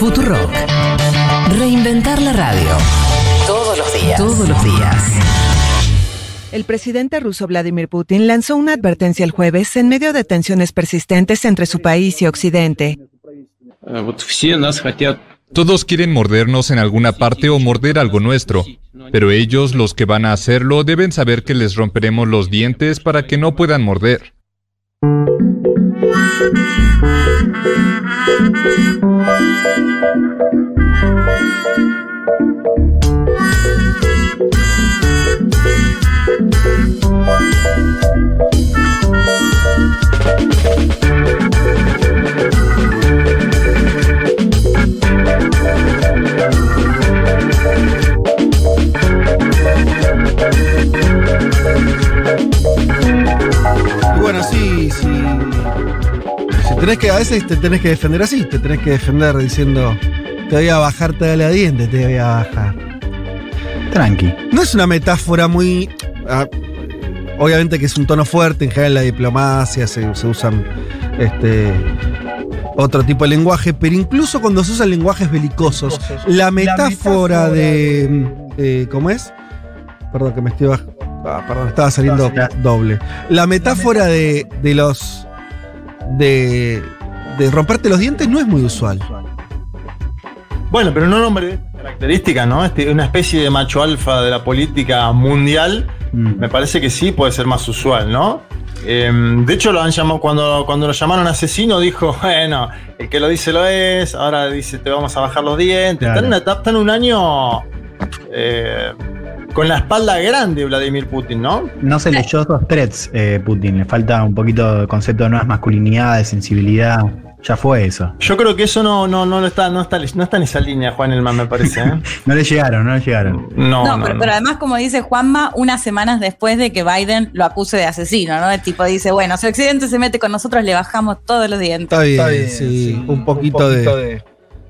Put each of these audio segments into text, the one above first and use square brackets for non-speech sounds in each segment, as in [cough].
Futurock. Reinventar la radio. Todos los días. Todos los días. El presidente ruso Vladimir Putin lanzó una advertencia el jueves en medio de tensiones persistentes entre su país y Occidente. Todos quieren mordernos en alguna parte o morder algo nuestro, pero ellos, los que van a hacerlo, deben saber que les romperemos los dientes para que no puedan morder. Y tenés que, a veces te tenés que defender así, te tenés que defender diciendo, te voy a bajar toda la diente, te voy a bajar. Tranqui. No es una metáfora muy. ah, obviamente que es un tono fuerte, en general en la diplomacia se, se usan este, otro tipo de lenguaje, pero incluso cuando se usan lenguajes belicosos, la metáfora de. eh, ¿Cómo es? Perdón, que me estoy baj- ah, perdón, estaba saliendo doble. La metáfora de, de los. De. de romperte los dientes no es muy usual. Bueno, pero no nombre de esta característica, ¿no? Este, una especie de macho alfa de la política mundial, Mm. me parece que sí puede ser más usual, ¿no? Eh, de hecho, lo han llamado, cuando, cuando lo llamaron asesino, dijo, [laughs] bueno, el que lo dice lo es, ahora dice te vamos a bajar los dientes. Claro. Está en una etapa, está en un año eh, con la espalda grande Vladimir Putin, ¿no? No se leyó esos threads, eh, Putin. Le falta un poquito de concepto de nuevas masculinidades, sensibilidad. Ya fue eso. Yo creo que eso no, no, no, lo está, no, está, no está en esa línea, Juan Elman, me parece. ¿eh? [laughs] No le llegaron, no le llegaron. No, No, no, pero, no. pero además, como dice Juanma, unas semanas después de que Biden lo acuse de asesino, ¿no? El tipo dice, bueno, si Occidente se mete con nosotros, le bajamos todos los dientes. Está bien, sí, un poquito, de,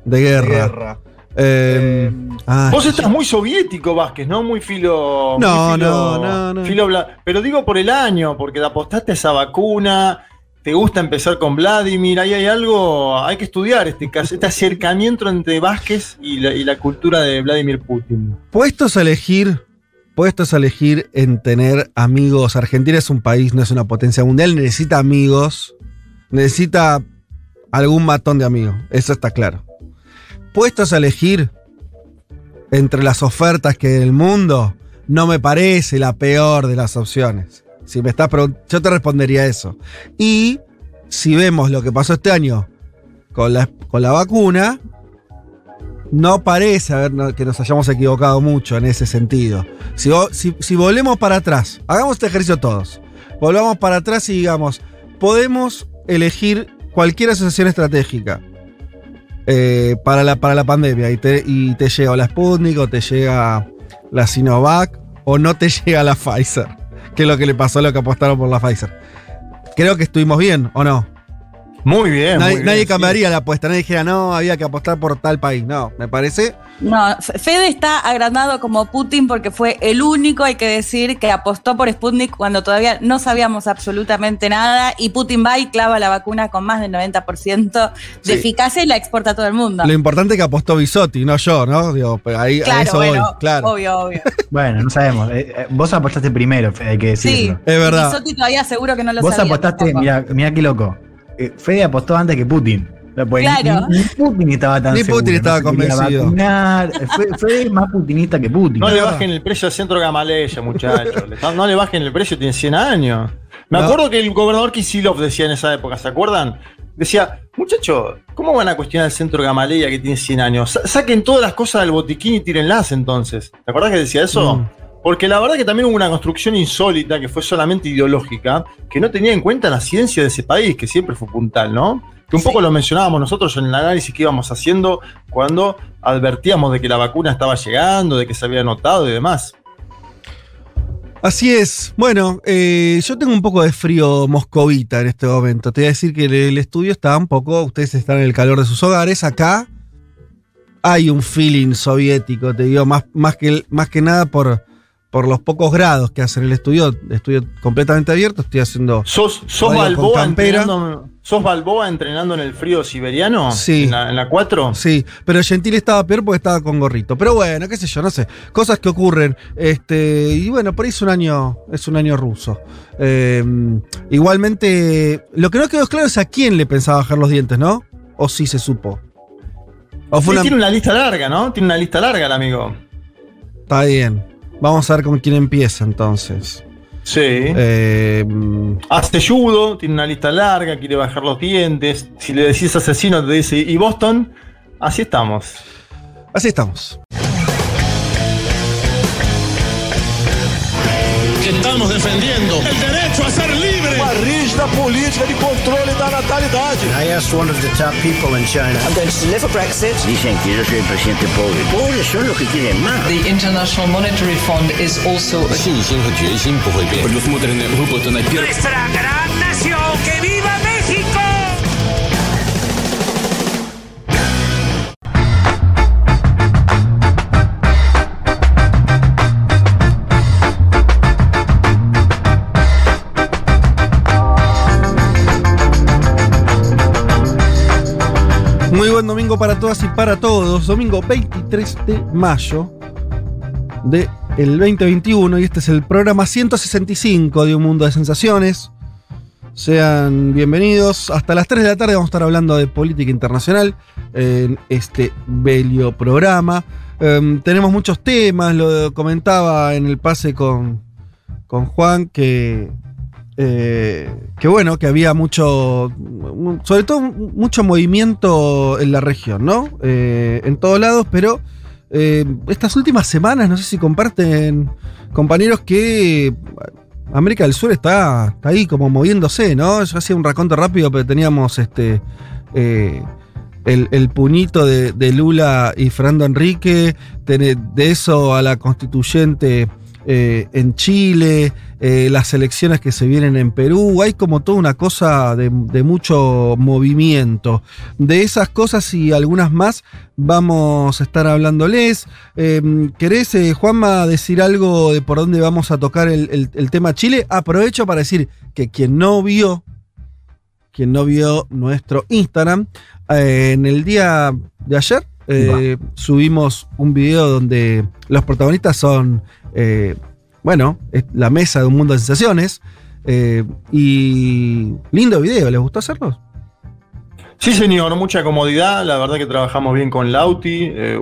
de guerra. Eh, ah, Vos estás muy soviético, Vázquez, ¿no? Muy filo. No, muy filo- no, no, no. filo bla- pero digo por el año, porque te apostaste a esa vacuna, te gusta empezar con Vladimir, ahí hay algo, hay que estudiar este este acercamiento entre Vázquez y la, y la cultura de Vladimir Putin. puestos a elegir, puestos a elegir en tener amigos. Argentina es un país, no es una potencia mundial, necesita amigos, necesita algún matón de amigos, eso está claro. Puestos a elegir entre las ofertas que hay el mundo, no me parece la peor de las opciones. Si me estás yo te respondería eso. Y si vemos lo que pasó este año con la, con la vacuna, no parece haber, que nos hayamos equivocado mucho en ese sentido. Si, si- si volvemos para atrás, hagamos este ejercicio todos. Volvamos para atrás y digamos, podemos elegir cualquier asociación estratégica eh, para, la, para la pandemia y te, y te llega la Sputnik o te llega la Sinovac o no te [laughs] llega la Pfizer, que es lo que le pasó a los que apostaron por la Pfizer. Creo que estuvimos bien, ¿o no? Muy bien. nadie muy bien, nadie sí. cambiaría la apuesta, nadie dijera, no, había que apostar por tal país. No, me parece No, Fede está agrandado como Putin porque fue el único, hay que decir, que apostó por Sputnik cuando todavía no sabíamos absolutamente nada y Putin va y clava la vacuna con más del 90% de Sí. eficacia y la exporta a todo el mundo. Lo importante es que apostó Bisotti, no yo, ¿no? Digo, ahí a claro, eso bueno, voy, claro. obvio, obvio. [laughs] Bueno, no sabemos. Eh, eh, vos apostaste primero, Fede, hay que Sí, decirlo. Es verdad. Bisotti todavía seguro que no lo Vos sabía. apostaste, mira qué loco. Eh, Fede apostó antes que Putin. Pues Claro. Ni, ni Putin estaba tan Ni seguro, Putin estaba quería convencido. vacunar. Eh, Fede, Fede es más putinista que Putin. No le bajen el precio al centro Gamaleya, muchachos. No le bajen el precio, tiene 100 años. Me No. acuerdo que el gobernador Kisilov decía en esa época, ¿se acuerdan? Decía, muchachos, ¿cómo van a cuestionar el centro Gamaleya que tiene 100 años? Sa- saquen todas las cosas del botiquín y tírenlas entonces. ¿Te acordás que decía eso? Mm. Porque la verdad que también hubo una construcción insólita que fue solamente ideológica, que no tenía en cuenta la ciencia de ese país, que siempre fue puntal, ¿no? Que un poco lo mencionábamos nosotros en el análisis que íbamos haciendo cuando advertíamos de que la vacuna estaba llegando, de que se había notado y demás. Así es. Bueno, eh, yo tengo un poco de frío moscovita en este momento. Te voy a decir que el, el estudio está un poco, ustedes están en el calor de sus hogares. Acá hay un feeling soviético, te digo, más, más, que, más que nada por, por los pocos grados que hacen el estudio. Estudio completamente abierto, estoy haciendo... Sos, sos Balboa entrenando, sos ¿Sos Balboa entrenando en el frío siberiano? Sí. ¿En la, en la 4? Sí, pero Gentile estaba peor porque estaba con gorrito. Pero bueno, qué sé yo, no sé. Cosas que ocurren. Este, y bueno, por ahí es un año, es un año ruso. Eh, igualmente, lo que no quedó claro es a quién le pensaba bajar los dientes, ¿no? O si se supo. O fue Sí, una- Tiene una lista larga, ¿no? Tiene una lista larga el amigo. Está bien. Vamos a ver con quién empieza entonces. Sí. Eh, Hace judo, tiene una lista larga, quiere bajar los dientes. Si le decís asesino, te dice, ¿y Boston? Así estamos. así estamos. que estamos defendiendo el derecho a ser libre. Uma rígida política de natalidade. I asked one of the top people in China. I'm going to deliver Brexit. Que presidente pobre. Que. The International Monetary Fund is also... A... Muy buen domingo para todas y para todos. Domingo 23 de mayo del 2021 y este es el programa 165 de Un Mundo de Sensaciones. Sean bienvenidos. Hasta las 3 de la tarde vamos a estar hablando de política internacional en este bello programa. Em, tenemos muchos temas, lo comentaba en el pase con, con Juan que eh, que bueno, que había mucho, mu- sobre todo mucho movimiento en la región, ¿no? Eh, en todos lados, pero eh, estas últimas semanas, no sé si comparten compañeros que América del Sur está, está ahí como moviéndose, ¿no? Yo hacía un raconto rápido, pero teníamos este... eh, el, el puñito de, Lula y Fernando Enrique, de eso a la constituyente eh, en Chile, eh, las elecciones que se vienen en Perú, hay como toda una cosa de, de mucho movimiento. De esas cosas y algunas más vamos a estar hablándoles. Eh, ¿Querés, eh, Juanma, decir algo de por dónde vamos a tocar el, el- el tema Chile? Aprovecho para decir que quien no vio, quien no vio nuestro Instagram, eh, en el día de ayer eh, subimos un video donde los protagonistas son, eh, bueno, es la mesa de un mundo de sensaciones. eh, y lindo video, ¿les gustó hacerlo? Sí, señor, mucha comodidad. La verdad que trabajamos bien con Lauti eh,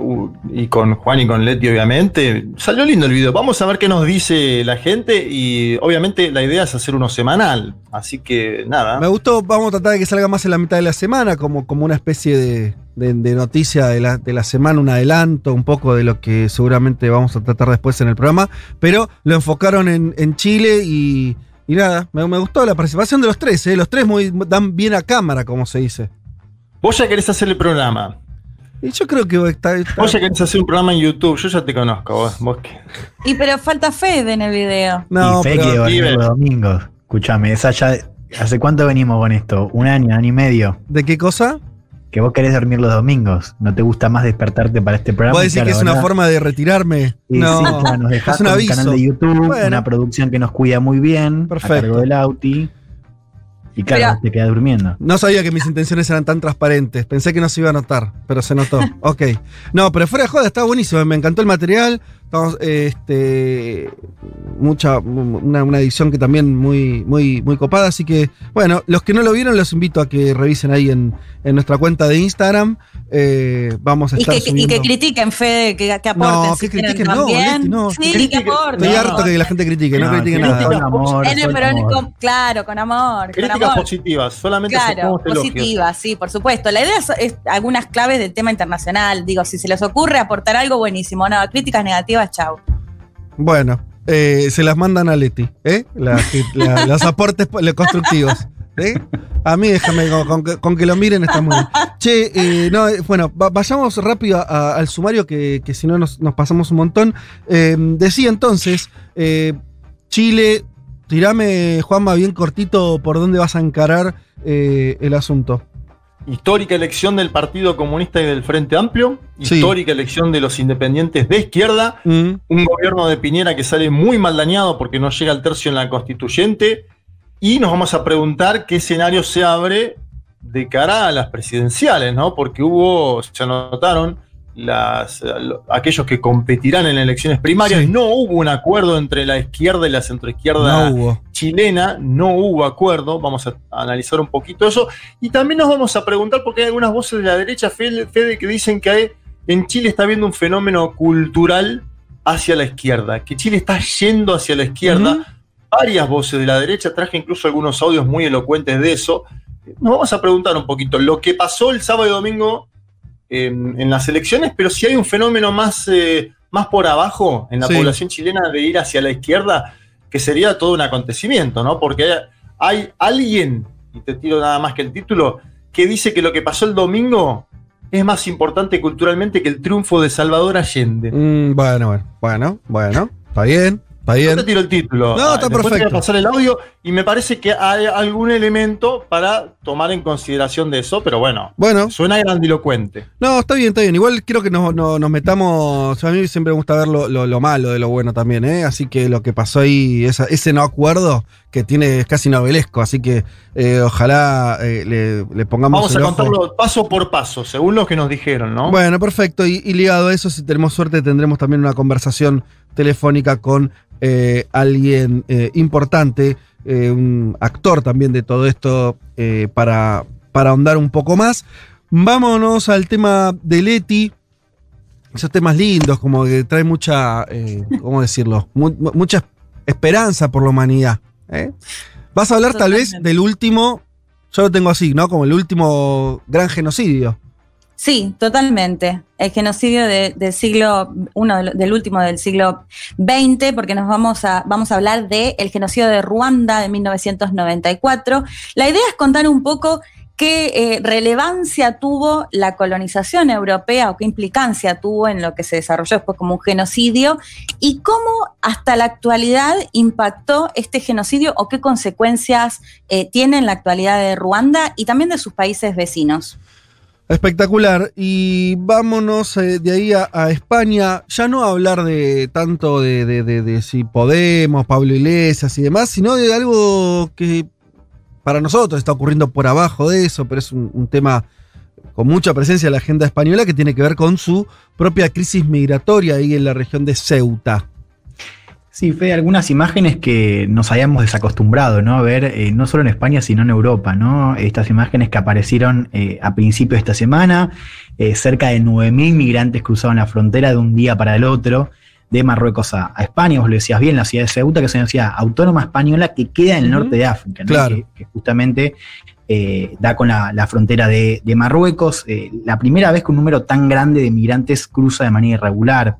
y con Juan y con Leti, obviamente. Salió lindo el video. Vamos a ver qué nos dice la gente. Y obviamente la idea es hacer uno semanal. Así que nada. Me gustó, vamos a tratar de que salga más en la mitad de la semana, como, como una especie de, de- de noticia de la, de la semana, un adelanto, un poco de lo que seguramente vamos a tratar después en el programa. Pero lo enfocaron en, en Chile y, y nada, me, me gustó la participación de los tres, ¿eh? los tres muy, dan bien a cámara, como se dice. Vos ya querés hacer el programa. Y yo creo que está, está- Vos ya querés hacer un programa en YouTube. Yo ya te conozco. Vos, vos Y pero falta Fede en el video. No, y fe pero- que los domingos. Escúchame, esa ya. ¿Hace cuánto venimos con esto? ¿Un año, año y medio? ¿De qué cosa? Que vos querés dormir los domingos. ¿No te gusta más despertarte para este programa? ¿Vos decís Claro, que es una forma de retirarme? Sí, no, sí, claro, nos dejás es un aviso. canal de YouTube, Bueno. una producción que nos cuida muy bien, Perfecto. a cargo del Auti. Y claro, te quedas durmiendo. No sabía que mis intenciones eran tan transparentes. Pensé que no se iba a notar, pero se notó. [laughs] Ok. No, pero fuera de joda, está buenísimo. Me encantó el material. Estamos, este, mucha, una, una edición que también muy, muy, muy copada. Así que, bueno, los que no lo vieron, los invito a que revisen ahí en, en nuestra cuenta de Instagram. Eh, vamos a Y estar que, y que critiquen, Fede, que, que aporten. No, si que quieren critiquen, no. Leti, no. Sí, Critiquen. que aporten. Estoy harto que la gente critique, no, No, nada. que con amor, En el- pero amor. con- claro, con amor. con Críticas amor. positivas. Solamente Claro, aceptamos elogios. positiva, sí, por supuesto. La idea es, es algunas claves del tema internacional. Digo, si se les ocurre aportar algo, buenísimo. No, críticas negativas, chau. Bueno, eh, se las mandan a Leti, ¿eh? La- [laughs] los aportes constructivos. ¿eh? A mí déjame, con, con que- con que lo miren está muy bien. Che, eh, no, bueno, va- vayamos rápido a- a- al sumario que, que si no nos, nos pasamos un montón. Decía entonces, Chile, tirame, Juanma, bien cortito por dónde vas a encarar el asunto. Histórica elección del Partido Comunista y del Frente Amplio. Sí. Histórica elección de los independientes de izquierda. Mm, Un gobierno de Piñera que sale muy mal dañado porque no llega al tercio en la constituyente. Y nos vamos a preguntar qué escenario se abre de cara a las presidenciales, ¿no? Porque hubo, se anotaron las, aquellos que competirán en elecciones primarias. No hubo un acuerdo entre la izquierda y la centroizquierda chilena, no hubo acuerdo. Vamos a analizar un poquito eso. Y también nos vamos a preguntar, porque hay algunas voces de la derecha, Fede, que dicen que en Chile está habiendo un fenómeno cultural hacia la izquierda, que Chile está yendo hacia la izquierda. Varias voces de la derecha, traje incluso algunos audios muy elocuentes de eso. Nos vamos a preguntar un poquito lo que pasó el sábado y domingo en, las elecciones, pero si hay un fenómeno más, eh, más por abajo en la población chilena de ir hacia la izquierda, que sería todo un acontecimiento, ¿no? Porque hay alguien, y te tiro nada más que el título, que dice que lo que pasó el domingo es más importante culturalmente que el triunfo de Salvador Allende. Mm, bueno, bueno, bueno, bueno, está bien. Está No te tiro el título. No, está perfecto. Voy a pasar el audio y me parece que hay algún elemento para tomar en consideración de eso, pero bueno. Bueno. Suena grandilocuente. No, está bien, está bien. Igual creo que nos, nos metamos. A mí siempre me gusta ver lo, malo de lo bueno también, ¿eh? Así que lo que pasó ahí, ese no acuerdo que tiene es casi novelesco, así que eh, ojalá eh, le, pongamos. Vamos a contarlo paso por paso, según lo que nos dijeron, ¿no? Bueno, perfecto. Y, y ligado a eso, si tenemos suerte, tendremos también una conversación telefónica con eh, alguien eh, importante, eh, un actor también de todo esto, para, para ahondar un poco más. Vámonos al tema de Leti. Esos temas lindos, como que trae mucha, ¿cómo decirlo? mucha esperanza por la humanidad. Vas a hablar tal vez del último, yo lo tengo así, ¿no? Como el último gran genocidio. Sí, totalmente. El genocidio del siglo, uno del último del siglo XX, porque nos vamos a, vamos a hablar del el genocidio de Ruanda de 1994. La idea es contar un poco qué eh, relevancia tuvo la colonización europea o qué implicancia tuvo en lo que se desarrolló después como un genocidio y cómo hasta la actualidad impactó este genocidio o qué consecuencias eh, tiene en la actualidad de Ruanda y también de sus países vecinos. Espectacular. Y vámonos eh, de ahí a, España, ya no hablar de tanto de, si Podemos, Pablo Iglesias y demás, sino de algo que para nosotros está ocurriendo por abajo de eso, pero es un, tema con mucha presencia en la agenda española que tiene que ver con su propia crisis migratoria ahí en la región de Ceuta. Sí, Fede, algunas imágenes que nos habíamos desacostumbrado ¿no? a ver, eh, no solo en España, sino en Europa. ¿no? Estas imágenes que aparecieron eh, a principios de esta semana, eh, cerca de 9.000 migrantes cruzaban la frontera de un día para el otro, de Marruecos a, España, vos lo decías bien, la ciudad de Ceuta, que es una ciudad autónoma española que queda en el norte de África, que, justamente da con la, frontera de, de Marruecos. la primera vez que un número tan grande de migrantes cruza de manera irregular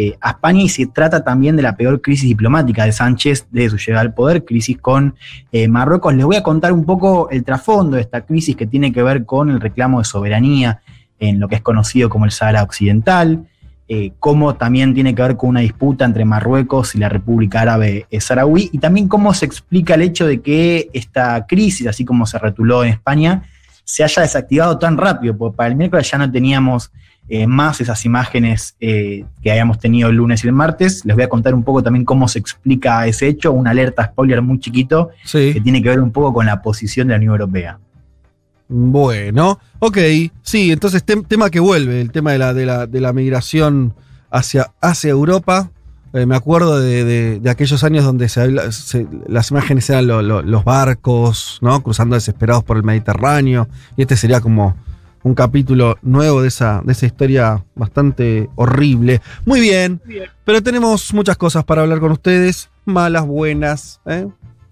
eh, a España y se trata también de la peor crisis diplomática de Sánchez de su llegada al poder, crisis con eh, Marruecos. Les voy a contar un poco el trasfondo de esta crisis que tiene que ver con el reclamo de soberanía en lo que es conocido como el Sahara Occidental, eh, cómo también tiene que ver con una disputa entre Marruecos y la República Árabe Saharaui, y también cómo se explica el hecho de que esta crisis, así como se retuló en España, se haya desactivado tan rápido, porque para el miércoles ya no teníamos eh, más esas imágenes eh, que habíamos tenido el lunes y el martes. Les voy a contar un poco también cómo se explica ese hecho, una alerta spoiler muy chiquito que tiene que ver un poco con la posición de la Unión Europea. Bueno, ok, sí, entonces tema que vuelve, el tema de la, de la, migración hacia, hacia Europa. Eh, me acuerdo de, aquellos años donde se, las imágenes eran los barcos, ¿no? Cruzando desesperados por el Mediterráneo. Y este sería como un capítulo nuevo de esa, de esa historia bastante horrible. Muy bien, pero tenemos muchas cosas para hablar con ustedes, malas, buenas, ¿eh?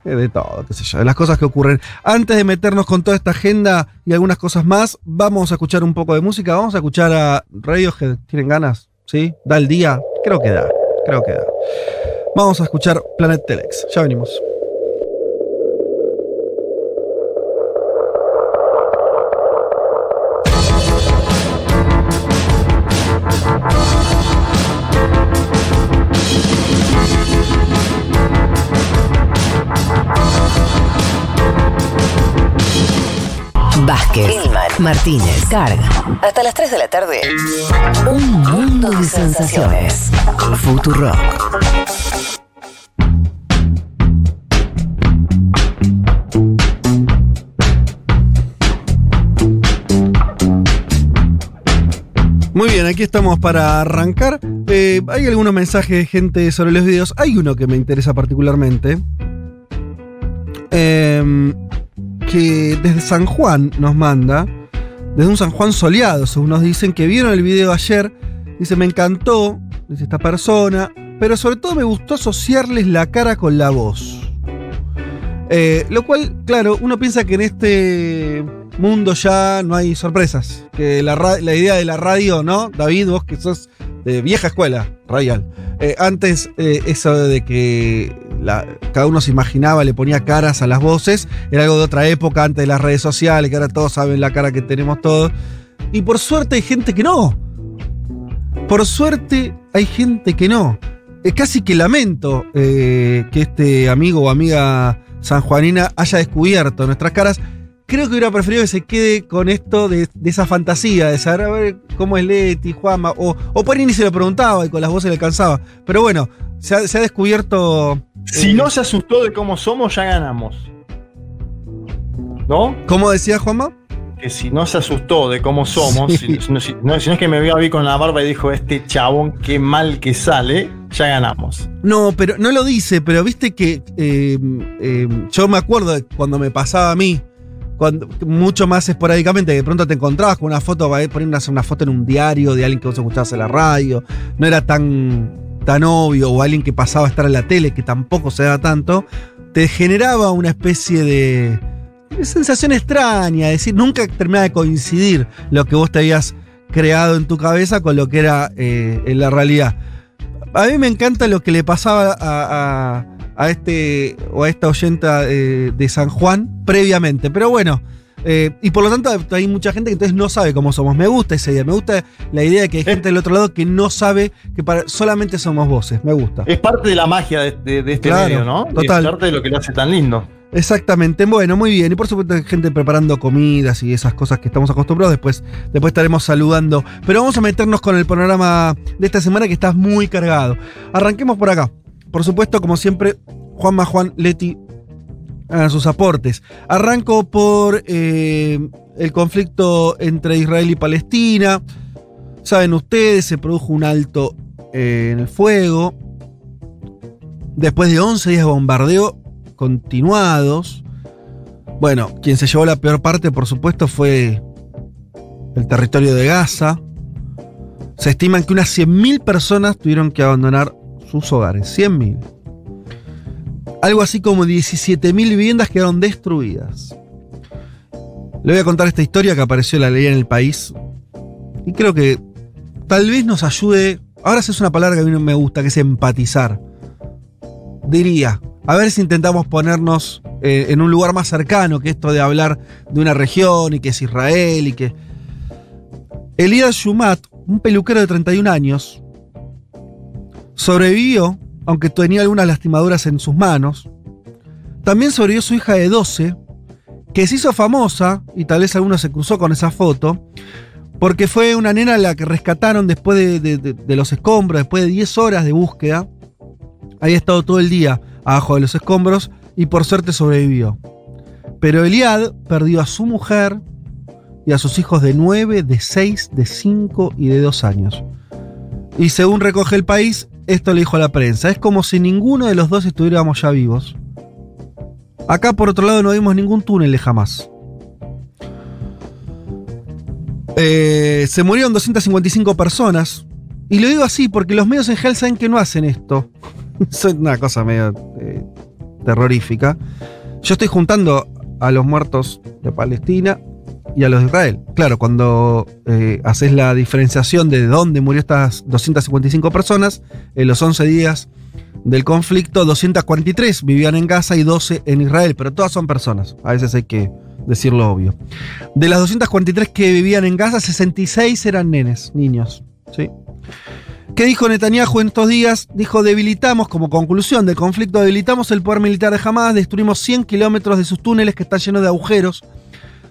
Eh, de todo, qué sé yo, de las cosas que ocurren. Antes de meternos con toda esta agenda y algunas cosas más, vamos a escuchar un poco de música. Vamos a escuchar a Radiohead. ¿Tienen ganas? ¿Sí? ¿Da el día? Creo que da, creo que da. Vamos a escuchar Planet Telex. Ya venimos. Martínez, Carga. Hasta las 3 de la tarde. Un mundo de sensaciones. Futurock. Muy bien, aquí estamos para arrancar. Eh, Hay algunos mensajes de gente sobre los videos. Hay uno que me interesa particularmente. Em, que desde San Juan nos manda. Desde un San Juan soleado, según dicen, que vieron el video ayer. Dice, me encantó, dice esta persona. Pero sobre todo me gustó asociarles la cara con la voz. Eh, lo cual, claro, uno piensa que en este mundo ya no hay sorpresas. Que la, la idea de la radio, ¿no? David, vos que sos de vieja escuela radial. Eh, antes, eh, eso de que la- cada uno se imaginaba, le ponía caras a las voces, era algo de otra época, antes de las redes sociales, que ahora todos saben la cara que tenemos todos. Y por suerte hay gente que no. Por suerte hay gente que no. Es casi que lamento eh, que este amigo o amiga sanjuanina haya descubierto nuestras caras. Creo que hubiera preferido que se quede con esto de, de esa fantasía, de saber a ver cómo es Leti, Juanma, o, o por ahí ni se lo preguntaba y con las voces le alcanzaba. Pero bueno, se ha, se ha descubierto. Si eh, no se asustó de cómo somos, ya ganamos. ¿No? ¿Cómo decía Juanma? Que si no se asustó de cómo somos, Sí. si, no, si no- si no es que me vio a mí con la barba y dijo, este chabón, qué mal que sale, ya ganamos. No, pero no lo dice, pero viste que eh, eh, yo me acuerdo de cuando me pasaba a mí, mucho más esporádicamente, de pronto te encontrabas con una foto, poner una, una foto en un diario de alguien que vos escuchabas en la radio, no era tan, tan obvio, o alguien que pasaba a estar en la tele, que tampoco se da tanto, te generaba una especie de, sensación extraña, es decir, nunca terminaba de coincidir lo que vos te habías creado en tu cabeza con lo que era eh, en la realidad. A mí me encanta lo que le pasaba a- a este o a esta oyenta eh, de San Juan previamente. Pero bueno, eh, y por lo tanto hay mucha gente que entonces no sabe cómo somos. Me gusta esa idea, me gusta la idea de que hay gente del otro lado que no sabe que para- solamente somos voces. Me gusta. Es parte de la magia de, de- de este Claro, medio, ¿no? total. Es parte de lo que lo hace tan lindo. Exactamente, bueno, muy bien. Y por supuesto hay gente preparando comidas y esas cosas que estamos acostumbrados. Después, después estaremos saludando. Pero vamos a meternos con el panorama de esta semana que está muy cargado. Arranquemos por acá. Por supuesto, como siempre, Juanma Juan Leti hagan sus aportes. Arranco por eh, el conflicto entre Israel y Palestina. Saben ustedes, se produjo un alto eh, en el fuego. Después de 11 días de bombardeo continuados. Bueno, quien se llevó la peor parte, por supuesto, fue el territorio de Gaza. Se estiman que unas 100.000 personas tuvieron que abandonar sus hogares. 100.000. Algo así como 17.000 viviendas quedaron destruidas. Le voy a contar esta historia que apareció en la ley en el país. Y creo que tal vez nos ayude. Ahora sí es una palabra que a mí no me gusta, que es empatizar. Diría, a ver si intentamos ponernos eh, en un lugar más cercano que esto de hablar de una región y que es Israel y que. Elías Shumat, un peluquero de 31 años, sobrevivió, aunque tenía algunas lastimaduras en sus manos. También sobrevivió su hija de 12, que se hizo famosa, y tal vez alguno se cruzó con esa foto, porque fue una nena a la que rescataron después de, de- los escombros, después de 10 horas de búsqueda. Había estado todo el día abajo de los escombros y por suerte sobrevivió. Pero Eliad perdió a su mujer y a sus hijos de 9, de 6, de 5 y de 2 años. Y según recoge el país, esto le dijo a la prensa, es como si ninguno de los dos estuviéramos ya vivos. Acá por otro lado no vimos ningún túnel de jamás. Eh, se murieron 255 personas. Y lo digo así porque los medios en general saben que no hacen esto. [laughs] es una cosa medio eh, terrorífica. Yo estoy juntando a los muertos de Palestina y a los de Israel. Claro, cuando eh, haces la diferenciación de dónde murió estas 255 personas, en los 11 días del conflicto, 243 vivían en Gaza y 12 en Israel, pero todas son personas. A veces hay que decirlo obvio. De las 243 que vivían en Gaza, 66 eran nenes, niños. ¿sí? ¿Qué dijo Netanyahu en estos días? Dijo, debilitamos, como conclusión del conflicto, debilitamos el poder militar de Hamas, destruimos 100 kilómetros de sus túneles que están llenos de agujeros.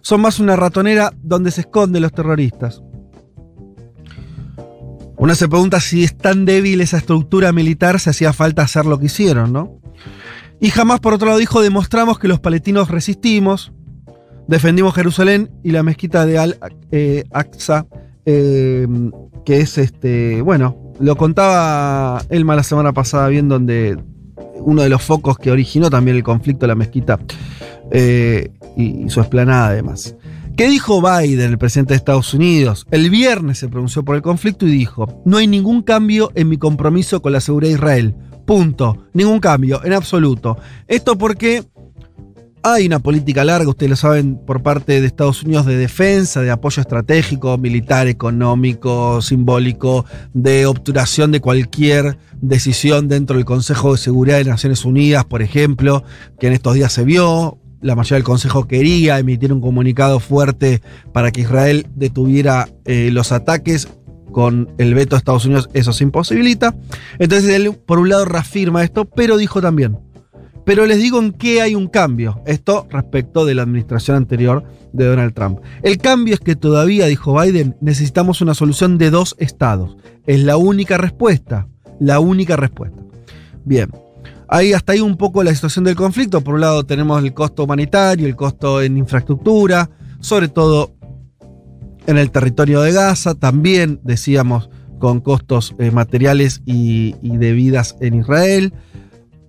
Son más una ratonera donde se esconden los terroristas. Uno se pregunta si es tan débil esa estructura militar, si hacía falta hacer lo que hicieron, ¿no? Y jamás, por otro lado, dijo, demostramos que los palestinos resistimos, defendimos Jerusalén y la mezquita de Al-Aqsa eh, que es este, bueno, lo contaba Elma la semana pasada bien donde uno de los focos que originó también el conflicto la mezquita eh, y, y su esplanada además. ¿Qué dijo Biden, el presidente de Estados Unidos? El viernes se pronunció por el conflicto y dijo, no hay ningún cambio en mi compromiso con la seguridad de Israel. Punto. Ningún cambio, en absoluto. Esto porque hay una política larga, ustedes lo saben, por parte de Estados Unidos de defensa, de apoyo estratégico, militar, económico, simbólico, de obturación de cualquier decisión dentro del Consejo de Seguridad de Naciones Unidas, por ejemplo, que en estos días se vio. La mayoría del Consejo quería emitir un comunicado fuerte para que Israel detuviera eh, los ataques. Con el veto de Estados Unidos eso se imposibilita. Entonces él, por un lado, reafirma esto, pero dijo también, pero les digo en qué hay un cambio. Esto respecto de la administración anterior de Donald Trump. El cambio es que todavía, dijo Biden, necesitamos una solución de dos estados. Es la única respuesta. La única respuesta. Bien. Ahí hasta ahí un poco la situación del conflicto. Por un lado tenemos el costo humanitario, el costo en infraestructura, sobre todo en el territorio de Gaza, también decíamos con costos eh, materiales y, y de vidas en Israel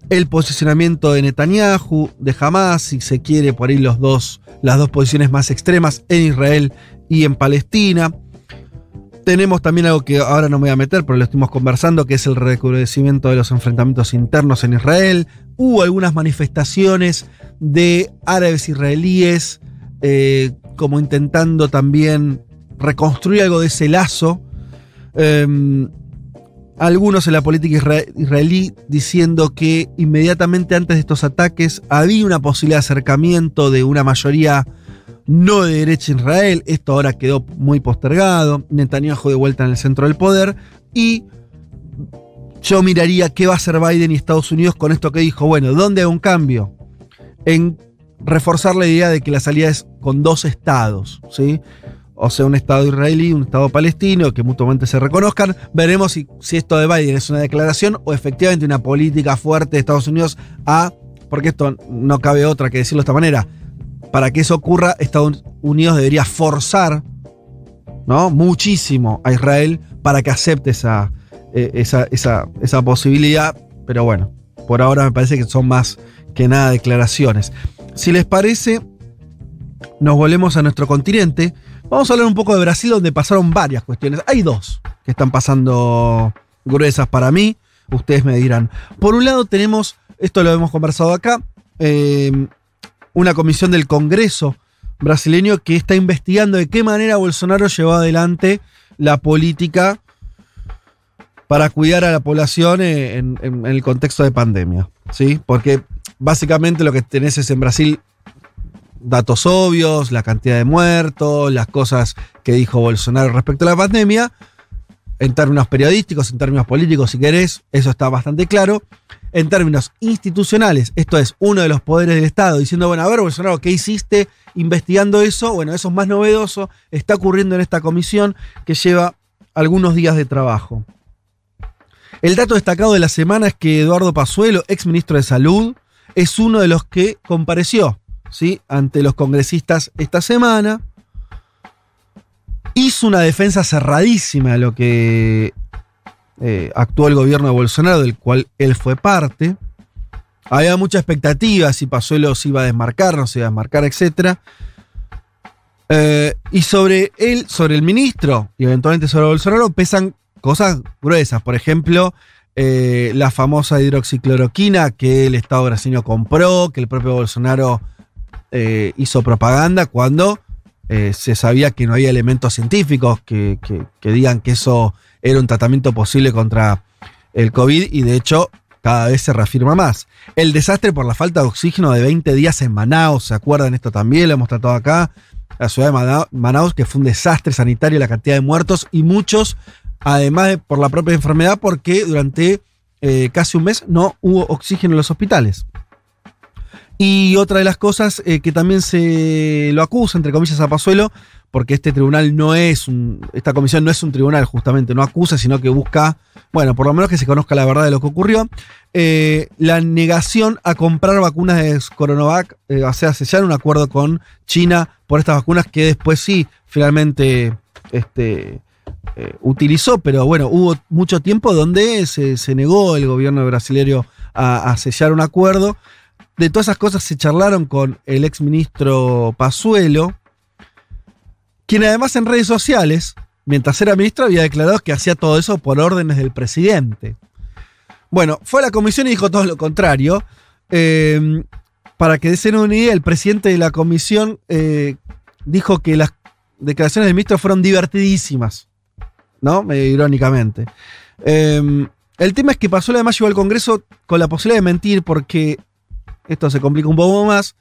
el posicionamiento de Netanyahu, de Hamas, si se quiere, por ahí los dos, las dos posiciones más extremas en Israel y en Palestina. Tenemos también algo que ahora no me voy a meter, pero lo estuvimos conversando, que es el recrudecimiento de los enfrentamientos internos en Israel. Hubo algunas manifestaciones de árabes israelíes, eh, como intentando también reconstruir algo de ese lazo. Eh, algunos en la política israelí diciendo que inmediatamente antes de estos ataques había una posibilidad de acercamiento de una mayoría no de derecha en Israel. Esto ahora quedó muy postergado. Netanyahu de vuelta en el centro del poder. Y yo miraría qué va a hacer Biden y Estados Unidos con esto que dijo. Bueno, ¿dónde hay un cambio? En reforzar la idea de que la salida es con dos estados. ¿sí? O sea, un Estado israelí, un Estado palestino, que mutuamente se reconozcan. Veremos si, esto de Biden es una declaración o efectivamente una política fuerte de Estados Unidos a, porque esto no cabe otra que decirlo de esta manera, para que eso ocurra, Estados Unidos debería forzar ¿no? muchísimo a Israel para que acepte esa, eh, esa, esa, esa posibilidad, pero bueno, por ahora me parece que son más que nada declaraciones. Si les parece, nos volvemos a nuestro continente. Vamos a hablar un poco de Brasil, donde pasaron varias cuestiones. Hay dos que están pasando gruesas para mí. Ustedes me dirán. Por un lado, tenemos, esto lo hemos conversado acá, eh, una comisión del Congreso brasileño que está investigando de qué manera Bolsonaro llevó adelante la política para cuidar a la población en, en, el contexto de pandemia. ¿sí? Porque básicamente lo que tenés es en Brasil datos obvios, la cantidad de muertos, las cosas que dijo Bolsonaro respecto a la pandemia, en términos periodísticos, en términos políticos, si querés, eso está bastante claro. En términos institucionales, esto es uno de los poderes del Estado diciendo, bueno, a ver, Bolsonaro, ¿qué hiciste investigando eso? Bueno, eso es más novedoso, está ocurriendo en esta comisión que lleva algunos días de trabajo. El dato destacado de la semana es que Eduardo Pazuelo, ex ministro de Salud, es uno de los que compareció ¿sí? ante los congresistas esta semana. Hizo una defensa cerradísima de lo que eh, actuó el gobierno de Bolsonaro, del cual él fue parte. Había mucha expectativa si Pazuelo se iba a desmarcar, no se iba a desmarcar, etc. Eh, y sobre él, sobre el ministro y eventualmente sobre Bolsonaro, pesan cosas gruesas. Por ejemplo, eh, la famosa hidroxicloroquina que el Estado brasileño compró, que el propio Bolsonaro eh, hizo propaganda cuando eh, se sabía que no había elementos científicos que, digan que eso era un tratamiento posible contra el COVID y de hecho cada vez se reafirma más. El desastre por la falta de oxígeno de 20 días en Manaus, ¿se acuerdan? Esto también lo hemos tratado acá. La ciudad de Manaus, que fue un desastre sanitario, la cantidad de muertos y muchos, además de por la propia enfermedad, porque durante eh, casi un mes no hubo oxígeno en los hospitales. Y otra de las cosas eh, que también se lo acusa, entre comillas, a Pazuelo, porque este tribunal no es un, esta comisión no es un tribunal justamente, no acusa, sino que busca, bueno, por lo menos que se conozca la verdad de lo que ocurrió, eh, la negación a comprar vacunas de Coronavac, eh, o sea, sellar un acuerdo con China por estas vacunas que después sí, finalmente, este, eh, utilizó, pero bueno, hubo mucho tiempo donde se, se negó el gobierno brasileño a, a sellar un acuerdo. De todas esas cosas se charlaron con el exministro Pazuelo, quien además en redes sociales, mientras era ministro, había declarado que hacía todo eso por órdenes del presidente. Bueno, fue a la comisión y dijo todo lo contrario. Eh, para que den una idea, el presidente de la comisión eh, dijo que las declaraciones del ministro fueron divertidísimas, ¿no? Medio irónicamente. Eh, el tema es que pasó además llegó al Congreso con la posibilidad de mentir porque esto se complica un poco más.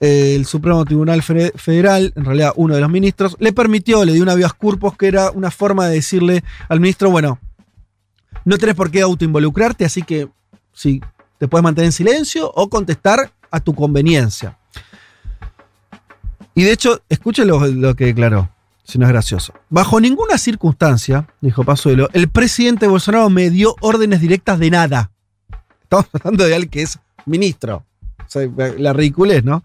El Supremo Tribunal Fe- Federal, en realidad uno de los ministros, le permitió, le dio una vía corpus que era una forma de decirle al ministro, bueno, no tenés por qué autoinvolucrarte, así que sí, te puedes mantener en silencio o contestar a tu conveniencia. Y de hecho, escuchen lo, lo que declaró, si no es gracioso. Bajo ninguna circunstancia, dijo Pazuelo, el presidente Bolsonaro me dio órdenes directas de nada. Estamos hablando de alguien que es ministro. La ridiculez, ¿no?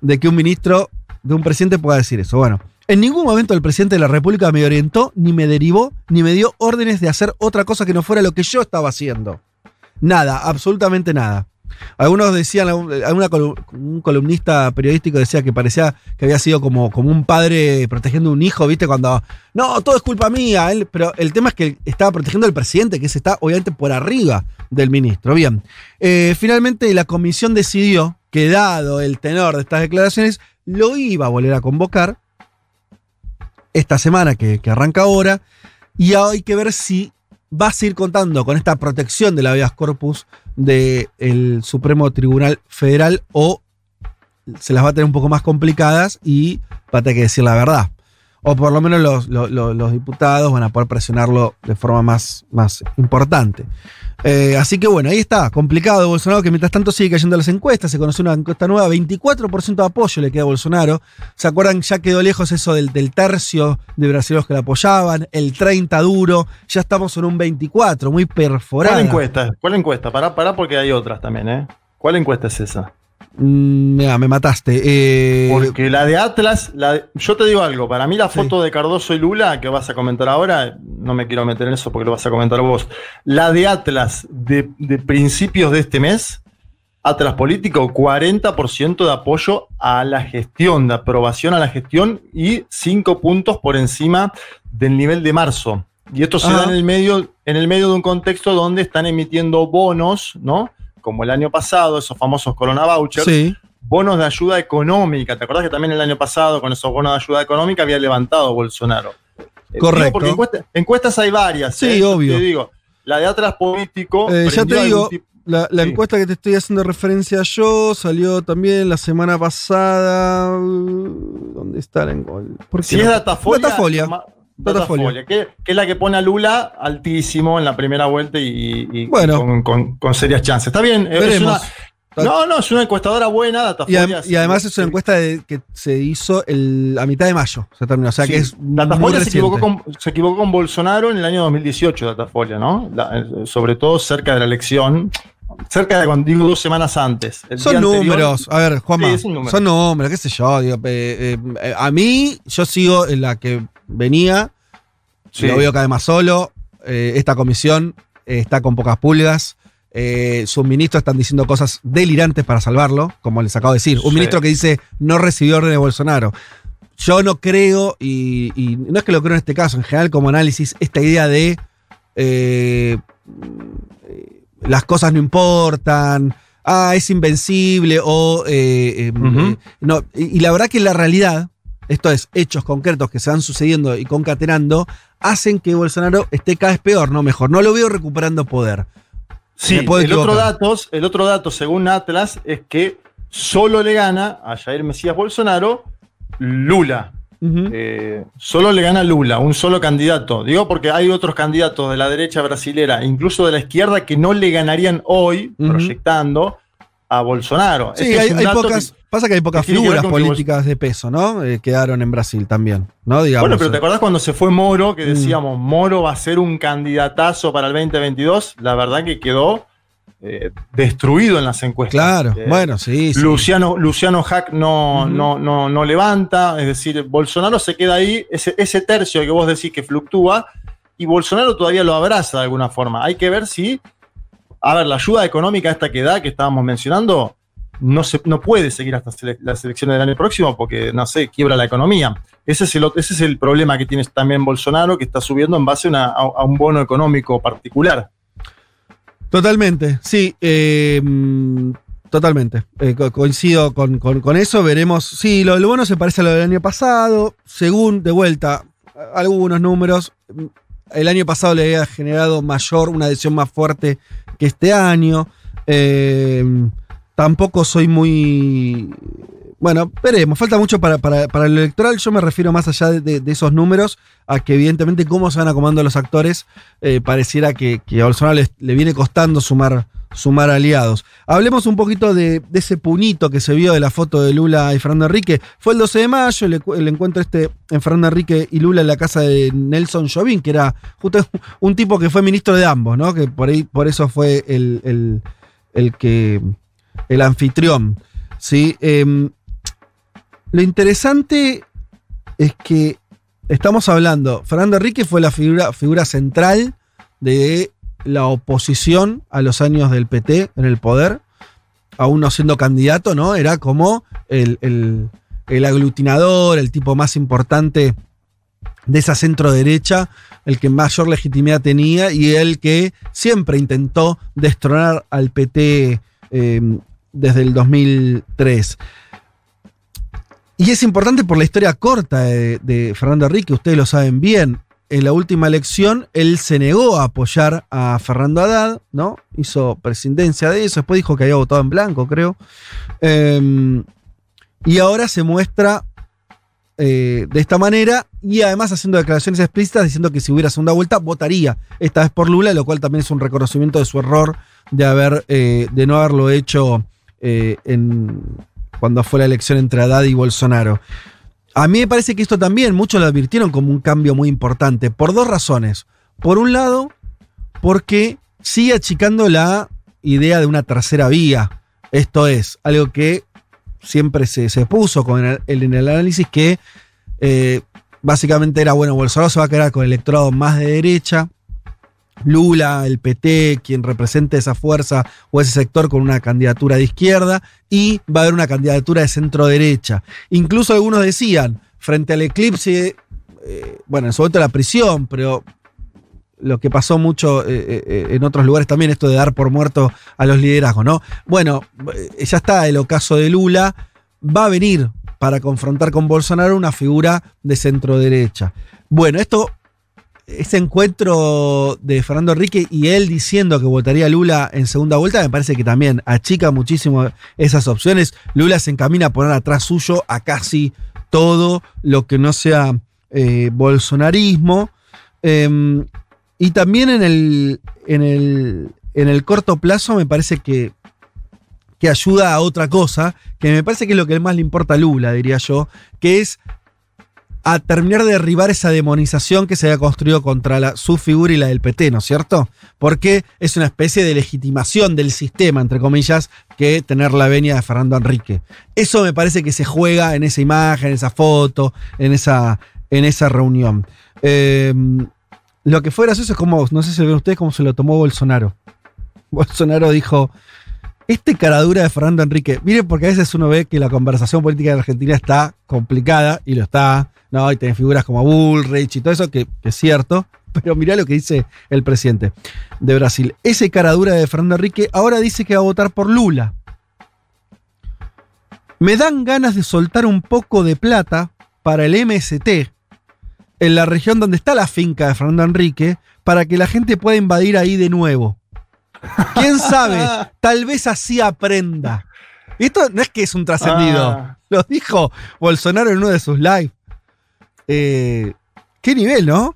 De que un ministro, de un presidente pueda decir eso. Bueno, en ningún momento el presidente de la República me orientó, ni me derivó, ni me dio órdenes de hacer otra cosa que no fuera lo que yo estaba haciendo. Nada, absolutamente nada. Algunos decían, alguna un columnista periodístico decía que parecía que había sido como, como un padre protegiendo un hijo, ¿viste? Cuando, no, todo es culpa mía, pero el tema es que estaba protegiendo al presidente, que se está obviamente por arriba del ministro. Bien, Eh, finalmente la comisión decidió que dado el tenor de estas declaraciones, lo iba a volver a convocar esta semana que, que arranca ahora, y hay que ver si va a seguir contando con esta protección de la habeas corpus del Supremo Tribunal Federal o se las va a tener un poco más complicadas y va a tener que decir la verdad. O por lo menos los, los- diputados van a poder presionarlo de forma más, más importante. Eh, así que bueno, ahí está, complicado Bolsonaro, que mientras tanto sigue cayendo las encuestas. Se conoció una encuesta nueva, 24% de apoyo le queda a Bolsonaro. ¿Se acuerdan? Ya quedó lejos eso del, del tercio de brasileños que le apoyaban, el 30 duro, ya estamos en un 24, muy perforado. ¿Cuál encuesta? ¿Cuál encuesta? Pará, pará, porque hay otras también, ¿eh? ¿Cuál encuesta es esa? Mm, mira, me mataste. Eh, Porque la de Atlas, la de- yo te digo algo, para mí la foto de Cardoso y Lula, que vas a comentar ahora, no me quiero meter en eso porque lo vas a comentar vos, la de Atlas de, de principios de este mes, Atlas político, 40% de apoyo a la gestión, de aprobación a la gestión y 5 puntos por encima del nivel de marzo. Y esto se Ajá. da en el, medio, en el medio de un contexto donde están emitiendo bonos, ¿no? Como el año pasado, esos famosos Corona Vouchers Sí. bonos de ayuda económica. ¿Te acordás que también el año pasado con esos bonos de ayuda económica había levantado Bolsonaro? Eh, Correcto. digo porque encuesta- encuestas hay varias. Sí, ¿eh? Obvio. Te digo, la de Atlas Político. Eh, ya te digo, tipo- la, la Sí. encuesta que te estoy haciendo referencia yo salió también la semana pasada. ¿Dónde está la encuesta? ¿Por qué Si no? es Datafolia. Datafolia. Datafolia. Que, que es la que pone a Lula altísimo en la primera vuelta y, y Bueno. con, con- con serias chances. Está bien, es Veremos. una- no, no, es una encuestadora buena, Y, Datafolia. adem- y además es una encuesta de- que se hizo el- a mitad de mayo. Se terminó. O sea que es. Datafolia se equivocó, con, se equivocó con Bolsonaro en el año 2018, Datafolia, ¿no? La- eh, sobre todo cerca de la elección, cerca de cuando digo dos semanas antes. Son anterior- números. A ver, Juanma. Sí, es un número. son números, qué sé yo. digo, eh, eh, a mí, yo sigo en la que venía. Sí. Lo veo cada vez más solo. Eh, esta comisión eh, está con pocas pulgas. Eh, sus ministros están diciendo cosas delirantes para salvarlo, como les acabo de decir. Un Sí. ministro que dice no recibió orden de Bolsonaro. Yo no creo, y, y no es que lo creo en este caso, en general como análisis, esta idea de eh, las cosas no importan, ah, es invencible, o... eh, eh, no, y, y la verdad que la realidad, esto es, hechos concretos que se van sucediendo y concatenando, hacen que Bolsonaro esté cada vez peor, no mejor. No lo veo recuperando poder. Sí, el otro, dato, el otro dato, según Atlas, es que solo le gana a Jair Mesías Bolsonaro Lula. Eh, solo le gana Lula, un solo candidato. Digo porque hay otros candidatos de la derecha brasilera, incluso de la izquierda, que no le ganarían hoy, proyectando a Bolsonaro. Sí, Este hay, pocas, que- pasa que hay pocas que figuras políticas de peso, ¿no? Eh, quedaron en Brasil también, ¿no? Digamos. Bueno, pero ¿te eh. acordás cuando se fue Moro, Mm. que decíamos, Moro va a ser un candidatazo para el 2022? La verdad que quedó eh, destruido en las encuestas. Claro, Eh, bueno, sí, sí. Luciano, Luciano Hack no, no, no, no levanta, es decir, Bolsonaro se queda ahí, ese, ese tercio que vos decís que fluctúa, y Bolsonaro todavía lo abraza de alguna forma. Hay que ver si, a ver, la ayuda económica esta que da, que estábamos mencionando, no, se, no puede seguir hasta sele- las elecciones del año próximo porque, no sé, quiebra la economía. Ese es el, ese es el problema que tiene también Bolsonaro, que está subiendo en base a, un bono económico particular. Totalmente, sí, mm, totalmente. Eh, co- coincido con, con- con eso. Veremos. Sí, lo, lo bueno se parece a lo del año pasado. Según, de vuelta, algunos números. El año pasado le había generado mayor, una adhesión más fuerte que este año. Eh, tampoco soy muy. Bueno, veremos. Falta mucho para, para- para el electoral. Yo me refiero más allá de, esos números a que, evidentemente, cómo se van acomodando los actores. eh, pareciera que, a Bolsonaro le viene costando sumar, sumar aliados. Hablemos un poquito de, ese puñito que se vio de la foto de Lula y Fernando Enrique. Fue el 12 de mayo, el, encuentro este en Fernando Enrique y Lula en la casa de Nelson Jovín, que era justo [laughs] un tipo que fue ministro de ambos, ¿no? Que por ahí, por eso fue el, el- el que. el anfitrión. ¿sí? Em, lo interesante es que estamos hablando. Fernando Enrique fue la figura, figura central de la oposición a los años del PT en el poder, aún no siendo candidato, ¿no? Era como el, el- el aglutinador, el tipo más importante de esa centro derecha, el que mayor legitimidad tenía y el que siempre intentó destronar al PT eh, desde el 2003. Y es importante por la historia corta de, de Fernando Enrique, ustedes lo saben bien. En la última elección, él se negó a apoyar a Fernando Haddad, ¿no? Hizo presidencia de eso, después dijo que había votado en blanco, creo. Eh, y ahora se muestra eh, de esta manera y además haciendo declaraciones explícitas diciendo que si hubiera segunda vuelta votaría esta vez por Lula, lo cual también es un reconocimiento de su error de haber eh, de no haberlo hecho eh, en, cuando fue la elección entre Haddad y Bolsonaro. A mí me parece que esto también muchos lo advirtieron como un cambio muy importante por dos razones. Por un lado, porque sigue achicando la idea de una tercera vía. Esto es algo que siempre se, se puso el- en el análisis que eh, básicamente era, bueno, Bolsonaro se va a quedar con el electorado más de derecha, Lula, el PT, quien represente esa fuerza o ese sector con una candidatura de izquierda, y va a haber una candidatura de centro derecha. Incluso algunos decían, frente al eclipse, eh, bueno, en su momento la prisión, pero lo que pasó mucho eh, eh, en otros lugares también, esto de dar por muerto a los liderazgos, ¿no? Bueno, ya está el ocaso de Lula, va a venir para confrontar con Bolsonaro una figura de centro derecha. Bueno, esto, ese encuentro de Fernando Enrique y él diciendo que votaría Lula en segunda vuelta, me parece que también achica muchísimo esas opciones. Lula se encamina a poner atrás suyo a casi todo lo que no sea eh, bolsonarismo. Em, y también en el, en el, en el corto plazo me parece que, que ayuda a otra cosa, que me parece que es lo que más le importa a Lula, diría yo, que es a terminar de derribar esa demonización que se había construido contra la- su figura y la del PT, ¿no es cierto? Porque es una especie de legitimación del sistema, entre comillas, que tener la venia de Fernando Enrique. Eso me parece que se juega en esa imagen, en esa foto, en esa, en esa reunión. Eh, lo que fue gracioso es como, no sé si ven ustedes cómo se lo tomó Bolsonaro. Bolsonaro dijo, este caradura de Fernando Enrique, miren porque a veces uno ve que la conversación política de Argentina está complicada, y lo está, ¿no? Y tiene figuras como Bullrich y todo eso, que, que es cierto, [laughs] pero mirá lo que dice el presidente de Brasil. Ese caradura de Fernando Enrique ahora dice que va a votar por Lula. Me dan ganas de soltar un poco de plata para el MST en la región donde está la finca de Fernando Enrique para que la gente pueda invadir ahí de nuevo. ¿Quién sabe? [laughs] Tal vez así aprenda. Esto no es que es un trascendido. Ah. Lo dijo Bolsonaro en uno de sus lives. Eh, ¿Qué nivel, no?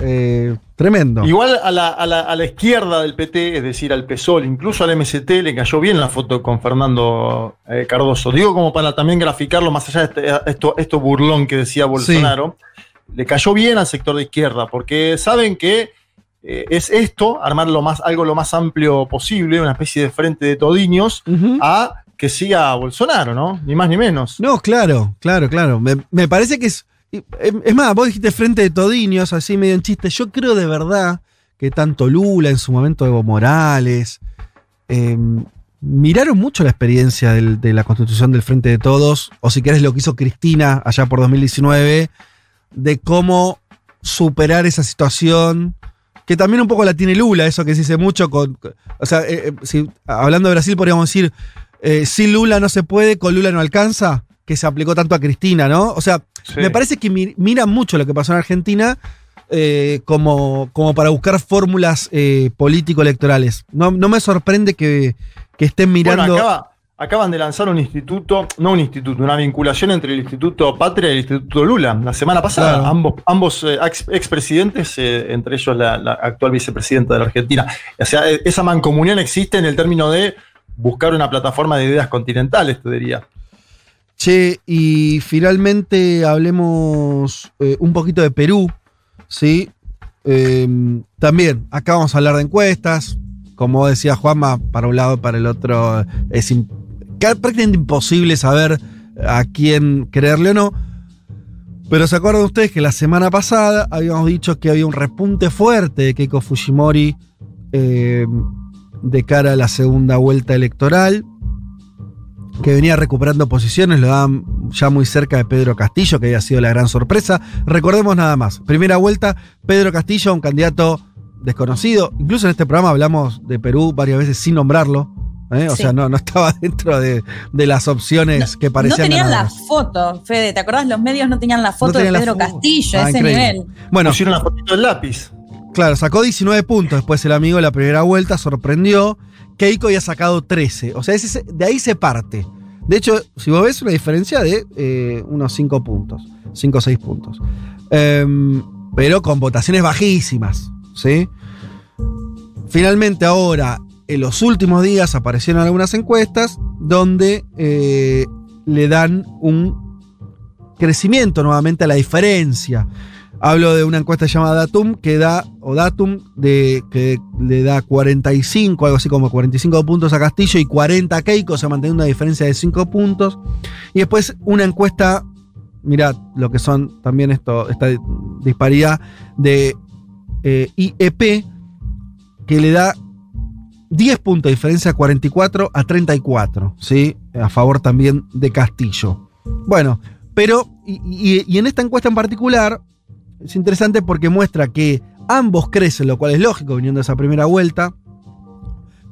Eh, tremendo. Igual a la, a la- a la izquierda del PT, es decir, al PSOL, incluso al MST, le cayó bien la foto con Fernando eh, Cardoso. Digo como para también graficarlo más allá de este- esto, esto burlón que decía Bolsonaro. Le cayó bien al sector de izquierda, porque saben que eh, es esto, armar lo más, algo lo más amplio posible, una especie de frente de todiños, a que siga Bolsonaro, ¿no? Ni más ni menos. No, claro, claro, claro. Me, me parece que es. Es más, vos dijiste frente de todiños, así medio en chiste. Yo creo de verdad que tanto Lula, en su momento Evo Morales, eh, miraron mucho la experiencia de la constitución del Frente de Todos, o si querés lo que hizo Cristina allá por 2019, de cómo superar esa situación, que también un poco la tiene Lula, eso que se dice mucho. O sea, eh, eh, hablando de Brasil podríamos decir, eh, sin Lula no se puede, con Lula no alcanza, que se aplicó tanto a Cristina, ¿no? O sea, Sí. me parece que mi- miran mucho lo que pasó en Argentina eh, como, como para buscar fórmulas eh, político-electorales. No, no me sorprende que, que estén mirando... Bueno, acaba- acaban de lanzar un instituto, no un instituto, una vinculación entre el Instituto Patria y el Instituto Lula. La semana pasada, Claro. ambos, ambos eh, ex- expresidentes, eh, entre ellos la, la actual vicepresidenta de la Argentina. O sea, eh, esa mancomunión existe en el término de buscar una plataforma de ideas continentales, te diría. Che, y finalmente hablemos eh, un poquito de Perú, ¿sí? Eh, también, acá vamos a hablar de encuestas. Como decía Juanma, para un lado, para el otro, es prácticamente imposible saber a quién creerle o no. Pero se acuerdan ustedes que la semana pasada habíamos dicho que había un repunte fuerte de Keiko Fujimori eh, de cara a la segunda vuelta electoral que venía recuperando posiciones, lo daban ya muy cerca de Pedro Castillo, que había sido la gran sorpresa. Recordemos nada más, primera vuelta, Pedro Castillo, un candidato desconocido. Incluso en este programa hablamos de Perú varias veces sin nombrarlo. ¿eh? O Sí. sea, no, no estaba [laughs] dentro de, de las opciones que No parecían tenían la ganadoras. foto, Fede, ¿te acordás? Los medios no tenían la foto tenían de la Pedro. Castillo, Ah, a ese increíble. nivel. Bueno, Pusieron la fotito del lápiz. Claro, sacó 19 puntos después el amigo de la primera vuelta, sorprendió. Keiko había sacado 13. O sea, de ahí se parte. De hecho, si vos ves una diferencia de eh, unos 5 puntos, 5 o 6 puntos. Em, pero con votaciones bajísimas, ¿sí? Finalmente ahora, en los últimos días aparecieron algunas encuestas donde eh, le dan un crecimiento nuevamente a la diferencia. Hablo de una encuesta llamada Datum que da, o Datum, de, que le da 45, algo así como 45 puntos a Castillo y 40 a Keiko, o sea, manteniendo una diferencia de 5 puntos. Y después una encuesta, mirad lo que son también esto, esta disparidad de eh, IEP, que le da 10 puntos de diferencia, 44 a 34, ¿sí? A favor también de Castillo. Bueno, pero, y en esta encuesta en particular, es interesante porque muestra que ambos crecen, lo cual es lógico viniendo de esa primera vuelta,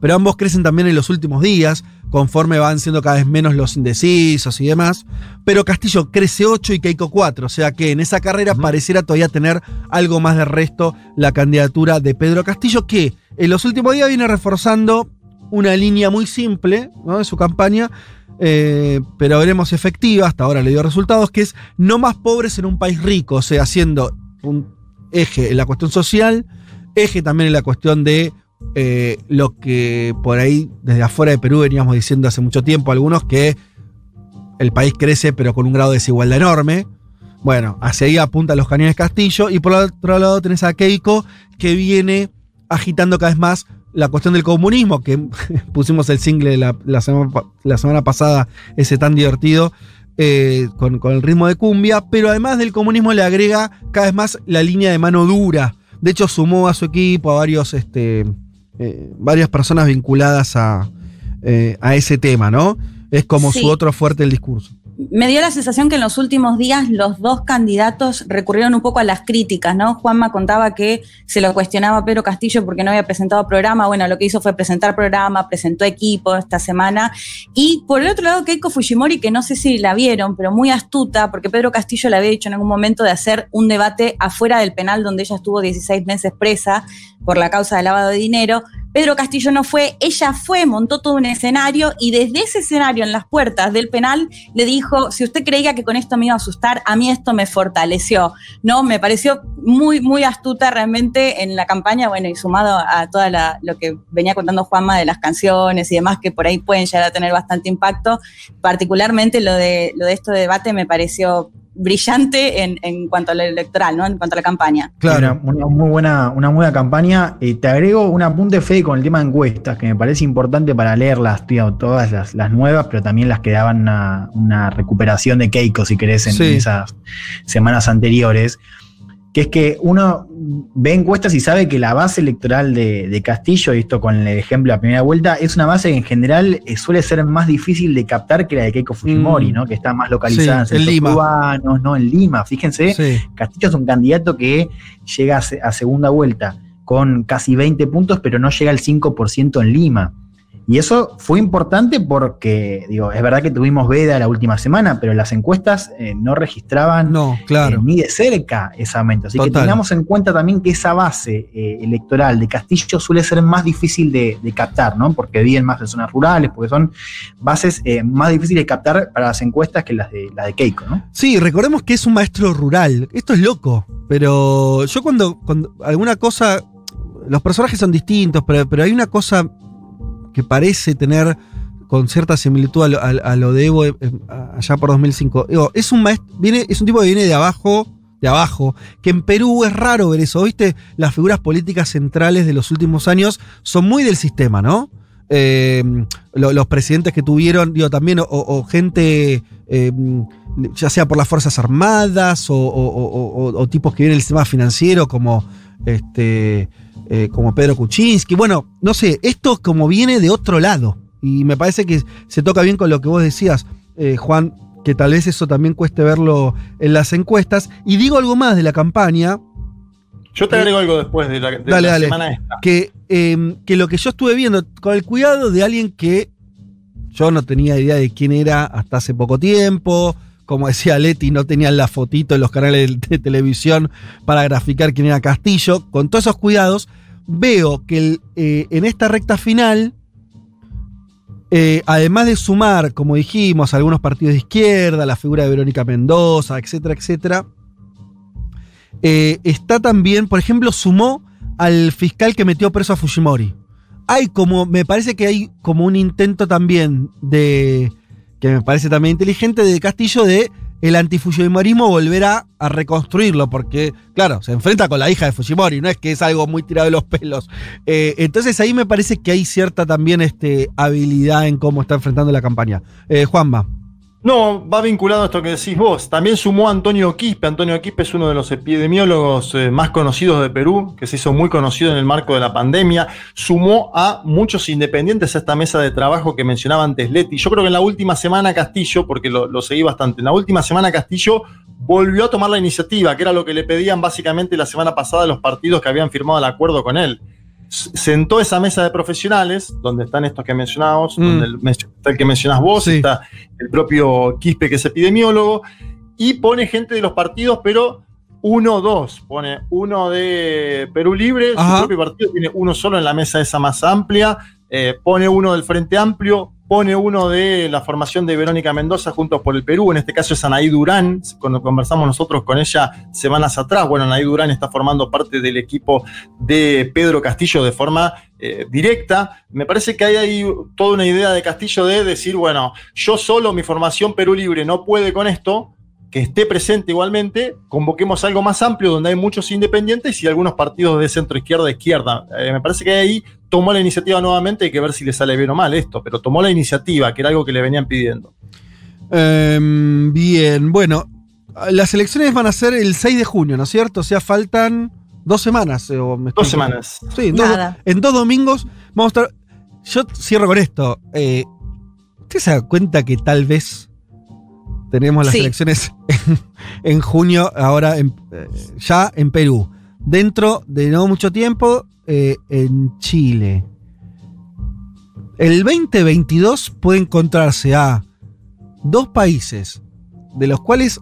pero ambos crecen también en los últimos días, conforme van siendo cada vez menos los indecisos y demás. Pero Castillo crece 8 y Keiko 4, o sea que en esa carrera pareciera todavía tener algo más de resto la candidatura de Pedro Castillo, que en los últimos días viene reforzando una línea muy simple ¿no? de su campaña, eh, pero veremos efectiva, hasta ahora le dio resultados, que es no más pobres en un país rico, o sea, haciendo eje en la cuestión social, eje también en la cuestión de eh, lo que por ahí desde afuera de Perú veníamos diciendo hace mucho tiempo algunos, que el país crece pero con un grado de desigualdad enorme. Bueno, hacia ahí apuntan los cañones Castillo y por otro lado tenés a Keiko que viene agitando cada vez más la cuestión del comunismo, que [laughs] pusimos el single la, la semana, la semana pasada, ese tan divertido, eh, con, con el ritmo de cumbia, pero además del comunismo le agrega cada vez más la línea de mano dura. De hecho, sumó a su equipo a varios, este, eh, varias personas vinculadas a, eh, a ese tema, ¿no? Es como Sí. su otro fuerte del discurso. Me dio la sensación que en los últimos días los dos candidatos recurrieron un poco a las críticas, ¿no? Juanma contaba que se lo cuestionaba a Pedro Castillo porque no había presentado programa. Bueno, lo que hizo fue presentar programa, presentó equipo esta semana. Y por el otro lado, Keiko Fujimori, que no sé si la vieron, pero muy astuta, porque Pedro Castillo le había dicho en algún momento de hacer un debate afuera del penal donde ella estuvo 16 meses presa por la causa del lavado de dinero. Pedro Castillo no fue, ella fue, montó todo un escenario y desde ese escenario en las puertas del penal le dijo, si usted creía que con esto me iba a asustar, a mí esto me fortaleció. No, me pareció muy, muy astuta realmente en la campaña, bueno, y sumado a todo lo que venía contando Juanma de las canciones y demás, que por ahí pueden llegar a tener bastante impacto. Particularmente lo de, lo de debate me pareció brillante en, en cuanto a lo electoral, ¿no? En cuanto a la campaña. Claro. Una, muy buena, una muy buena campaña. Eh, te agrego un apunte, Fede, con el tema de encuestas, que me parece importante para leerlas, tío, todas las, las nuevas, pero también las que daban una, una recuperación de Keiko, si querés, en, Sí. en esas semanas anteriores. Que es que uno ve encuestas y sabe que la base electoral de, de Castillo, y esto con el ejemplo de la primera vuelta, es una base que en general eh, suele ser más difícil de captar que la de Keiko Fujimori, Mm. ¿no? Que está más localizada Sí, en Lima. urbanos, ¿no? En Lima, fíjense. Sí. Castillo es un candidato que llega a, se- a segunda vuelta con casi 20 puntos, pero no llega al 5% en Lima. Y eso fue importante porque, digo, es verdad que tuvimos veda la última semana, pero las encuestas eh, no registraban No, claro. eh, ni de cerca ese aumento. Así que tengamos en cuenta también que esa base eh, electoral de Castillo suele ser más difícil de, de captar, ¿no? Porque viven más en zonas rurales, porque son bases más difíciles de captar para las encuestas que las de, la de Keiko, ¿no? Sí, recordemos que es un maestro rural. Esto es loco. Pero yo cuando, cuando alguna cosa. Los personajes son distintos, pero, pero hay una cosa que parece tener con cierta similitud a lo, a- de Evo eh, allá por 2005. Digo, es un maestro, viene, es un tipo que viene de abajo, de abajo, que en Perú es raro ver eso, ¿viste? Las figuras políticas centrales de los últimos años son muy del sistema, ¿no? Eh, lo- los presidentes que tuvieron, digo, también, o, gente, eh, ya sea por las Fuerzas Armadas o tipos que vienen del sistema financiero como, este, eh, como Pedro Kuczynski. Bueno, no sé, esto como viene de otro lado. Y me parece que se toca bien con lo que vos decías, eh, Juan, que tal vez eso también cueste verlo en las encuestas. Y digo algo más de la campaña, Yo te agrego algo después de la, de Dale, la dale. semana esta. que, eh, que lo que yo estuve viendo, con el cuidado de alguien que yo no tenía idea de quién era hasta hace poco tiempo, como decía Leti, no tenían la fotito en los canales de televisión para graficar quién era Castillo, con todos esos cuidados, veo que eh, en esta recta final, eh, además de sumar, como dijimos, algunos partidos de izquierda, la figura de Verónica Mendoza, etcétera, etcétera, eh, está también, por ejemplo, sumó al fiscal que metió preso a Fujimori. Hay como, me parece que hay como un intento también de, que me parece también inteligente, de Castillo de el antifujimorismo volver a, a reconstruirlo, porque, claro, se enfrenta con la hija de Fujimori, no es que es algo muy tirado de los pelos. Eh, entonces ahí me parece que hay cierta también este, habilidad en cómo está enfrentando la campaña. Eh, Juanma. No, va vinculado a esto que decís vos. También sumó a Antonio Quispe. Antonio Quispe es uno de los epidemiólogos eh, más conocidos de Perú, que se hizo muy conocido en el marco de la pandemia. Sumó a muchos independientes a esta mesa de trabajo que mencionaba antes Leti. Yo creo que en la última semana Castillo, porque lo, lo seguí bastante, en la última semana Castillo volvió a tomar la iniciativa, que era lo que le pedían básicamente la semana pasada los partidos que habían firmado el acuerdo con él. Sentó esa mesa de profesionales, donde están estos que mencionábamos, Mm. donde el, está el que mencionás vos, Sí. está el propio Quispe, que es epidemiólogo, y pone gente de los partidos, pero uno o dos. Pone uno de Perú Libre, Ajá. su propio partido tiene uno solo en la mesa esa más amplia, eh, pone uno del Frente Amplio, pone uno de la formación de Verónica Mendoza Juntos por el Perú, en este caso es Anaí Durán, cuando conversamos nosotros con ella semanas atrás, bueno, Anaí Durán está formando parte del equipo de Pedro Castillo de forma eh, directa. Me parece que hay ahí toda una idea de Castillo de decir, bueno, yo solo, mi formación Perú Libre no puede con esto, que esté presente igualmente, convoquemos algo más amplio donde hay muchos independientes y algunos partidos de centro izquierda izquierda. Eh, me parece que ahí tomó la iniciativa nuevamente, hay que ver si le sale bien o mal esto, pero tomó la iniciativa, que era algo que le venían pidiendo. Em, bien, bueno, las elecciones van a ser el 6 de junio, ¿no es cierto? O sea, faltan dos semanas. eh, o me Dos semanas. Sí, dos, Nada. en dos domingos vamos a estar. Yo cierro con esto. Eh, ¿Usted se da cuenta que tal vez tenemos las Sí. elecciones en, [laughs] en junio, ahora en- eh, ya en Perú? Dentro de no mucho tiempo, eh, en Chile. El 2022 puede encontrarse a dos países de los cuales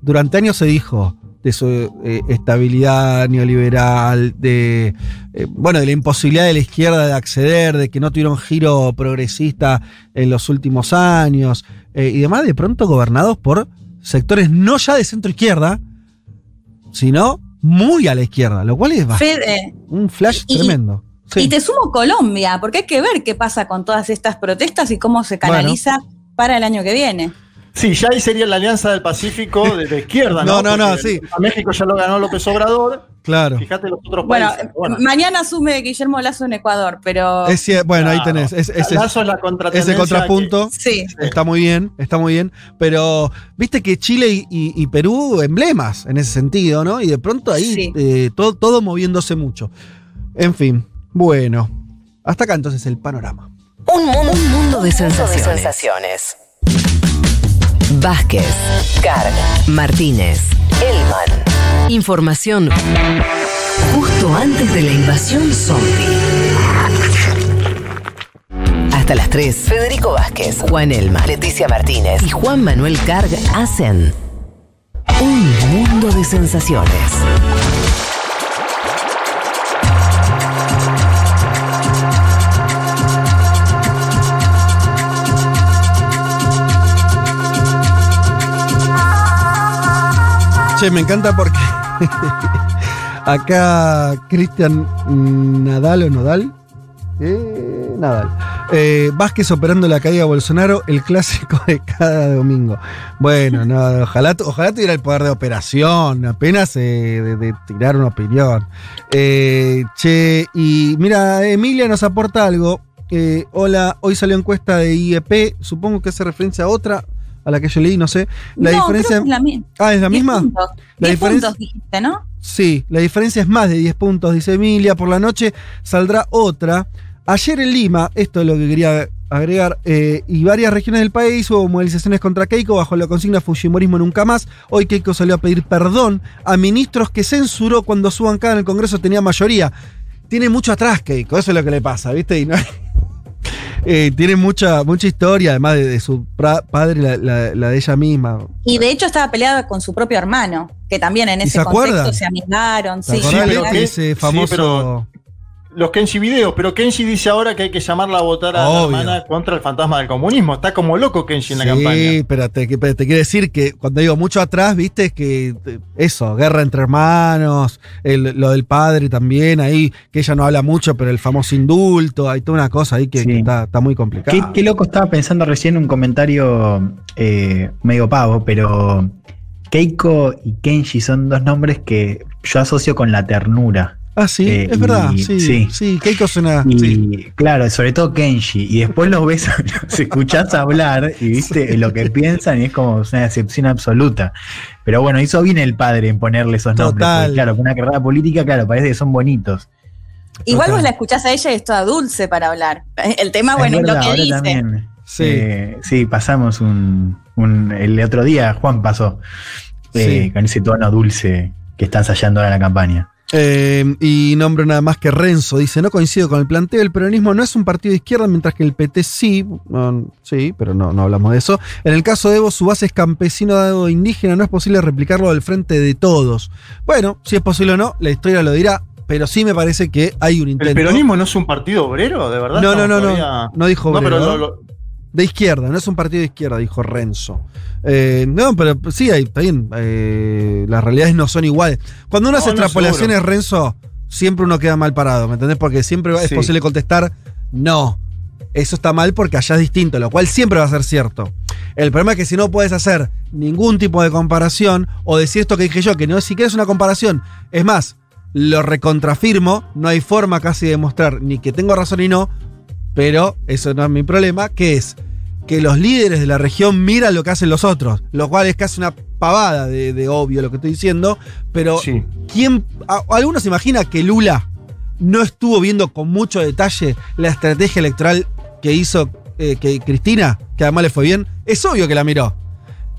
durante años se dijo de su eh, estabilidad neoliberal, de eh, bueno, de la imposibilidad de la izquierda de acceder, de que no tuvieron giro progresista en los últimos años, eh, y demás, de pronto gobernados por sectores no ya de centro izquierda, sino muy a la izquierda, lo cual es bast- Fede, un flash Y- tremendo. Sí. Y te sumo Colombia, porque hay que ver qué pasa con todas estas protestas y cómo se canaliza para el año que viene. Sí, ya ahí sería la Alianza del Pacífico de, de izquierda, ¿no? [laughs] No, no, no, sí. A México ya lo ganó López Obrador. Claro. Fíjate los otros Bueno, países. Bueno, mañana asume Guillermo Lazo en Ecuador, pero. Es bueno, ahí tenés. Es- ese, Lazo es la contratendencia ese contrapunto Sí. está muy bien, está muy bien. Pero viste que Chile y, y- y Perú, emblemas en ese sentido, ¿no? Y de pronto ahí Sí. eh, todo, todo moviéndose mucho. En fin, bueno. Hasta acá entonces el panorama. Un mundo, un mundo de sensaciones. Vázquez, Carg, Martínez, Elman. Información justo antes de la invasión zombie. Hasta las 3, Federico Vázquez, Juan Elma, Leticia Martínez y Juan Manuel Carg hacen un mundo de sensaciones. Me encanta porque [laughs] acá Cristian Nadal o Nodal. Eh, Nadal. Eh, Vázquez operando la caída a Bolsonaro, el clásico de cada domingo. Bueno, no, ojalá, ojalá tuviera el poder de operación, apenas eh, de, de tirar una opinión. Che, y mira, Emilia nos aporta algo. Hola, hoy salió encuesta de IEP, supongo que hace referencia a otra, a la que yo leí, no sé. La no, diferencia. creo que es la, Ah, ¿es la 10 misma? puntos. La 10 diferencia- puntos dijiste, ¿no? Sí, la diferencia es más de 10 puntos, dice Emilia. Por la noche saldrá otra. Ayer en Lima, esto es lo que quería agregar, eh, y varias regiones del país hubo movilizaciones contra Keiko bajo la consigna Fujimorismo nunca más. Hoy Keiko salió a pedir perdón a ministros que censuró cuando su bancada en el Congreso tenía mayoría. Tiene mucho atrás Keiko, eso es lo que le pasa, ¿viste? Y no- [laughs] eh, tiene mucha, mucha historia, además de, de su pra- padre, la, la- la de ella misma. Y de hecho estaba peleada con su propio hermano, que también en ¿Y ese se acuerdan? contexto se amigaron. ¿Te Sí, pero que- ese sí, famoso... pero- Los Kenshi videos, pero Kenshi dice ahora que hay que llamarla a votar a Obvio. la hermana contra el fantasma del comunismo. Está como loco Kenshi en la sí, campaña. pero te, te quiero decir que cuando digo mucho atrás, viste, es que eso, guerra entre hermanos, el- lo del padre también, ahí, que ella no habla mucho, pero el famoso indulto, hay toda una cosa ahí que, Sí. que está, está muy complicada. Qué, qué loco estaba pensando recién un comentario eh, medio pavo, pero Keiko y Kenshi son dos nombres que yo asocio con la ternura. Ah, sí, Eh, es verdad, y- sí, sí. sí, Keiko suena... Y sí. claro, sobre todo Kenshi. Y después los ves, [laughs] los escuchás hablar y viste lo que piensan y es como una decepción absoluta. Pero bueno, hizo bien el padre en ponerle esos nombres. Total. porque, claro, con una carrera política, claro, parece que son bonitos. Igual Total. vos la escuchás a ella y es toda dulce para hablar. El tema, bueno, es, verdad, lo que ahora dice. también. Sí. Eh, sí, pasamos un, un- El otro día Juan pasó eh, Sí. con ese tono dulce que está ensayando ahora en la campaña. Eh, y nombro nada más que Renzo. Dice, no coincido con el planteo, el peronismo no es un partido de izquierda, mientras que el PT sí. No, sí, pero no, no hablamos de eso. En el caso de Evo, su base es campesino dado indígena, no es posible replicarlo del frente de todos. Bueno, si es posible o no, la historia lo dirá, pero sí me parece que hay un intento. ¿El peronismo no es un partido obrero, de verdad? No, no, no, no. todavía- No dijo No, pero obrero, lo- ¿no? lo- De izquierda, no es un partido de izquierda, dijo Renzo. Eh, no, pero sí, hay, está bien. eh, las realidades no son iguales. Cuando uno No, hace no, extrapolaciones, seguro. Renzo, siempre uno queda mal parado, ¿me entendés? Porque siempre es posible contestar, no. Eso está mal porque allá es distinto, lo cual siempre va a ser cierto. El problema es que si no puedes hacer ningún tipo de comparación o decir esto que dije yo, que no es siquiera es una comparación, es más, lo recontrafirmo, no hay forma casi de demostrar ni que tengo razón y no, pero eso no es mi problema, que es que los líderes de la región miran lo que hacen los otros, lo cual es casi una pavada de, de obvio lo que estoy diciendo, pero Sí. ¿quién, a- ¿alguno se imagina que Lula no estuvo viendo con mucho detalle la estrategia electoral que hizo eh, que Cristina, que además le fue bien? Es obvio que la miró.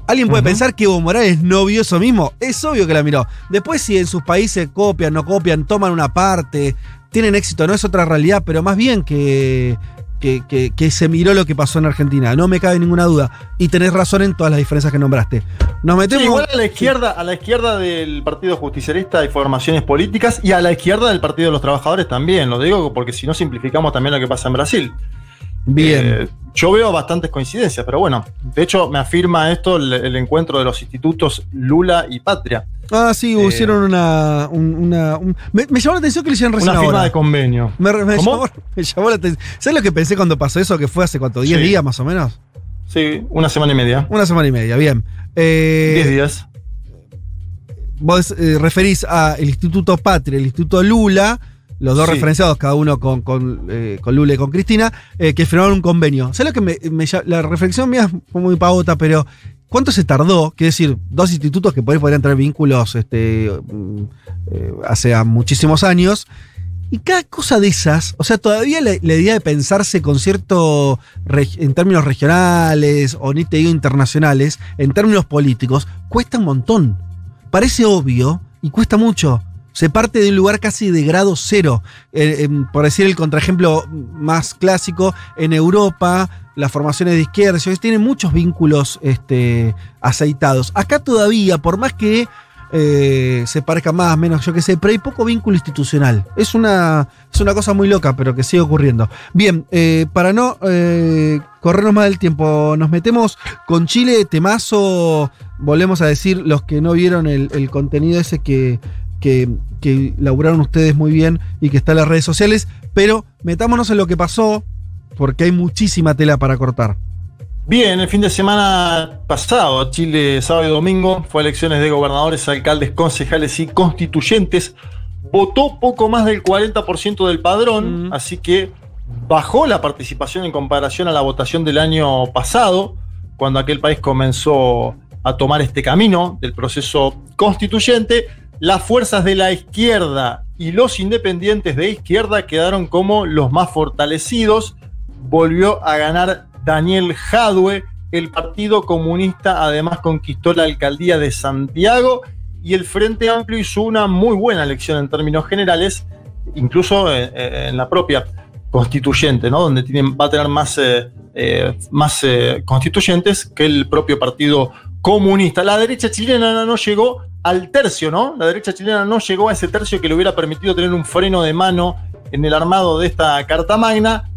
¿Alguien puede pensar que Evo Morales no vio eso mismo? Es obvio que la miró. Después, si en sus países copian, no copian, toman una parte, tienen éxito, no es otra realidad, pero más bien que, que, que- que se miró lo que pasó en Argentina. No me cabe ninguna duda. Y tenés razón en todas las diferencias que nombraste. Nos Sí, metemos. igual a la izquierda, a la izquierda del Partido Justicialista hay formaciones políticas y a la izquierda del Partido de los Trabajadores también, lo digo porque si no simplificamos también lo que pasa en Brasil. Bien. Eh, yo veo bastantes coincidencias, pero bueno, de hecho me afirma esto el, el encuentro de los institutos Lula y Patria. Ah, sí, Eh, hicieron una. un- una un- me, me llamó la atención que le hicieron recién Una firma ahora. de convenio. Me, me ¿Cómo? llamó, me llamó la atención. ¿Sabes lo que pensé cuando pasó eso? Que fue hace cuánto, 10 Sí. días más o menos. Sí, una semana y media. Una semana y media, bien. Eh, Diez días. Vos eh, referís al Instituto Patria, el Instituto Lula, los dos Sí. referenciados, cada uno con, con, eh, con Lula y con Cristina, eh, que firmaron un convenio. ¿Sabes lo que me, me La reflexión mía fue muy pavota, pero ¿cuánto se tardó? Quiero decir, dos institutos que por ahí podrían tener vínculos este, mm, eh, hace muchísimos años. Y cada cosa de esas, o sea, todavía la, la idea de pensarse con cierto, en términos regionales o ni te digo internacionales, en términos políticos, cuesta un montón. Parece obvio y cuesta mucho. Se parte de un lugar casi de grado cero. Eh, em, por decir el contraejemplo más clásico, en Europa las formaciones de izquierda tienen muchos vínculos este, aceitados. Acá todavía, por más que eh, se parezca más, menos, yo qué sé, pero hay poco vínculo institucional. Es una, es una cosa muy loca, pero que sigue ocurriendo. Bien, eh, para no corrernos más del tiempo, nos metemos con Chile, temazo, volvemos a decir, los que no vieron el, el contenido ese que, que, que laburaron ustedes muy bien y que está en las redes sociales, pero metámonos en lo que pasó, porque hay muchísima tela para cortar. Bien, el fin de semana pasado, Chile, sábado y domingo, fue elecciones de gobernadores, alcaldes, concejales y constituyentes. Votó poco más del 40% del padrón, así que bajó la participación en comparación a la votación del año pasado, cuando aquel país comenzó a tomar este camino del proceso constituyente. Las fuerzas de la izquierda y los independientes de izquierda quedaron como los más fortalecidos. Volvió a ganar Daniel Jadwe. El Partido Comunista además conquistó la alcaldía de Santiago y el Frente Amplio hizo una muy buena elección en términos generales, incluso en, en la propia constituyente, ¿no? donde tienen, va a tener más, eh, eh, más eh, constituyentes que el propio Partido Comunista. La derecha chilena no llegó al tercio, ¿no? La derecha chilena no llegó a ese tercio que le hubiera permitido tener un freno de mano en el armado de esta Carta Magna.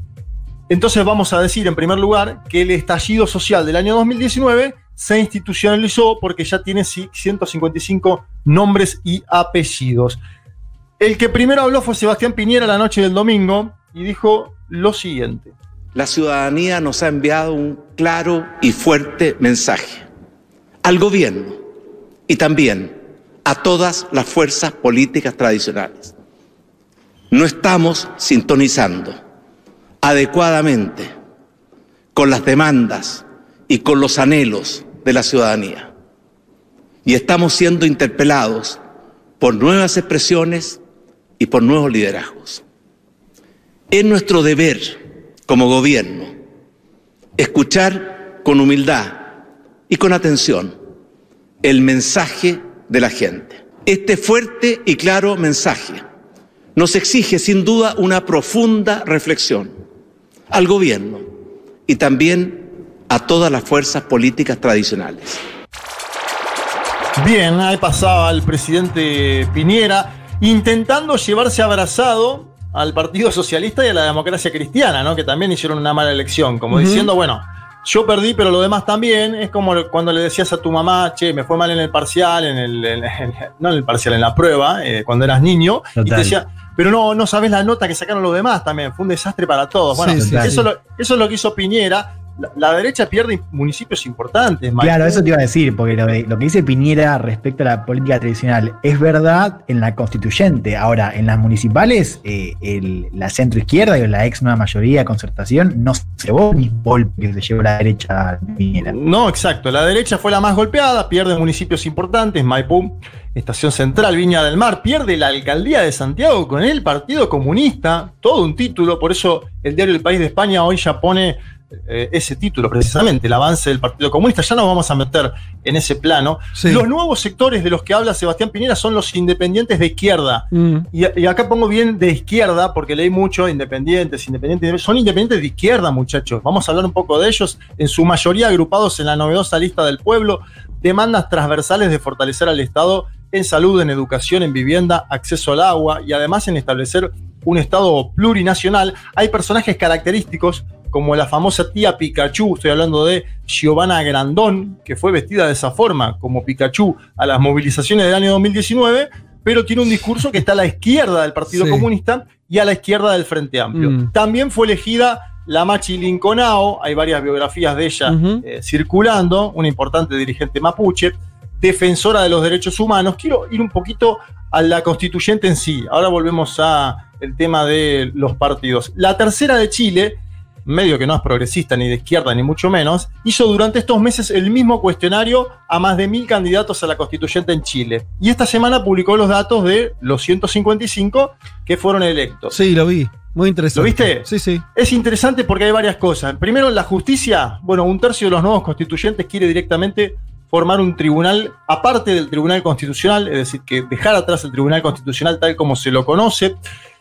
Entonces vamos a decir en primer lugar que el estallido social del año 2019 se institucionalizó porque ya tiene 155 nombres y apellidos. El que primero habló fue Sebastián Piñera la noche del domingo y dijo lo siguiente. La ciudadanía nos ha enviado un claro y fuerte mensaje al gobierno y también a todas las fuerzas políticas tradicionales. No estamos sintonizando adecuadamente con las demandas y con los anhelos de la ciudadanía. Y estamos siendo interpelados por nuevas expresiones y por nuevos liderazgos. Es nuestro deber como gobierno escuchar con humildad y con atención el mensaje de la gente. Este fuerte y claro mensaje nos exige sin duda una profunda reflexión al gobierno y también a todas las fuerzas políticas tradicionales. Bien, ahí pasaba el presidente Piñera intentando llevarse abrazado al Partido Socialista y a la democracia cristiana, ¿no? Que también hicieron una mala elección, como diciendo, bueno, yo perdí, pero los demás también. Es como cuando le decías a tu mamá, che, me fue mal en el parcial, en el, en- [laughs] no en el parcial, en la prueba, eh, cuando eras niño, y te decía, pero no, no sabes la nota que sacaron los demás también, fue un desastre para todos. Bueno, Sí, sí, eso, sí. Lo, eso es lo que hizo Piñera. La, la derecha pierde municipios importantes, Mike. Claro, eso te iba a decir, porque lo, de- lo que dice Piñera respecto a la política tradicional es verdad en la constituyente. Ahora, en las municipales, eh, el- la centro izquierda y la ex nueva mayoría, concertación, no se llevó ni golpe que se llevó la derecha a Piñera. No, exacto. La derecha fue la más golpeada, pierde municipios importantes, Maipú, Estación Central, Viña del Mar, pierde la alcaldía de Santiago con el Partido Comunista, todo un título, por eso el diario El País de España hoy ya pone eh, ese título, precisamente, el avance del Partido Comunista. Ya nos vamos a meter en ese plano. Sí. Los nuevos sectores de los que habla Sebastián Piñera son los independientes de izquierda. Mm. Y, y acá pongo bien de izquierda, porque leí mucho independientes, independientes. Son independientes de izquierda, muchachos. Vamos a hablar un poco de ellos, en su mayoría agrupados en la novedosa lista del pueblo. Demandas transversales de fortalecer al Estado en salud, en educación, en vivienda, acceso al agua y además en establecer un Estado plurinacional. Hay personajes característicos como la famosa tía Pikachu, estoy hablando de Giovanna Grandón, que fue vestida de esa forma, como Pikachu, a las movilizaciones del año 2019, pero tiene un discurso que está a la izquierda del Partido Sí. Comunista y a la izquierda del Frente Amplio. Mm. También fue elegida la Machi Linconao, hay varias biografías de ella eh, circulando, una importante dirigente mapuche, defensora de los derechos humanos. Quiero ir un poquito a la constituyente en sí. Ahora volvemos a el tema de los partidos. La tercera de Chile, medio que no es progresista ni de izquierda ni mucho menos, hizo durante estos meses el mismo cuestionario a más de mil candidatos a la constituyente en Chile. Y esta semana publicó los datos de los 155 que fueron electos. Sí, lo vi. Muy interesante. ¿Lo viste? Sí, sí. Es interesante porque hay varias cosas. Primero, la justicia. Bueno, un tercio de los nuevos constituyentes quiere directamente formar un tribunal aparte del Tribunal Constitucional, es decir, que dejar atrás el Tribunal Constitucional tal como se lo conoce.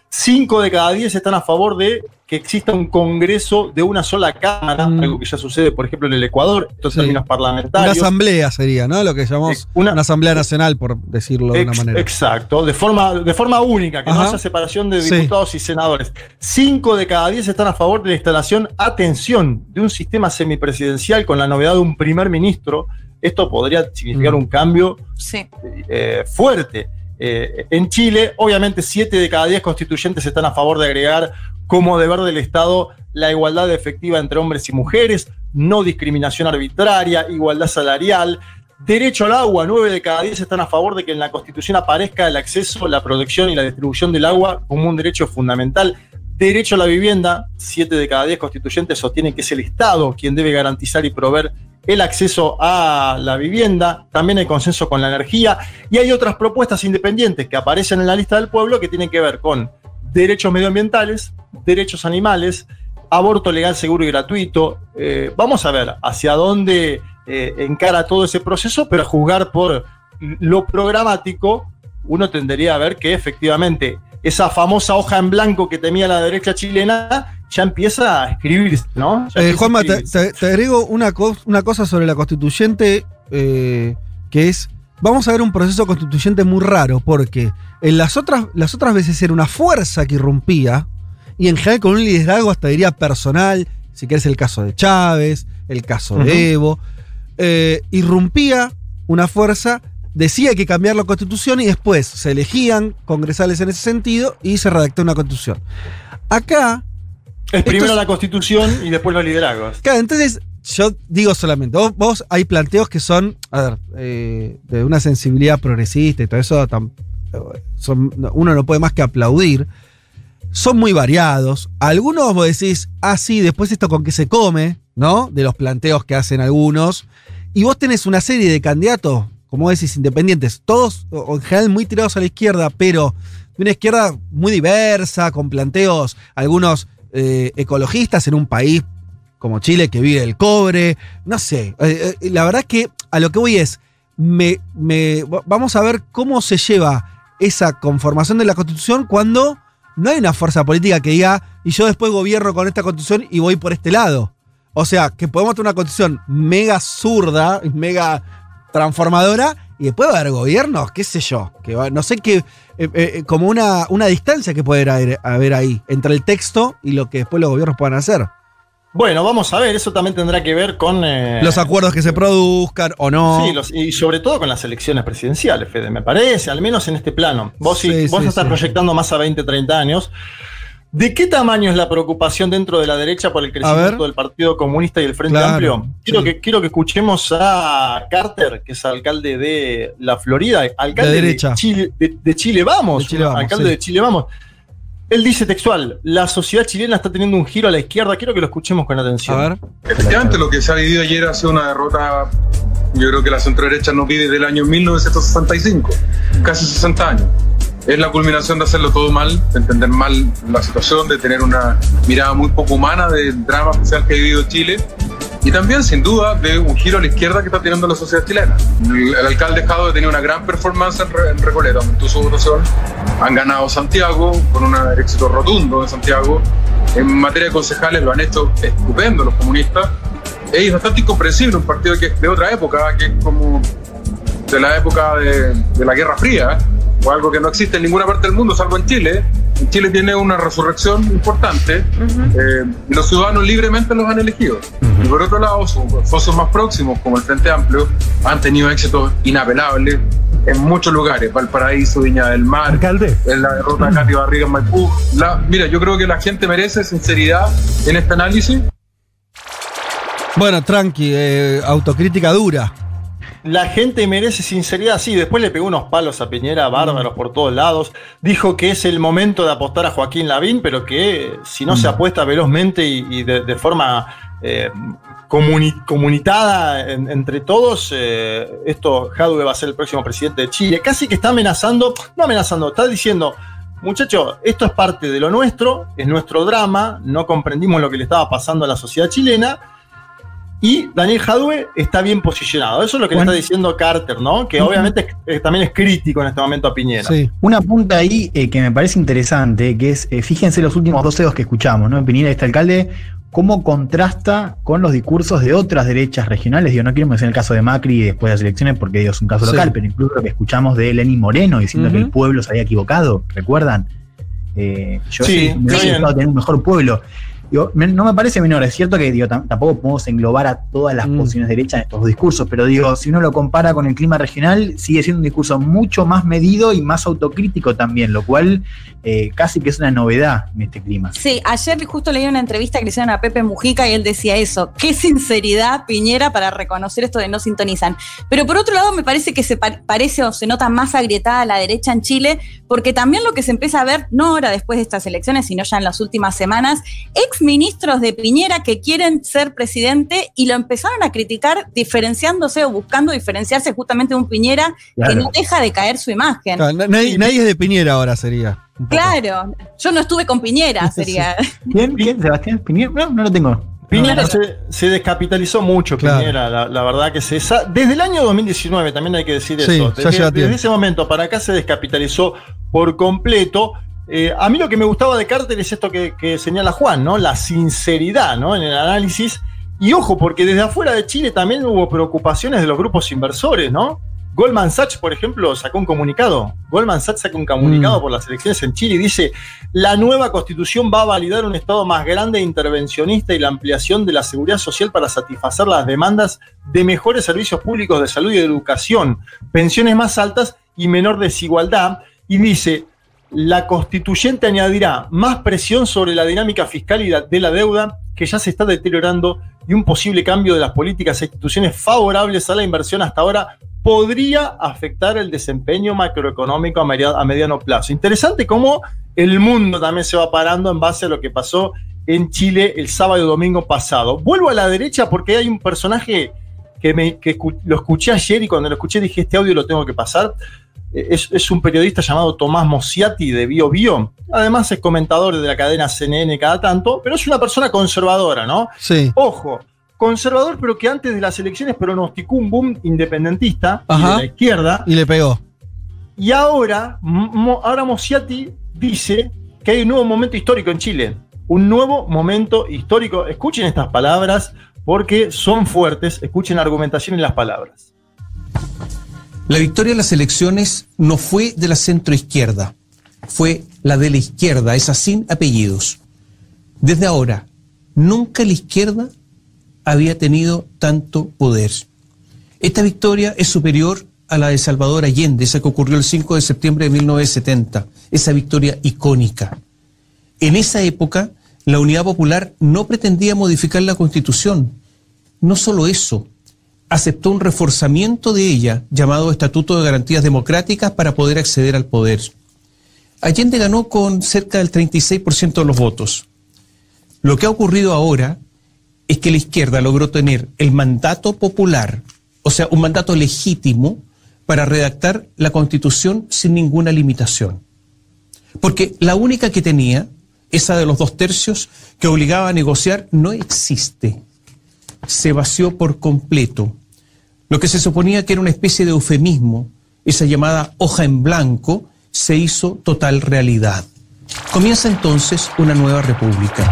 Cinco de cada diez están a favor de que exista un Congreso de una sola Cámara, algo que ya sucede, por ejemplo, en el Ecuador, estos Sí. términos Una parlamentarios. asamblea sería, ¿no? Lo que llamamos una, asamblea nacional, por decirlo de una manera. Exacto, de forma, de forma única, que no haya separación de Sí. diputados y senadores. Cinco de cada diez están a favor de la instalación, atención, de un sistema semipresidencial con la novedad de un primer ministro. Esto podría significar Mm. un cambio Sí. eh, fuerte. Eh, en Chile, obviamente, siete de cada diez constituyentes están a favor de agregar como deber del Estado la igualdad efectiva entre hombres y mujeres, no discriminación arbitraria, igualdad salarial, derecho al agua. Nueve de cada diez están a favor de que en la Constitución aparezca el acceso, la producción y la distribución del agua como un derecho fundamental. Derecho a la vivienda, siete de cada diez constituyentes sostienen que es el Estado quien debe garantizar y proveer el acceso a la vivienda, también hay consenso con la energía y hay otras propuestas independientes que aparecen en la lista del pueblo que tienen que ver con derechos medioambientales, derechos animales, aborto legal, seguro y gratuito. Eh, vamos a ver hacia dónde eh, encara todo ese proceso, pero a juzgar por lo programático, uno tendería a ver que efectivamente esa famosa hoja en blanco que temía la derecha chilena ya empieza a escribirse, ¿no? Eh, Juanma, te, escribirse. te- te agrego una, cos- una cosa sobre la constituyente, eh, que es, vamos a ver un proceso constituyente muy raro, porque en las otras, las otras veces era una fuerza que irrumpía, y en general con un liderazgo hasta diría personal, si querés el caso de Chávez, el caso de Evo, eh, irrumpía una fuerza, decía que cambiar la constitución y después se elegían congresales en ese sentido y se redactó una constitución. Acá Es primero la constitución y después los liderazgos. Claro, entonces yo digo solamente, vos, vos hay planteos que son, a ver, eh, de una sensibilidad progresista y todo eso, tam- son- uno no puede más que aplaudir. Son muy variados. Algunos vos decís, ah, sí, después esto con qué se come, ¿no? De los planteos que hacen algunos. Y vos tenés una serie de candidatos, como decís, independientes, todos o en general muy tirados a la izquierda, pero de una izquierda muy diversa, con planteos, algunos eh, ecologistas en un país como Chile que vive del cobre, no sé. eh, eh, la verdad que a lo que voy es, me, me- vamos a ver cómo se lleva esa conformación de la constitución cuando no hay una fuerza política que diga, y yo después gobierno con esta constitución y voy por este lado. O sea, que podemos tener una constitución mega zurda, mega transformadora, y después va a haber gobiernos, qué sé yo, que va- no sé qué, eh, eh, como una, una distancia que puede haber, haber ahí entre el texto y lo que después los gobiernos puedan hacer. Bueno, vamos a ver, eso también tendrá que ver con... eh, Los acuerdos que se produzcan o no. Sí, los- y sobre todo con las elecciones presidenciales, Fede, me parece, al menos en este plano. Vos, sí, Sí, vos sí, estás sí. proyectando más a 20, 30 años. ¿De qué tamaño es la preocupación dentro de la derecha por el crecimiento del Partido Comunista y el Frente Claro, Amplio? Quiero, sí. que, quiero que escuchemos a Carter, que es alcalde de la Florida, alcalde De de, derecha. Chile, de, de Chile Vamos, De Chile Vamos, alcalde sí. de Chile Vamos. Él dice textual, la sociedad chilena está teniendo un giro a la izquierda. Quiero que lo escuchemos con atención. A ver. Efectivamente, lo que se ha vivido ayer ha sido una derrota. Yo creo que la centroderecha no vive del año 1965, casi 60 años. Es la culminación de hacerlo todo mal, de entender mal la situación, de tener una mirada muy poco humana del drama social que ha vivido Chile y también, sin duda, de un giro a la izquierda que está teniendo la sociedad chilena. El, alcalde Jado ha tenido una gran performance en, Re- en Recoleta, aumentó su votación, han ganado Santiago con un éxito rotundo en Santiago. En materia de concejales lo han hecho estupendo los comunistas. Es bastante incomprensible un partido que es de otra época, que es como de la época de, de la Guerra Fría, o algo que no existe en ninguna parte del mundo, salvo en Chile. En Chile tiene una resurrección importante eh, y los ciudadanos libremente los han elegido. Y por otro lado, sus socios más próximos, como el Frente Amplio, han tenido éxitos inapelables. en muchos lugares, Valparaíso, Viña del Mar, Alcalde. en la derrota de Katy Barriga en Maipú. La- mira, yo creo que la gente merece sinceridad en este análisis. Bueno, tranqui, eh, autocrítica dura. La gente merece sinceridad, sí. Después le pegó unos palos a Piñera, bárbaros por todos lados. Dijo que es el momento de apostar a Joaquín Lavín, pero que si no se apuesta velozmente y, y de, de forma eh, comuni- comunitada en- entre todos, eh, esto Jadwe va a ser el próximo presidente de Chile. Casi que está amenazando, no amenazando, está diciendo. Muchachos, esto es parte de lo nuestro, es nuestro drama, no comprendimos lo que le estaba pasando a la sociedad chilena, y Daniel Jadwe está bien posicionado. Eso es lo que le está diciendo Carter, ¿no? Que obviamente es- también es crítico en este momento a Piñera. Una punta ahí eh, que me parece interesante, que es, eh, fíjense los últimos dos dedos que escuchamos, ¿no? En Piñera, este alcalde, cómo contrasta con los discursos de otras derechas regionales. Digo, no quiero mencionar el caso de Macri después de las elecciones porque digo, es un caso Sí. local, pero incluso lo que escuchamos de Lenín Moreno diciendo que el pueblo se había equivocado, ¿recuerdan? Eh, yo Sí, sí, gustado tener un mejor pueblo. Digo, no me parece menor, es cierto que digo, tam- tampoco podemos englobar a todas las Mm. posiciones derechas en estos discursos, pero digo, si uno lo compara con el clima regional, sigue siendo un discurso mucho más medido y más autocrítico también, lo cual eh, casi que es una novedad en este clima. Sí, ayer justo leí una entrevista que le hicieron a Pepe Mujica y él decía eso. Qué sinceridad, Piñera, para reconocer esto de no sintonizan. Pero por otro lado, me parece que se pa- parece o se nota más agrietada la derecha en Chile, porque también lo que se empieza a ver, no ahora después de estas elecciones, sino ya en las últimas semanas, ex ministros de Piñera que quieren ser presidente y lo empezaron a criticar diferenciándose o buscando diferenciarse justamente de un Piñera que no deja de caer su imagen. Claro, nadie, nadie es de Piñera ahora, sería. Claro, yo no estuve con Piñera, sería. ¿Quién? ¿Quién? ¿Sebastián Piñera? No, no lo tengo. Piñera No, se, se descapitalizó mucho, Claro. Piñera, la, la verdad que se. Desde el año 2019, también hay que decir Sí, eso. Desde, desde ese momento para acá se descapitalizó por completo. Eh, a mí lo que me gustaba de Carter es esto que, que señala Juan, ¿no? La sinceridad, ¿no? En el análisis. Y ojo, porque desde afuera de Chile también hubo preocupaciones de los grupos inversores, ¿no? Goldman Sachs, por ejemplo, sacó un comunicado. Goldman Sachs sacó un comunicado Mm. por las elecciones en Chile y dice, la nueva constitución va a validar un Estado más grande e intervencionista y la ampliación de la seguridad social para satisfacer las demandas de mejores servicios públicos de salud y de educación, pensiones más altas y menor desigualdad. Y dice, la constituyente añadirá más presión sobre la dinámica fiscal y de la deuda que ya se está deteriorando y un posible cambio de las políticas e instituciones favorables a la inversión hasta ahora podría afectar el desempeño macroeconómico a, media- a mediano plazo. Interesante cómo el mundo también se va parando en base a lo que pasó en Chile el sábado y domingo pasado. Vuelvo a la derecha porque hay un personaje que, me, que lo escuché ayer y cuando lo escuché dije, este audio lo tengo que pasar. Eh, Es, es un periodista llamado Tomás Mosiati de Bio Bio. Además es comentador de la cadena CNN cada tanto, pero es una persona conservadora, ¿no? Sí. Ojo, conservador, pero que antes de las elecciones pronosticó un boom independentista y de la izquierda. Y le pegó. Y ahora, Mo- ahora Mosiati dice que hay un nuevo momento histórico en Chile. Un nuevo momento histórico. Escuchen estas palabras porque son fuertes. Escuchen la argumentación en las palabras. La victoria de las elecciones no fue de la centroizquierda, fue la de la izquierda, esa sin apellidos. Desde ahora, nunca la izquierda había tenido tanto poder. Esta victoria es superior a la de Salvador Allende, esa que ocurrió el 5 de septiembre de 1970, esa victoria icónica. En esa época, la Unidad Popular no pretendía modificar la Constitución. No solo eso, aceptó un reforzamiento de ella llamado Estatuto de Garantías Democráticas para poder acceder al poder. Allende ganó con cerca del 36% de los votos. Lo que ha ocurrido ahora es que la izquierda logró tener el mandato popular, o sea, un mandato legítimo para redactar la constitución sin ninguna limitación. Porque la única que tenía, esa de los dos tercios, que obligaba a negociar, no existe se vació por completo. Lo que se suponía que era una especie de eufemismo, esa llamada hoja en blanco, se hizo total realidad. Comienza entonces una nueva república.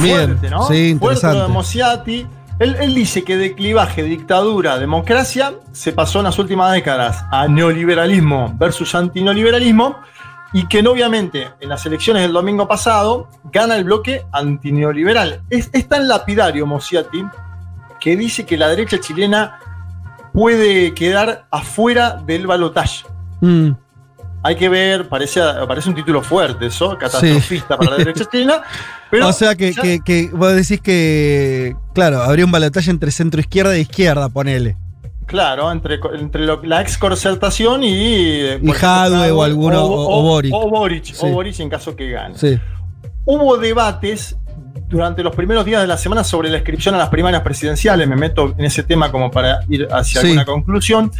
Fuerte, ¿no? sí, Fuerte de interesante. Mosiati. Él, él dice que de clivaje, dictadura, democracia, se pasó en las últimas décadas a neoliberalismo versus antineoliberalismo y que no, obviamente en las elecciones del domingo pasado gana el bloque antineoliberal. Es, es tan lapidario Mosiati que dice que la derecha chilena puede quedar afuera del balotaje. Mm. Hay que ver, parece, parece un título fuerte eso, catastrofista para la derecha chilena. [laughs] Pero o sea que, ya- que- que vos decís que, claro, habría un balotaje entre centro izquierda e izquierda, ponele. Claro, entre, entre lo- la ex concertación y. eh, Y Jadwe o alguno, o- o Boric. O Boric, Sí. o Boric en caso que gane. Sí. Hubo debates durante los primeros días de la semana sobre la inscripción a las primarias presidenciales. Me meto en ese tema como para ir hacia Sí. alguna conclusión.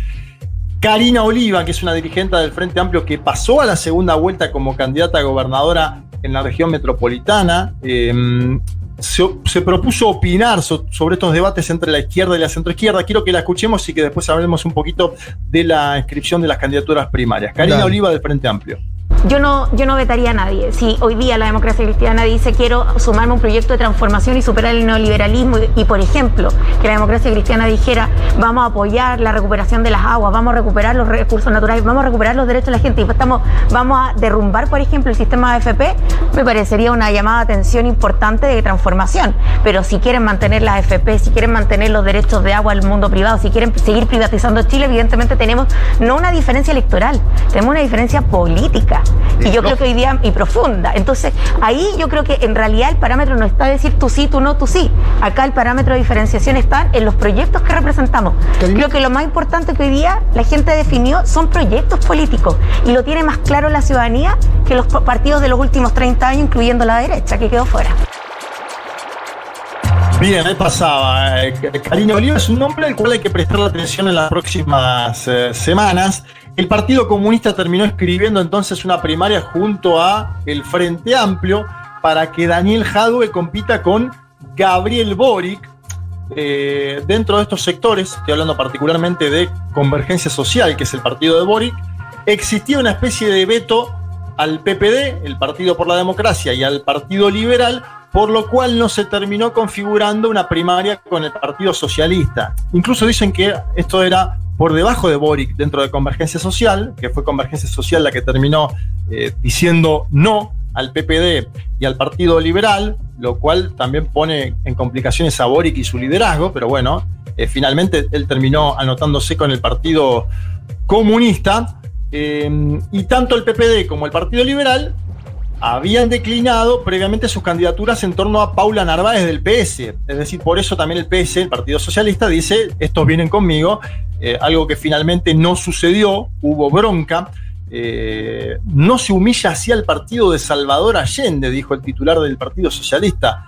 Karina Oliva, que es una dirigente del Frente Amplio que pasó a la segunda vuelta como candidata a gobernadora en la región metropolitana, eh, se, se propuso opinar so- sobre estos debates entre la izquierda y la centroizquierda. Quiero que la escuchemos y que después hablemos un poquito de la inscripción de las candidaturas primarias. Karina Dale. Oliva del Frente Amplio. Yo no, yo no vetaría a nadie. Si hoy día la democracia cristiana dice quiero sumarme a un proyecto de transformación y superar el neoliberalismo y, por ejemplo, que la democracia cristiana dijera vamos a apoyar la recuperación de las aguas, vamos a recuperar los recursos naturales, vamos a recuperar los derechos de la gente y estamos, vamos a derrumbar, por ejemplo, el sistema AFP, me parecería una llamada de atención importante de transformación. Pero si quieren mantener las AFP, si quieren mantener los derechos de agua al mundo privado, si quieren seguir privatizando Chile, evidentemente tenemos no una diferencia electoral, tenemos una diferencia política. Y yo creo que hoy día, y profunda. Entonces, ahí yo creo que en realidad el parámetro no está decir tú sí, tú no, tú sí. Acá el parámetro de diferenciación está en los proyectos que representamos. Creo que lo más importante que hoy día la gente definió son proyectos políticos. Y lo tiene más claro la ciudadanía que los partidos de los últimos 30 años, incluyendo la derecha, que quedó fuera. Bien, ahí pasaba. Eh, Karina Oliva es un nombre al cual hay que prestarle atención en las próximas eh, semanas. El Partido Comunista terminó escribiendo entonces una primaria junto a el Frente Amplio para que Daniel Jadwe compita con Gabriel Boric. Eh, dentro de estos sectores, estoy hablando particularmente de Convergencia Social, que es el partido de Boric, existía una especie de veto al PPD, el Partido por la Democracia, y al Partido Liberal, por lo cual no se terminó configurando una primaria con el Partido Socialista. Incluso dicen que esto era por debajo de Boric dentro de Convergencia Social, que fue Convergencia Social la que terminó eh, diciendo no al PPD y al Partido Liberal, lo cual también pone en complicaciones a Boric y su liderazgo, pero bueno, eh, finalmente él terminó anotándose con el Partido Comunista, eh, y tanto el PPD como el Partido Liberal habían declinado previamente sus candidaturas en torno a Paula Narváez del PS. Es decir, por eso también el PS, el Partido Socialista, dice, estos vienen conmigo, eh, algo que finalmente no sucedió, hubo bronca. Eh, no se humilla así al partido de Salvador Allende, dijo el titular del Partido Socialista,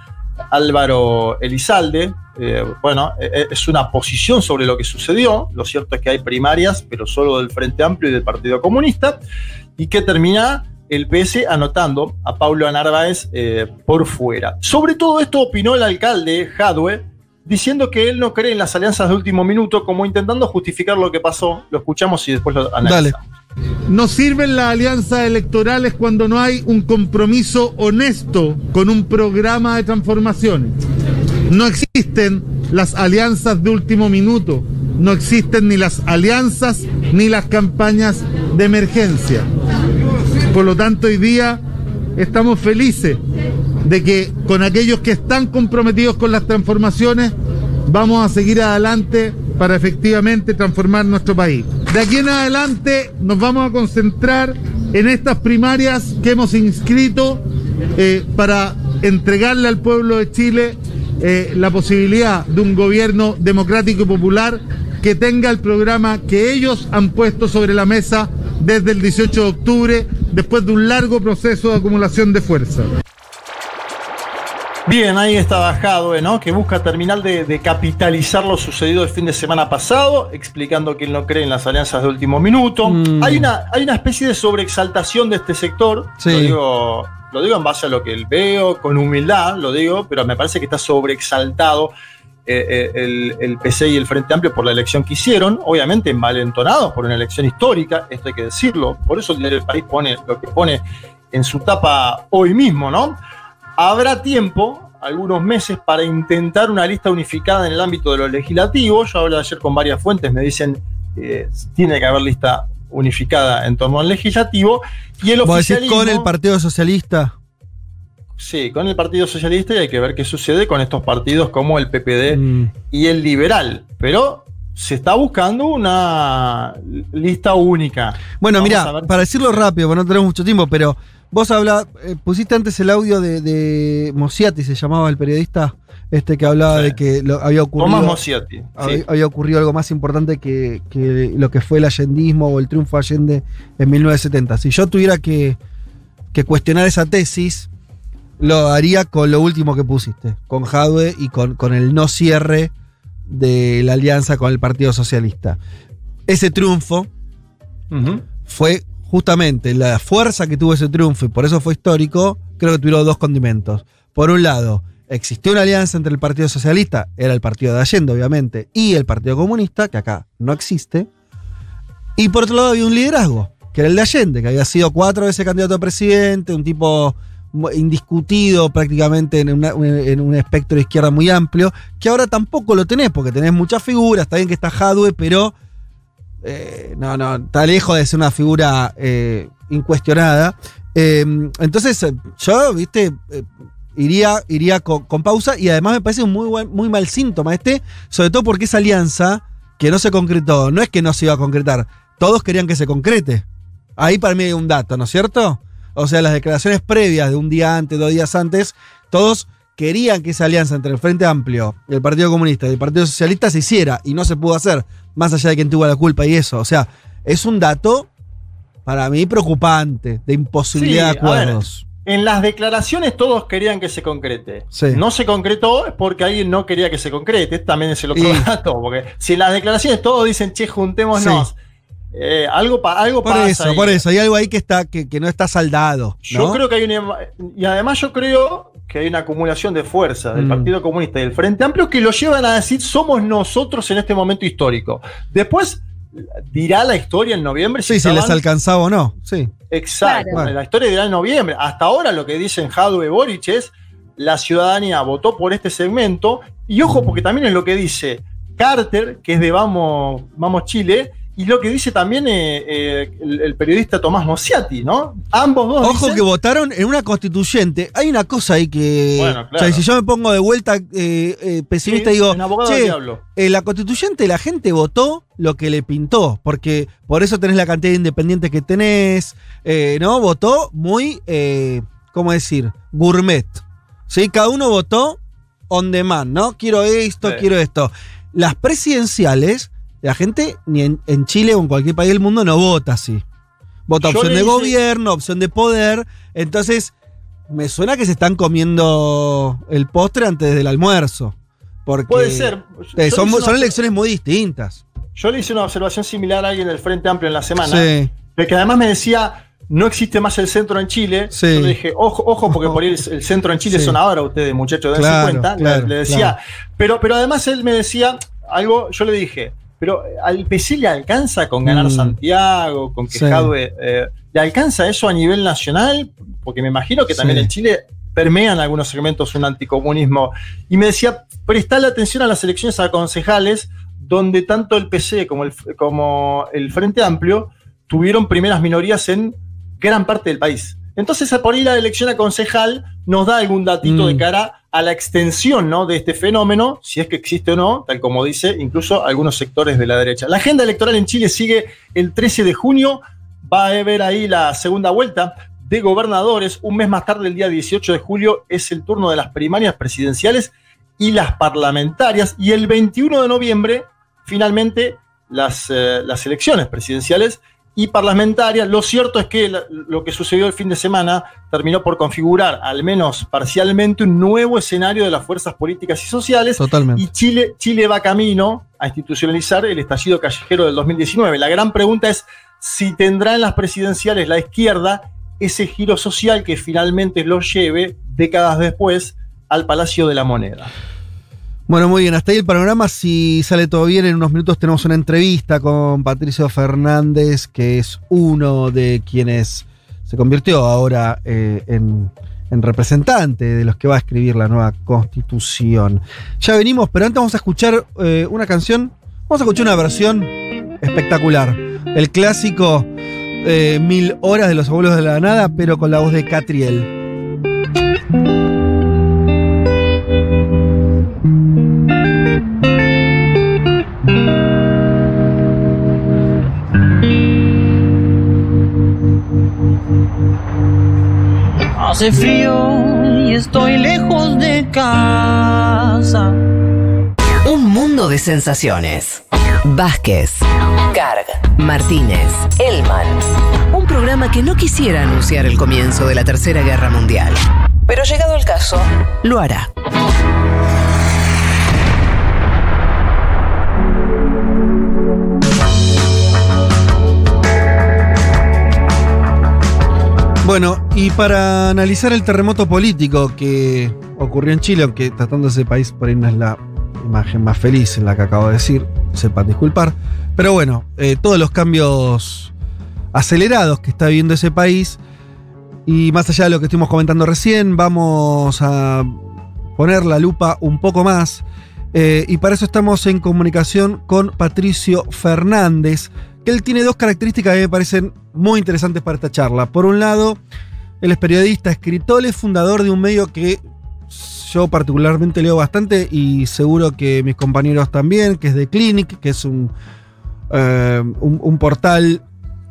Álvaro Elizalde. Eh, bueno, es una posición sobre lo que sucedió. Lo cierto es que hay primarias, pero solo del Frente Amplio y del Partido Comunista, y que termina el PS anotando a Paulo Narváez eh, por fuera. Sobre todo esto opinó el alcalde Jadwe, diciendo que él no cree en las alianzas de último minuto, como intentando justificar lo que pasó. Lo escuchamos y después lo analizamos. No sirven las alianzas electorales cuando no hay un compromiso honesto con un programa de transformaciones. No existen las alianzas de último minuto, no existen ni las alianzas ni las campañas de emergencia. Por lo tanto, hoy día estamos felices de que con aquellos que están comprometidos con las transformaciones vamos a seguir adelante para efectivamente transformar nuestro país. De aquí en adelante nos vamos a concentrar en estas primarias que hemos inscrito eh, para entregarle al pueblo de Chile eh, la posibilidad de un gobierno democrático y popular que tenga el programa que ellos han puesto sobre la mesa desde el 18 de octubre, después de un largo proceso de acumulación de fuerza. Bien, ahí está bajado, ¿no? Que busca terminar de, de, capitalizar lo sucedido el fin de semana pasado, explicando que él no cree en las alianzas de último minuto. Mm. Hay, una, hay una especie de sobreexaltación de este sector. Sí. Lo, digo, lo digo en base a lo que él veo, con humildad, lo digo, pero me parece que está sobreexaltado eh, el, el, PC y el Frente Amplio por la elección que hicieron, obviamente malentonados por una elección histórica, esto hay que decirlo. Por eso el diario del país pone lo que pone en su tapa hoy mismo, ¿no? Habrá tiempo, algunos meses, para intentar una lista unificada en el ámbito de lo legislativo. Yo hablé ayer con varias fuentes, me dicen que eh, tiene que haber lista unificada en torno al legislativo. Y el ¿Vos oficialismo. con el Partido Socialista? Sí, con el Partido Socialista y hay que ver qué sucede con estos partidos como el PPD mm. y el Liberal. Pero se está buscando una lista única. Bueno, Vamos mira, para decirlo rápido, porque no tenemos mucho tiempo, pero vos habla, eh, pusiste antes el audio de, de Mosiati, se llamaba el periodista este que hablaba de que lo, había ocurrido. Tomás Mosiati. había, sí. había ocurrido algo más importante que, que lo que fue el allendismo o el triunfo Allende en 1970. Si yo tuviera que, que cuestionar esa tesis, lo haría con lo último que pusiste, con Jadwe y con, con el no cierre de la alianza con el Partido Socialista. Ese triunfo fue justamente la fuerza que tuvo ese triunfo y por eso fue histórico, creo que tuvieron dos condimentos. Por un lado, existió una alianza entre el Partido Socialista, era el partido de Allende, obviamente, y el Partido Comunista, que acá no existe. Y por otro lado había un liderazgo, que era el de Allende, que había sido cuatro veces candidato a presidente, un tipo indiscutido prácticamente en, un espectro de izquierda muy amplio, que ahora tampoco lo tenés, porque tenés muchas figuras, está bien que está Jadwe, pero eh, no, no, está lejos de ser una figura eh, incuestionada. Eh, entonces, eh, yo, viste, iría, iría con, con pausa y además me parece un muy, buen, muy mal síntoma este, sobre todo porque esa alianza que no se concretó, no es que no se iba a concretar, todos querían que se concrete. Ahí para mí hay un dato, ¿no es cierto? O sea, las declaraciones previas de un día antes, dos días antes, todos querían que esa alianza entre el Frente Amplio, el Partido Comunista y el Partido Socialista se hiciera y no se pudo hacer, más allá de quien tuvo la culpa y eso. O sea, es un dato para mí preocupante de imposibilidad Sí, de ver, acuerdos. En las declaraciones todos querían que se concrete. Sí. No se concretó porque alguien no quería que se concrete. También es el otro Y- [laughs] dato. Porque si en las declaraciones todos dicen, che, juntémonos. Eh, algo, pa- algo Por pasa. eso, ahí. por eso. Hay algo ahí que, está, que, que no está saldado. Yo creo que hay una. Y además yo creo que hay una acumulación de fuerzas del Mm. Partido Comunista y del Frente Amplio que lo llevan a decir somos nosotros en este momento histórico. Después dirá la historia en noviembre. Sí, si les alcanzaba o no. Sí. Exacto. Claro. La historia dirá en noviembre. Hasta ahora lo que dicen Jadwe Boric es la ciudadanía votó por este segmento. Y ojo, porque también es lo que dice Carter, que es de Vamos, Vamos Chile, y lo que dice también eh, eh, el, el periodista Tomás Mosiati, ¿no? Ambos dos. Ojo dicen- que votaron en una constituyente. Hay una cosa ahí que. Bueno, O sea, claro. si yo me pongo de vuelta eh, pesimista Sí, y digo. "Che, diablo". en la constituyente la gente votó lo que le pintó. Porque por eso tenés la cantidad de independientes que tenés. ¿No? Votó muy. ¿Cómo decir? Gourmet. ¿Sí? Cada uno votó on demand, ¿no? Quiero esto, Sí. quiero esto. Las presidenciales, la gente ni en, en Chile o en cualquier país del mundo no vota así. Vota Yo opción de hice- gobierno, opción de poder. Entonces, me suena que se están comiendo el postre antes del almuerzo. Porque Puede ser. Yo son, elecciones muy distintas. Yo le hice una observación similar a alguien del Frente Amplio en la semana. Sí. de que además me decía, no existe más el centro en Chile. Sí. Yo le dije, ojo, ojo, porque por ahí el, el centro en Chile Sí. son ahora ustedes, muchachos, dense Claro, cuenta. Le- claro, le decía, claro. pero, pero además él me decía algo, yo le dije, pero al PC le alcanza con ganar Mm. Santiago, con que Sí. Jadwe, eh, ¿le alcanza eso a nivel nacional? Porque me imagino que también Sí. en Chile permean algunos segmentos un anticomunismo. Y me decía, prestale atención a las elecciones a concejales, donde tanto el PC como el, como el Frente Amplio tuvieron primeras minorías en gran parte del país. Entonces, por ahí la elección a concejal nos da algún datito Mm. de cara a la extensión ¿no? de este fenómeno, si es que existe o no, tal como dice incluso algunos sectores de la derecha. La agenda electoral en Chile sigue el 13 de junio, va a haber ahí la segunda vuelta de gobernadores. Un mes más tarde, el día 18 de julio, es el turno de las primarias presidenciales y las parlamentarias. Y el 21 de noviembre, finalmente, las, eh, las elecciones presidenciales y parlamentarias. Lo cierto es que lo que sucedió el fin de semana terminó por configurar, al menos parcialmente, un nuevo escenario de las fuerzas políticas y sociales. Totalmente. Y Chile, Chile va camino a institucionalizar el estallido callejero del 2019. La gran pregunta es si tendrá en las presidenciales la izquierda ese giro social que finalmente lo lleve décadas después al Palacio de la Moneda. Bueno, muy bien, hasta ahí el panorama. Si sale todo bien, en unos minutos tenemos una entrevista con Patricio Fernández, que es uno de quienes se convirtió ahora eh, en, en representante de los que va a escribir la nueva constitución. Ya venimos, pero antes vamos a escuchar eh, una canción. Vamos a escuchar una versión espectacular. El clásico eh, Mil Horas de los Abuelos de la Nada, pero con la voz de Catriel. Hace frío y estoy lejos de casa. Un mundo de sensaciones. Vázquez, Carg, Martínez, Elman. Un programa que no quisiera anunciar el comienzo de la Tercera Guerra Mundial. Pero llegado el caso, lo hará. Bueno, y para analizar el terremoto político que ocurrió en Chile, aunque tratando ese país por ahí no es la imagen más feliz en la que acabo de decir, sepan disculpar. Pero bueno, eh, todos los cambios acelerados que está viviendo ese país, y más allá de lo que estuvimos comentando recién, vamos a poner la lupa un poco más. eh, y para eso estamos en comunicación con Patricio Fernández, él tiene dos características que me parecen muy interesantes para esta charla. Por un lado, él es periodista, escritor, es fundador de un medio que yo particularmente leo bastante y seguro que mis compañeros también, que es The Clinic, que es un, eh, un, portal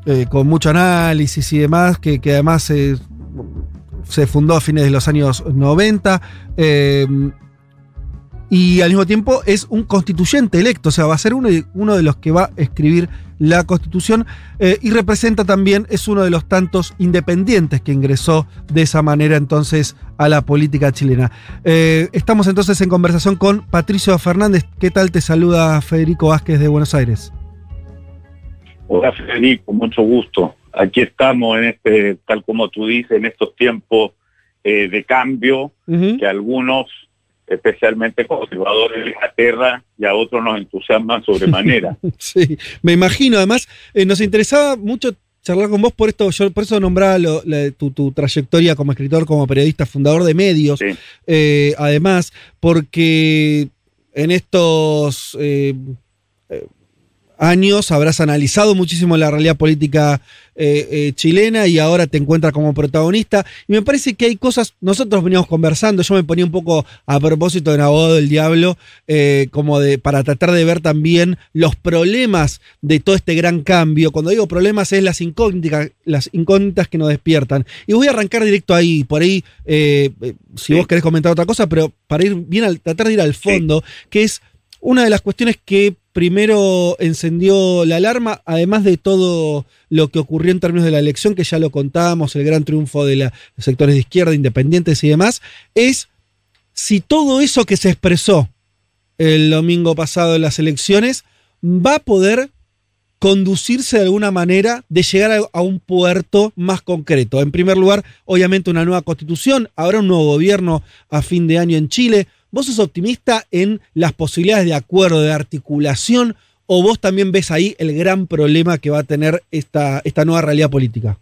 eh, con mucho análisis y demás, que, que además eh, se fundó a fines de los años 90. eh, y al mismo tiempo es un constituyente electo, o sea, va a ser uno uno de los que va a escribir la constitución eh, y representa también, es uno de los tantos independientes que ingresó de esa manera entonces a la política chilena. Eh, estamos entonces en conversación con Patricio Fernández. ¿Qué tal te saluda Federico Vázquez de Buenos Aires? Hola Federico, mucho gusto. Aquí estamos en este, tal como tú dices, en estos tiempos eh, de cambio que algunos, especialmente conservadores de Inglaterra, y a otros nos entusiasman sobremanera. [laughs] Sí, me imagino. Además, eh, nos interesaba mucho charlar con vos por esto, yo por eso nombraba lo- la- tu, tu trayectoria como escritor, como periodista, fundador de medios. Eh, además, porque en estos eh, años habrás analizado muchísimo la realidad política eh, eh, chilena y ahora te encuentras como protagonista. Y me parece que hay cosas, nosotros veníamos conversando, yo me ponía un poco a propósito de abogado del diablo, eh, como de para tratar de ver también los problemas de todo este gran cambio. Cuando digo problemas es las incógnitas, las incógnitas que nos despiertan. Y voy a arrancar directo ahí, por ahí, si vos querés comentar otra cosa, pero para ir bien al, tratar de ir al fondo, que es una de las cuestiones que primero encendió la alarma, además de todo lo que ocurrió en términos de la elección, que ya lo contábamos, el gran triunfo de los sectores de izquierda, independientes y demás, es si todo eso que se expresó el domingo pasado en las elecciones va a poder conducirse de alguna manera de llegar a un puerto más concreto. En primer lugar, obviamente una nueva constitución, habrá un nuevo gobierno a fin de año en Chile. ¿Vos sos optimista en las posibilidades de acuerdo, de articulación, o vos también ves ahí el gran problema que va a tener esta, esta nueva realidad política?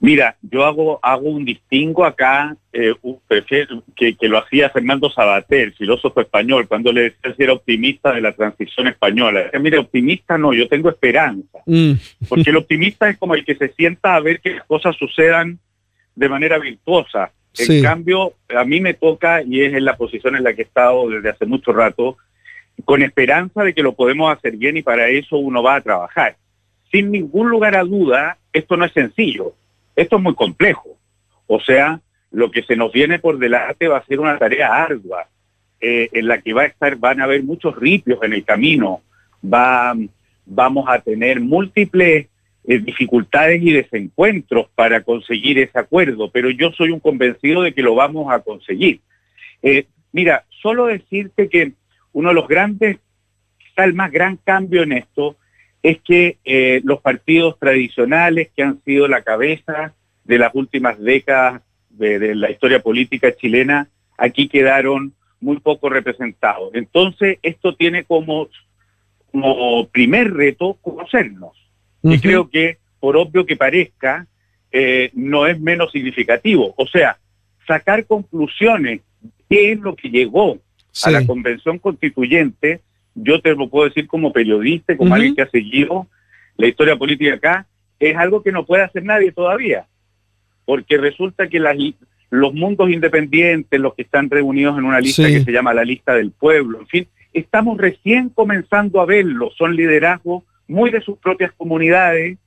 Mira, yo hago, hago un distingo acá, eh, prefiero- que, que lo hacía Fernando Sabater, filósofo español, cuando le decía si era optimista de la transición española. Decía, Mira, optimista no, yo tengo esperanza. Porque el optimista es como el que se sienta a ver que las cosas sucedan de manera virtuosa. En Sí. cambio, a mí me toca, y es en la posición en la que he estado desde hace mucho rato, con esperanza de que lo podemos hacer bien y para eso uno va a trabajar. Sin ningún lugar a duda, esto no es sencillo, esto es muy complejo. O sea, lo que se nos viene por delante va a ser una tarea ardua, eh, en la que va a estar, van a haber muchos ripios en el camino, va, vamos a tener múltiples eh, dificultades y desencuentros para conseguir ese acuerdo, pero yo soy un convencido de que lo vamos a conseguir. Eh, mira, solo decirte que uno de los grandes, quizá el más gran cambio en esto, es que eh, los partidos tradicionales que han sido la cabeza de las últimas décadas de, de la historia política chilena, aquí quedaron muy poco representados. Entonces, esto tiene como, como primer reto conocernos. Y creo que, por obvio que parezca, eh, no es menos significativo. O sea, sacar conclusiones, qué es lo que llegó a la convención constituyente, yo te lo puedo decir como periodista, y como alguien que ha seguido la historia política acá, es algo que no puede hacer nadie todavía. Porque resulta que las, los mundos independientes, los que están reunidos en una lista Sí. que se llama la lista del pueblo, en fin, estamos recién comenzando a verlo. Son liderazgos muy de sus propias comunidades,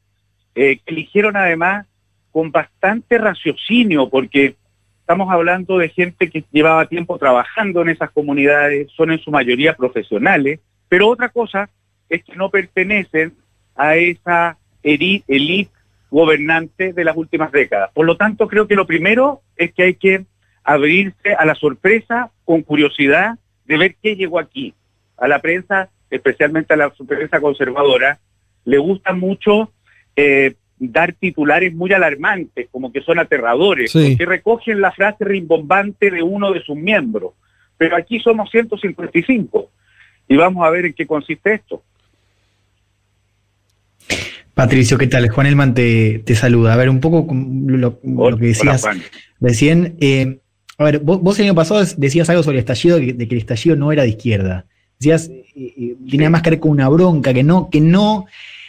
eh, que eligieron además con bastante raciocinio, porque estamos hablando de gente que llevaba tiempo trabajando en esas comunidades, son en su mayoría profesionales, pero otra cosa es que no pertenecen a esa elite gobernante de las últimas décadas. Por lo tanto, creo que lo primero es que hay que abrirse a la sorpresa con curiosidad de ver qué llegó aquí. A la prensa, especialmente a la prensa conservadora, le gusta mucho eh, dar titulares muy alarmantes, como que son aterradores, Sí. que recogen la frase rimbombante de uno de sus miembros. Pero aquí somos 155 y vamos a ver en qué consiste esto. Patricio, ¿qué tal? Juan Elman te, te saluda. A ver, un poco lo, lo que decías Juan. recién. eh, a ver, vos, vos el año pasado decías algo sobre el estallido, de, de que el estallido no era de izquierda. Decías, eh, tenía más que ver con una bronca, que no, que no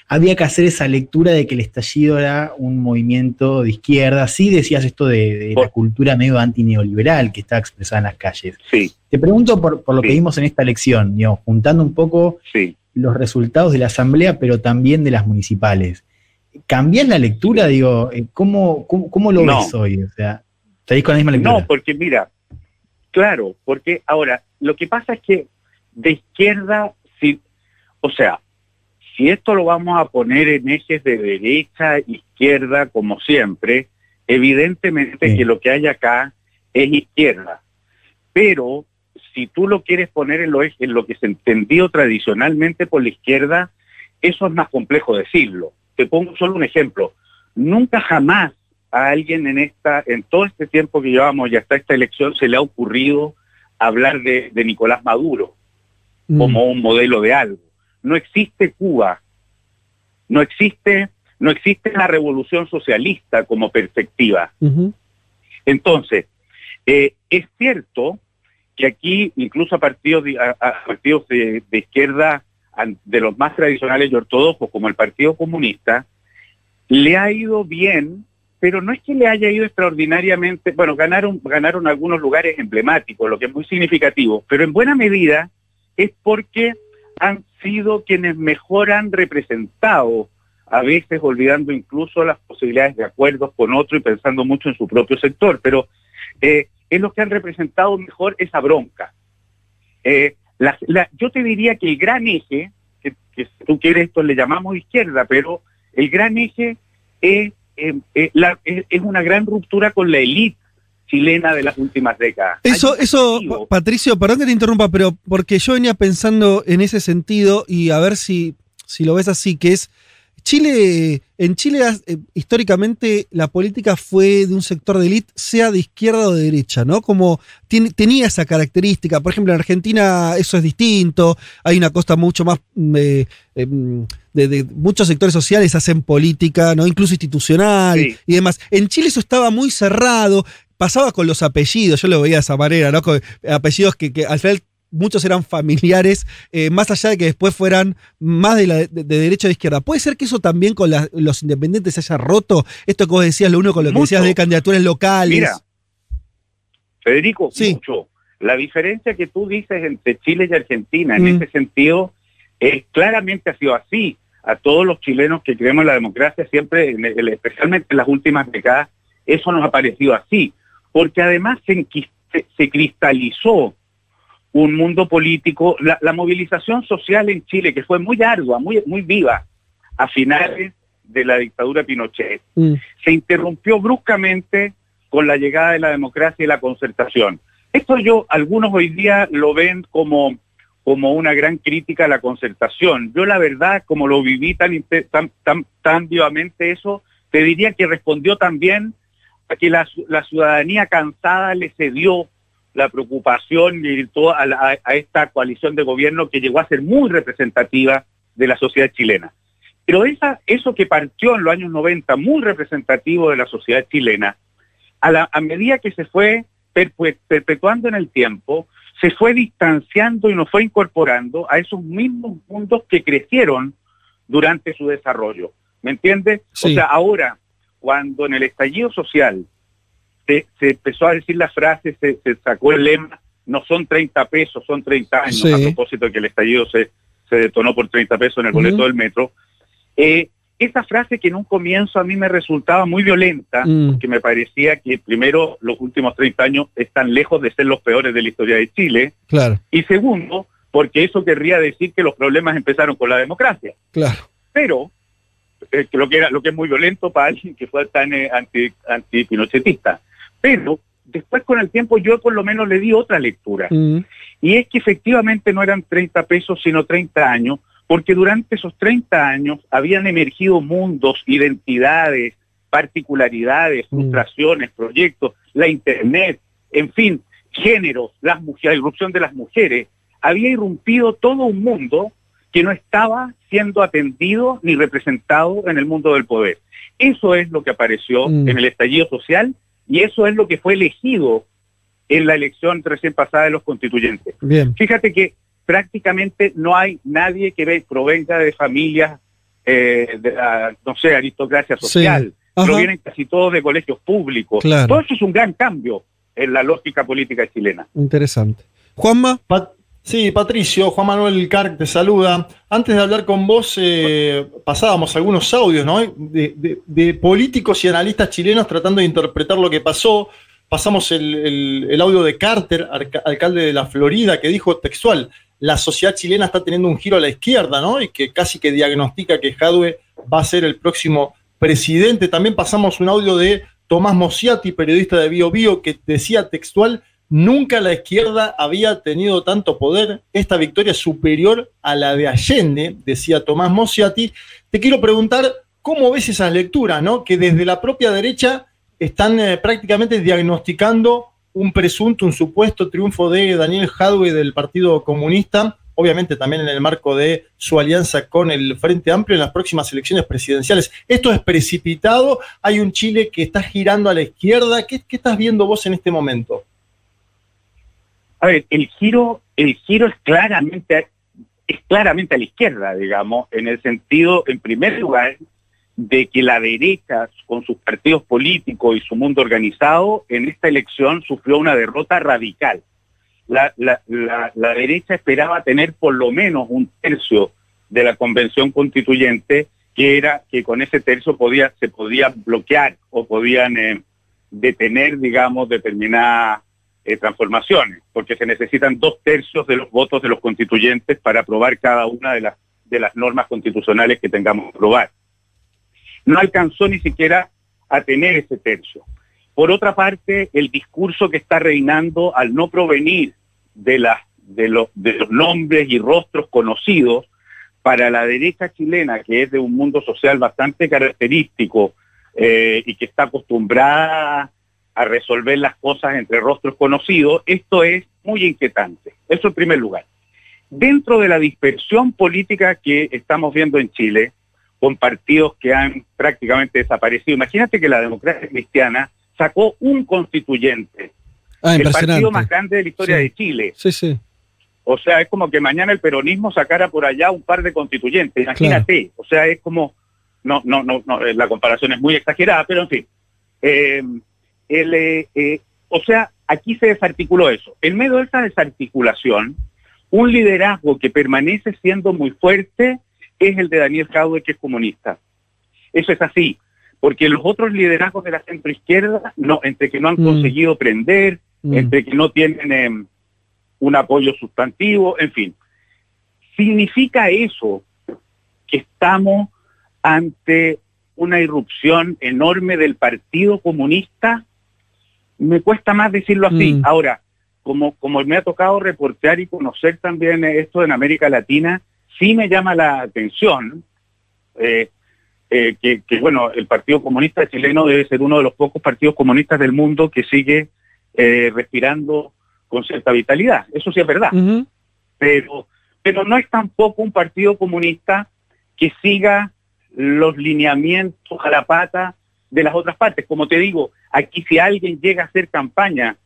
había que hacer esa lectura de que el estallido era un movimiento de izquierda. Sí decías esto de, de la cultura medio antineoliberal que está expresada en las calles. Sí. Te pregunto por, por lo que vimos en esta elección, digamos, juntando un poco Sí. los resultados de la asamblea, pero también de las municipales. ¿Cambias la lectura? Digo, eh, ¿cómo, cómo, cómo lo No. ves hoy? O sea, ¿estáis con la misma lectura? No, porque mira, claro, porque ahora, lo que pasa es que de izquierda, si, o sea, si esto lo vamos a poner en ejes de derecha, izquierda, como siempre, evidentemente que lo que hay acá es izquierda. Pero si tú lo quieres poner en lo, en lo que se entendió tradicionalmente por la izquierda, eso es más complejo decirlo. Te pongo solo un ejemplo. Nunca jamás a alguien en esta, en todo este tiempo que llevamos y hasta esta elección se le ha ocurrido hablar de, de Nicolás Maduro como un modelo de algo. No existe Cuba, no existe, no existe la revolución socialista como perspectiva. Entonces, eh, es cierto que aquí, incluso a partidos de, a- a partidos de, de izquierda, de los más tradicionales y ortodoxos, como el Partido Comunista, le ha ido bien, pero no es que le haya ido extraordinariamente, bueno, ganaron, ganaron algunos lugares emblemáticos, lo que es muy significativo, pero en buena medida es porque han sido quienes mejor han representado, a veces olvidando incluso las posibilidades de acuerdos con otro y pensando mucho en su propio sector, pero eh, es los que han representado mejor esa bronca. Eh, yo te diría que el gran eje, que, si tú quieres esto le llamamos izquierda, pero el gran eje es, eh, es una gran ruptura con la élite chilena de las últimas décadas. Eso, eso, Pa- Patricio, perdón que te interrumpa, pero porque yo venía pensando en ese sentido y a ver si, si lo ves así, que es Chile, en Chile eh, históricamente la política fue de un sector de élite, sea de izquierda o de derecha, ¿no? Como tiene- tenía esa característica. Por ejemplo, en Argentina eso es distinto, hay una costa mucho más mm, eh, eh, mm, de, de muchos sectores sociales hacen política, ¿no? Incluso institucional Sí. y demás. En Chile eso estaba muy cerrado, pasaba con los apellidos, yo lo veía de esa manera, ¿no? Con apellidos que, que al final muchos eran familiares, eh, más allá de que después fueran más de, la, de, de derecha o de izquierda. ¿Puede ser que eso también con la- los independientes se haya roto? Esto que vos decías, lo uno con lo que decías de candidaturas locales. Mira, Federico, mucho. La diferencia que tú dices entre Chile y Argentina en Mm. ese sentido es claramente ha sido así. A todos los chilenos que creemos en la democracia siempre, en el- especialmente en las últimas décadas, eso nos ha parecido así. Porque además se, se- cristalizó un mundo político, la, la movilización social en Chile, que fue muy ardua, muy, muy viva, a finales de la dictadura Pinochet, Mm. se interrumpió bruscamente con la llegada de la democracia y la concertación. Esto yo, algunos hoy día lo ven como, como una gran crítica a la concertación. Yo la verdad, como lo viví tan, tan, tan, tan vivamente eso, te diría que respondió también a que la, la ciudadanía cansada le cedió la preocupación y toda a, a esta coalición de gobierno que llegó a ser muy representativa de la sociedad chilena. Pero esa, eso que partió en los años 90, muy representativo de la sociedad chilena, a, la, a medida que se fue perpetuando en el tiempo, se fue distanciando y nos fue incorporando a esos mismos mundos que crecieron durante su desarrollo. ¿Me entiendes? O Sí. sea, ahora, cuando en el estallido social se, se empezó a decir la frase, se, se sacó el lema, no son 30 pesos, son 30 años, Sí. a propósito de que el estallido se, se detonó por 30 pesos en el boleto del metro, eh, esa frase que en un comienzo a mí me resultaba muy violenta, Mm. porque me parecía que primero los últimos 30 años están lejos de ser los peores de la historia de Chile, Claro, y segundo, porque eso querría decir que los problemas empezaron con la democracia. claro. Pero, eh, lo que era lo que es muy violento para alguien que fue tan eh, anti, anti-pinochetista. Pero después con el tiempo yo por lo menos le di otra lectura. Mm. Y es que efectivamente no eran 30 pesos, sino 30 años, porque durante esos 30 años habían emergido mundos, identidades, particularidades, frustraciones, proyectos, la Internet, en fin, géneros, las mujeres, la irrupción de las mujeres. Había irrumpido todo un mundo que no estaba siendo atendido ni representado en el mundo del poder. Eso es lo que apareció Mm. en el estallido social y eso es lo que fue elegido en la elección recién pasada de los constituyentes. Bien. Fíjate que prácticamente no hay nadie que ve- provenga de familias, eh, de la, no sé, aristocracia Sí. social. Ajá. Provienen casi todos de colegios públicos. Claro. Todo eso es un gran cambio en la lógica política chilena. Interesante. Juanma. Pat- sí, Patricio, Juan Manuel Carc te saluda. Antes de hablar con vos, eh, pasábamos algunos audios, ¿no? De, políticos y analistas chilenos tratando de interpretar lo que pasó. Pasamos el, audio de Carter, alcalde de la Florida, que dijo textual, la sociedad chilena está teniendo un giro a la izquierda, ¿no? Y que casi que diagnostica que Jadwe va a ser el próximo presidente. También pasamos un audio de Tomás Mosiati, periodista de Bio Bio, que decía textual, nunca la izquierda había tenido tanto poder, esta victoria es superior a la de Allende, decía Tomás Mosiati. Te quiero preguntar, ¿cómo ves esas lecturas, no? Que desde la propia derecha están eh, prácticamente diagnosticando un presunto, un supuesto triunfo de Daniel Jadwe del Partido Comunista, obviamente también en el marco de su alianza con el Frente Amplio en las próximas elecciones presidenciales. ¿Esto es precipitado? ¿Hay un Chile que está girando a la izquierda? ¿Qué, qué estás viendo vos en este momento? A ver, el giro, el giro es claramente, es claramente a la izquierda, digamos, en el sentido, en primer lugar, de que la derecha, con sus partidos políticos y su mundo organizado, en esta elección sufrió una derrota radical. La, la- la- la derecha esperaba tener por lo menos un tercio de la convención constituyente, que era que con ese tercio podía, se podía bloquear o podían eh, detener, digamos, determinadas eh, transformaciones, porque se necesitan dos tercios de los votos de los constituyentes para aprobar cada una de las, de las normas constitucionales que tengamos que aprobar. No alcanzó ni siquiera a tener ese tercio. Por otra parte, el discurso que está reinando al no provenir de, las de, los, de los nombres y rostros conocidos, para la derecha chilena, que es de un mundo social bastante característico eh, y que está acostumbrada a resolver las cosas entre rostros conocidos, esto es muy inquietante. Eso en primer lugar. Dentro de la dispersión política que estamos viendo en Chile, con partidos que han prácticamente desaparecido, imagínate que la democracia cristiana sacó un constituyente, Ah, el partido más grande de la historia Sí. de Chile. Sí, sí. O sea, es como que mañana el peronismo sacara por allá un par de constituyentes. Imagínate. O sea, es como. No, no, no, no, la comparación es muy exagerada, pero en fin. Eh, el, eh, eh, o sea, aquí se desarticuló eso. En medio de esa desarticulación, un liderazgo que permanece siendo muy fuerte es el de Daniel Jadwe, que es comunista. Eso es así, porque los otros liderazgos de la centroizquierda, no, entre que no han Mm. conseguido prender, Mm. entre que no tienen em, un apoyo sustantivo, en fin. ¿Significa eso que estamos ante una irrupción enorme del Partido Comunista? Me cuesta más decirlo así. Mm. Ahora, como, como me ha tocado reportear y conocer también esto en América Latina, sí me llama la atención eh, eh, que, que, bueno, el Partido Comunista chileno debe ser uno de los pocos partidos comunistas del mundo que sigue eh, respirando con cierta vitalidad. Eso sí es verdad. Pero, pero no es tampoco un partido comunista que siga los lineamientos a la pata de las otras partes. Como te digo, aquí si alguien llega a hacer campaña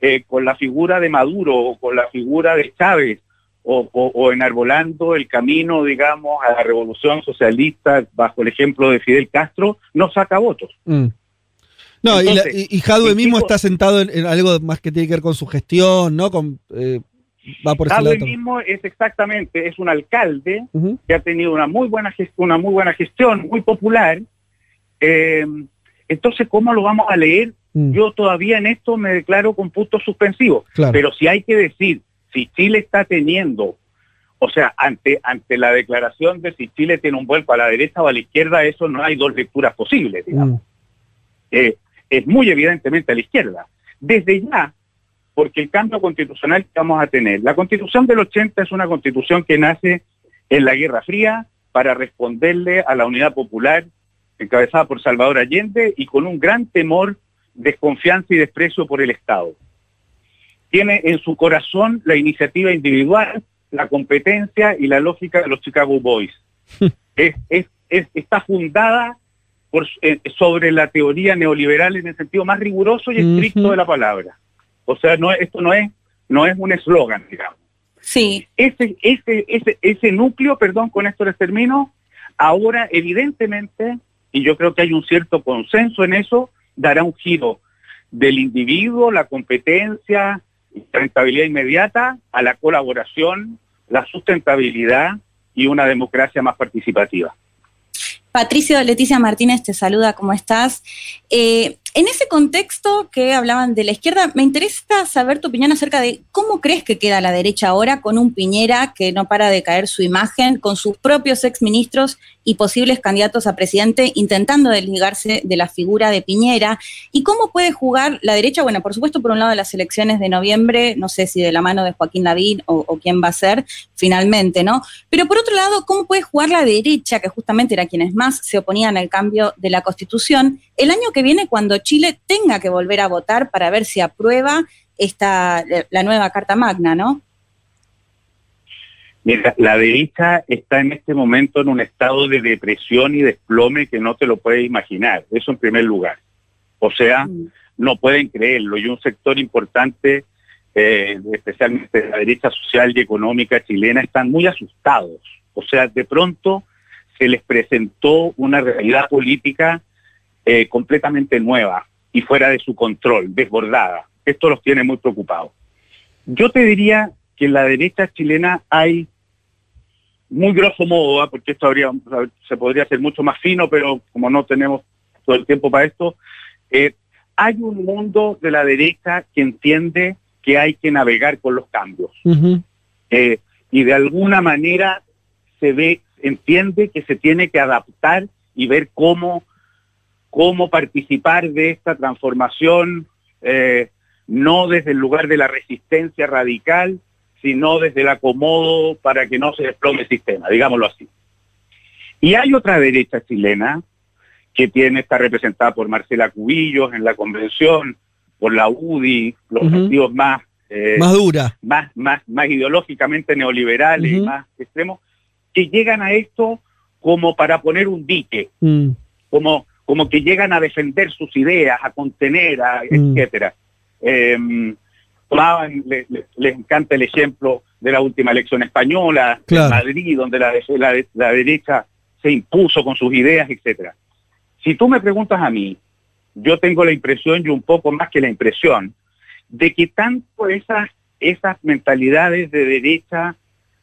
eh, con la figura de Maduro o con la figura de Chávez o, o- o enarbolando el camino, digamos, a la revolución socialista bajo el ejemplo de Fidel Castro, no saca votos. Mm. No, y, la- y, y Jadwe mismo tipo- está sentado en, en algo más que tiene que ver con su gestión, ¿no? Con, eh, va por ese lado. mismo es exactamente, es un alcalde que ha tenido una muy buena una muy buena gestión, muy popular. Eh, entonces, ¿cómo lo vamos a leer? Mm. Yo todavía en esto me declaro con puntos suspensivos. Claro. Pero si hay que decir, si Chile está teniendo, o sea, ante, ante la declaración de si Chile tiene un vuelco a la derecha o a la izquierda, eso no hay dos lecturas posibles, digamos. Mm. Eh, es muy evidentemente a la izquierda. Desde ya, porque el cambio constitucional que vamos a tener, la constitución del 80 es una constitución que nace en la Guerra Fría para responderle a la unidad popular encabezada por Salvador Allende y con un gran temor, desconfianza y desprecio por el Estado. Tiene en su corazón la iniciativa individual, la competencia y la lógica de los Chicago Boys. [laughs] Es- es- es- está fundada por- eh, sobre la teoría neoliberal en el sentido más riguroso y estricto de la palabra. O sea, no, esto no es, no es un eslogan, digamos. Sí. Ese, ese, ese, ese núcleo, perdón, con esto les termino, ahora evidentemente, y yo creo que hay un cierto consenso en eso, dará un giro del individuo, la competencia, la rentabilidad inmediata, a la colaboración, la sustentabilidad y una democracia más participativa. Patricio Leticia Martínez te saluda, ¿cómo estás? Eh, en ese contexto que hablaban de la izquierda, me interesa saber tu opinión acerca de cómo crees que queda la derecha ahora con un Piñera que no para de caer su imagen, con sus propios exministros y posibles candidatos a presidente intentando desligarse de la figura de Piñera. ¿Y cómo puede jugar la derecha? Bueno, por supuesto, por un lado, las elecciones de noviembre, no sé si de la mano de Joaquín Lavín o, o quién va a ser finalmente, ¿no? Pero por otro lado, ¿cómo puede jugar la derecha, que justamente era quienes más se oponían al cambio de la Constitución, el año que viene cuando Chile tenga que volver a votar para ver si aprueba esta, la nueva Carta Magna, ¿no? Mira, la derecha está en este momento en un estado de depresión y desplome que no te lo puedes imaginar. Eso en primer lugar. O sea, no pueden creerlo. Y un sector importante, eh, especialmente de la derecha social y económica chilena, están muy asustados. O sea, de pronto se les presentó una realidad política eh, completamente nueva y fuera de su control, desbordada. Esto los tiene muy preocupados. Yo te diría que en la derecha chilena hay muy grosso modo, ¿ah? porque esto habría, se podría hacer mucho más fino, pero como no tenemos todo el tiempo para esto, eh, hay un mundo de la derecha que entiende que hay que navegar con los cambios. Eh, y de alguna manera se ve, entiende que se tiene que adaptar y ver cómo, cómo participar de esta transformación, eh, no desde el lugar de la resistencia radical, sino desde el acomodo para que no se desplome el sistema, digámoslo así. Y hay otra derecha chilena que tiene, está representada por Marcela Cubillos en la convención, por la UDI, los Ujú. partidos más, eh, Más dura. más, más, más ideológicamente neoliberales y más extremos, que llegan a esto como para poner un dique, Mm. como, como que llegan a defender sus ideas, a contener, a- Mm. etcétera. Eh, tomaban- le- le- les encanta el ejemplo de la última elección española, Claro. en Madrid, donde la, la- la derecha se impuso con sus ideas, etcétera. Si tú me preguntas a mí, yo tengo la impresión y un poco más que la impresión de que tanto esas, esas mentalidades de derecha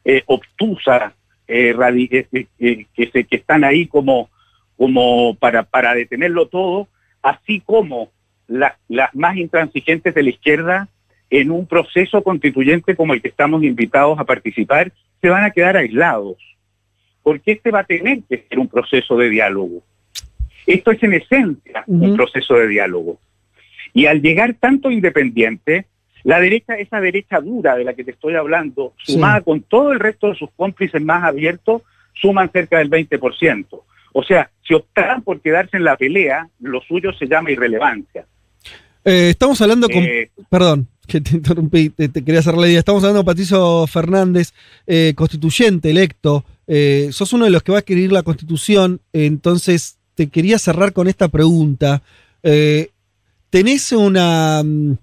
eh, obtusa eh, eh, eh, que, se, que están ahí como, como para, para detenerlo todo, así como la- las más intransigentes de la izquierda en un proceso constituyente como el que estamos invitados a participar, se van a quedar aislados. Porque este va a tener que ser un proceso de diálogo. Esto es en esencia un proceso de diálogo. Y al llegar tanto independiente, la derecha, esa derecha dura de la que te estoy hablando, Sí. sumada con todo el resto de sus cómplices más abiertos, suman cerca del 20%. O sea, si optaran por quedarse en la pelea, lo suyo se llama irrelevancia. Eh, estamos hablando con. Eh, Perdón, que te interrumpí, te, te quería hacer la idea. Estamos hablando con Patricio Fernández, eh, constituyente electo. Sos uno de los que va a escribir la constitución, entonces te quería cerrar con esta pregunta. ¿Tenés una, mm,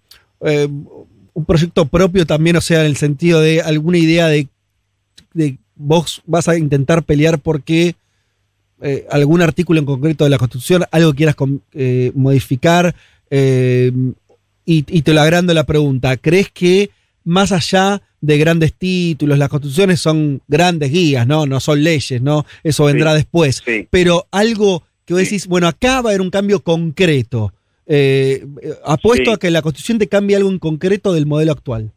un proyecto propio también, o sea, en el sentido de alguna idea de, de vos vas a intentar pelear porque eh, algún artículo en concreto de la Constitución, algo quieras eh, modificar? Eh, y, y te lo agrando la pregunta, ¿crees que más allá de grandes títulos, las constituciones son grandes guías, ¿no? No son leyes, ¿no? Eso vendrá Sí, después. sí. Pero algo que vos decís, bueno, acá va a haber un cambio concreto. Eh, apuesto Sí. a que la constitución te cambie algo en concreto del modelo actual.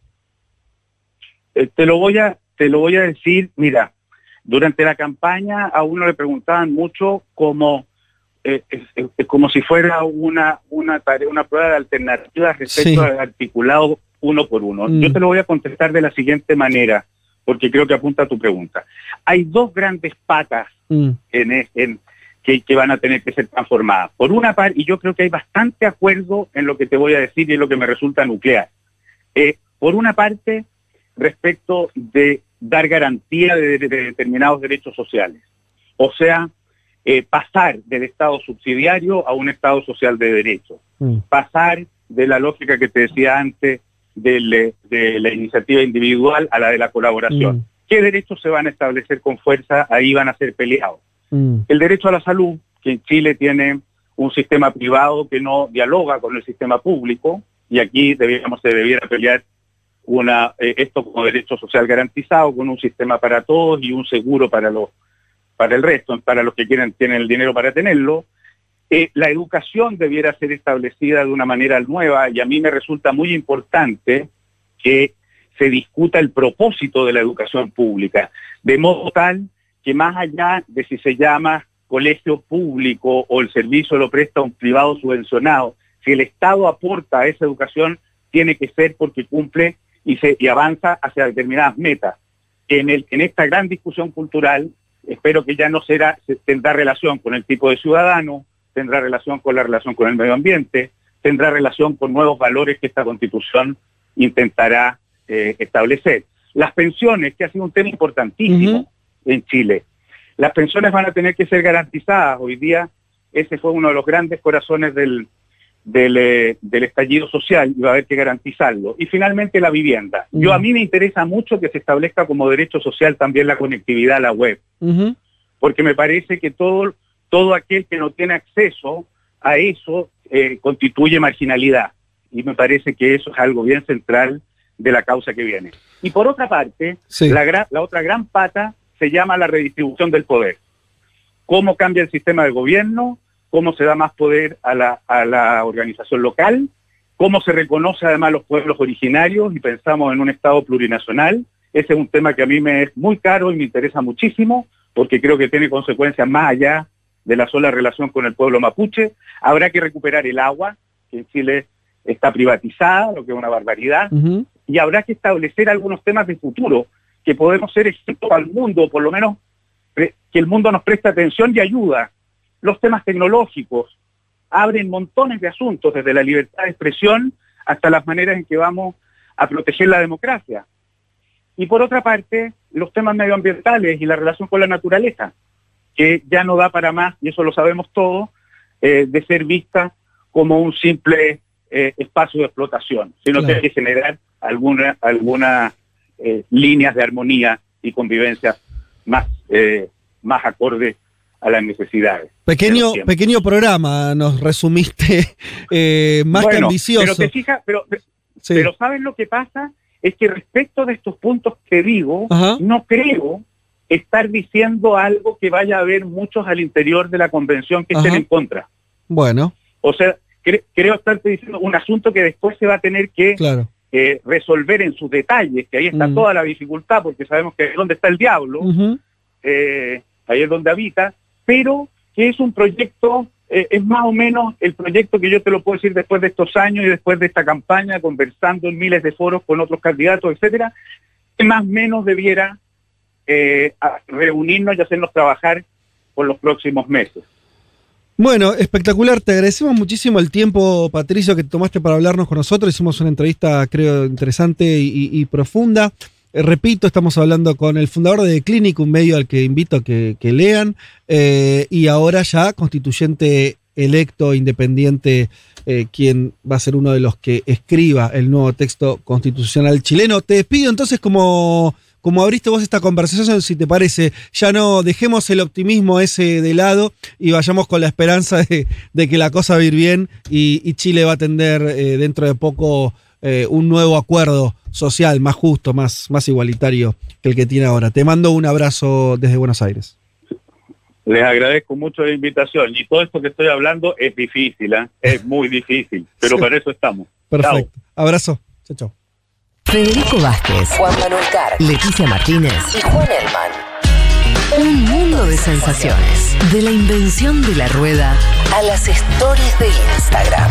Te lo voy a te lo voy a decir mira durante la campaña a uno le preguntaban mucho como eh, como si fuera una una tarea una prueba de alternativas respecto Sí. al articulado uno por uno Mm. yo te lo voy a contestar de la siguiente manera porque creo que apunta a tu pregunta hay dos grandes patas en, e- en- que, que van a tener que ser transformadas. Por una parte, y yo creo que hay bastante acuerdo en lo que te voy a decir y en lo que me resulta nuclear. Eh, por una parte, respecto de dar garantía de, de- de determinados derechos sociales. O sea, eh, pasar del Estado subsidiario a un Estado social de derecho. Pasar de la lógica que te decía antes eh, de la iniciativa individual a la de la colaboración. ¿Qué derechos se van a establecer con fuerza? Ahí van a ser peleados. El derecho a la salud, que en Chile tiene un sistema privado que no dialoga con el sistema público, y aquí deberíamos, se debiera pelear una, eh, esto como derecho social garantizado, con un sistema para todos y un seguro para los para el resto, para los que quieren tienen el dinero para tenerlo. Eh, la educación debiera ser establecida de una manera nueva y a mí me resulta muy importante que se discuta el propósito de la educación pública, de modo tal que más allá de si se llama colegio público o el servicio lo presta un privado subvencionado, si el Estado aporta a esa educación, tiene que ser porque cumple y, se, y avanza hacia determinadas metas. En, el, en esta gran discusión cultural, espero que ya no será, se- tendrá relación con el tipo de ciudadano, tendrá relación con la relación con el medio ambiente, tendrá relación con nuevos valores que esta constitución intentará eh, establecer. Las pensiones, que ha sido un tema importantísimo en Chile, las pensiones van a tener que ser garantizadas. Hoy día ese fue uno de los grandes corazones del, del, eh, del estallido social y va a haber que garantizarlo. Y finalmente la vivienda. Yo a mí me interesa mucho que se establezca como derecho social también la conectividad a la web porque me parece que todo, todo aquel que no tiene acceso a eso eh, constituye marginalidad. Y me parece que eso es algo bien central de la causa que viene. Y por otra parte, Sí. la, gra- la otra gran pata se llama la redistribución del poder. Cómo cambia el sistema de gobierno, cómo se da más poder a la, a la organización local, cómo se reconoce además los pueblos originarios y pensamos en un Estado plurinacional. Ese es un tema que a mí me es muy caro y me interesa muchísimo porque creo que tiene consecuencias más allá de la sola relación con el pueblo mapuche. Habrá que recuperar el agua, que en Chile está privatizada, lo que es una barbaridad, y habrá que establecer algunos temas de futuro que podemos ser ejemplo al mundo, por lo menos que el mundo nos preste atención y ayuda. Los temas tecnológicos abren montones de asuntos, desde la libertad de expresión hasta las maneras en que vamos a proteger la democracia. Y por otra parte, los temas medioambientales y la relación con la naturaleza, que ya no da para más, y eso lo sabemos todos, eh, de ser vista como un simple eh, espacio de explotación, sino Claro. que hay que generar alguna, alguna eh, líneas de armonía y convivencia más, más acorde a las necesidades. Pequeño, pequeño programa, nos resumiste [laughs] eh, más que ambicioso. Pero te fijas, pero, Sí. pero ¿sabes lo que pasa? Es que respecto de estos puntos que digo, Ajá. no creo estar diciendo algo que vaya a haber muchos al interior de la convención que estén en contra. Bueno, O sea, cre- creo estarte diciendo un asunto que después se va a tener que claro. eh, resolver en sus detalles, que ahí está Mm. toda la dificultad, porque sabemos que es donde está el diablo, eh, ahí es donde habita, pero que es un proyecto, eh, es más o menos el proyecto que yo te lo puedo decir después de estos años y después de esta campaña, conversando en miles de foros con otros candidatos, etcétera, que más o menos debiera eh, reunirnos y hacernos trabajar por los próximos meses. Bueno, espectacular. Te agradecemos muchísimo el tiempo, Patricio, que tomaste para hablarnos con nosotros. Hicimos una entrevista, creo, interesante y profunda. Eh, repito, estamos hablando con el fundador de Clinic, un medio al que invito a que, lean, eh, y ahora ya constituyente electo, independiente, eh, quien va a ser uno de los que escriba el nuevo texto constitucional chileno. Te despido entonces como, como abriste vos esta conversación, si te parece, ya no dejemos el optimismo ese de lado y vayamos con la esperanza de, que la cosa va a ir bien y, Chile va a atender eh, dentro de poco eh, un nuevo acuerdo social más justo, más, más igualitario que el que tiene ahora. Te mando un abrazo desde Buenos Aires. Les agradezco mucho la invitación y todo esto que estoy hablando es difícil, ¿eh? es muy difícil, pero Sí. para eso estamos. Perfecto. Abrazo. Chao, chao. Federico Vázquez, Juan Manuel Carr, Leticia Martínez y Juan Elman. Un mundo de sensaciones. De la invención de la rueda a las stories de Instagram.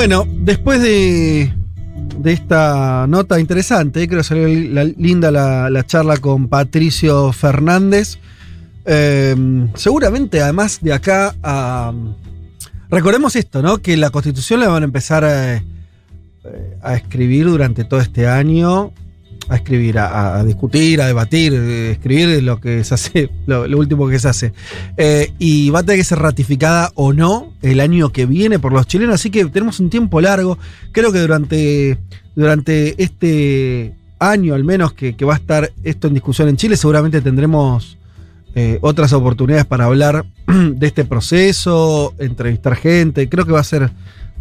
Bueno, después de, de esta nota interesante, creo que salió linda la, la charla con Patricio Fernández. Eh, seguramente, además de acá. Recordemos esto, ¿no? Que la constitución la van a empezar a, eh, a escribir durante todo este año. A escribir, a, discutir, a debatir, eh, escribir lo que se hace, [laughs] lo, último que se hace. Eh, y va a tener que ser ratificada o no el año que viene por los chilenos, así que tenemos un tiempo largo. Creo que durante, durante este año al menos que, que va a estar esto en discusión en Chile, seguramente tendremos eh, otras oportunidades para hablar [clears throat] de este proceso, entrevistar gente. Creo que va a ser,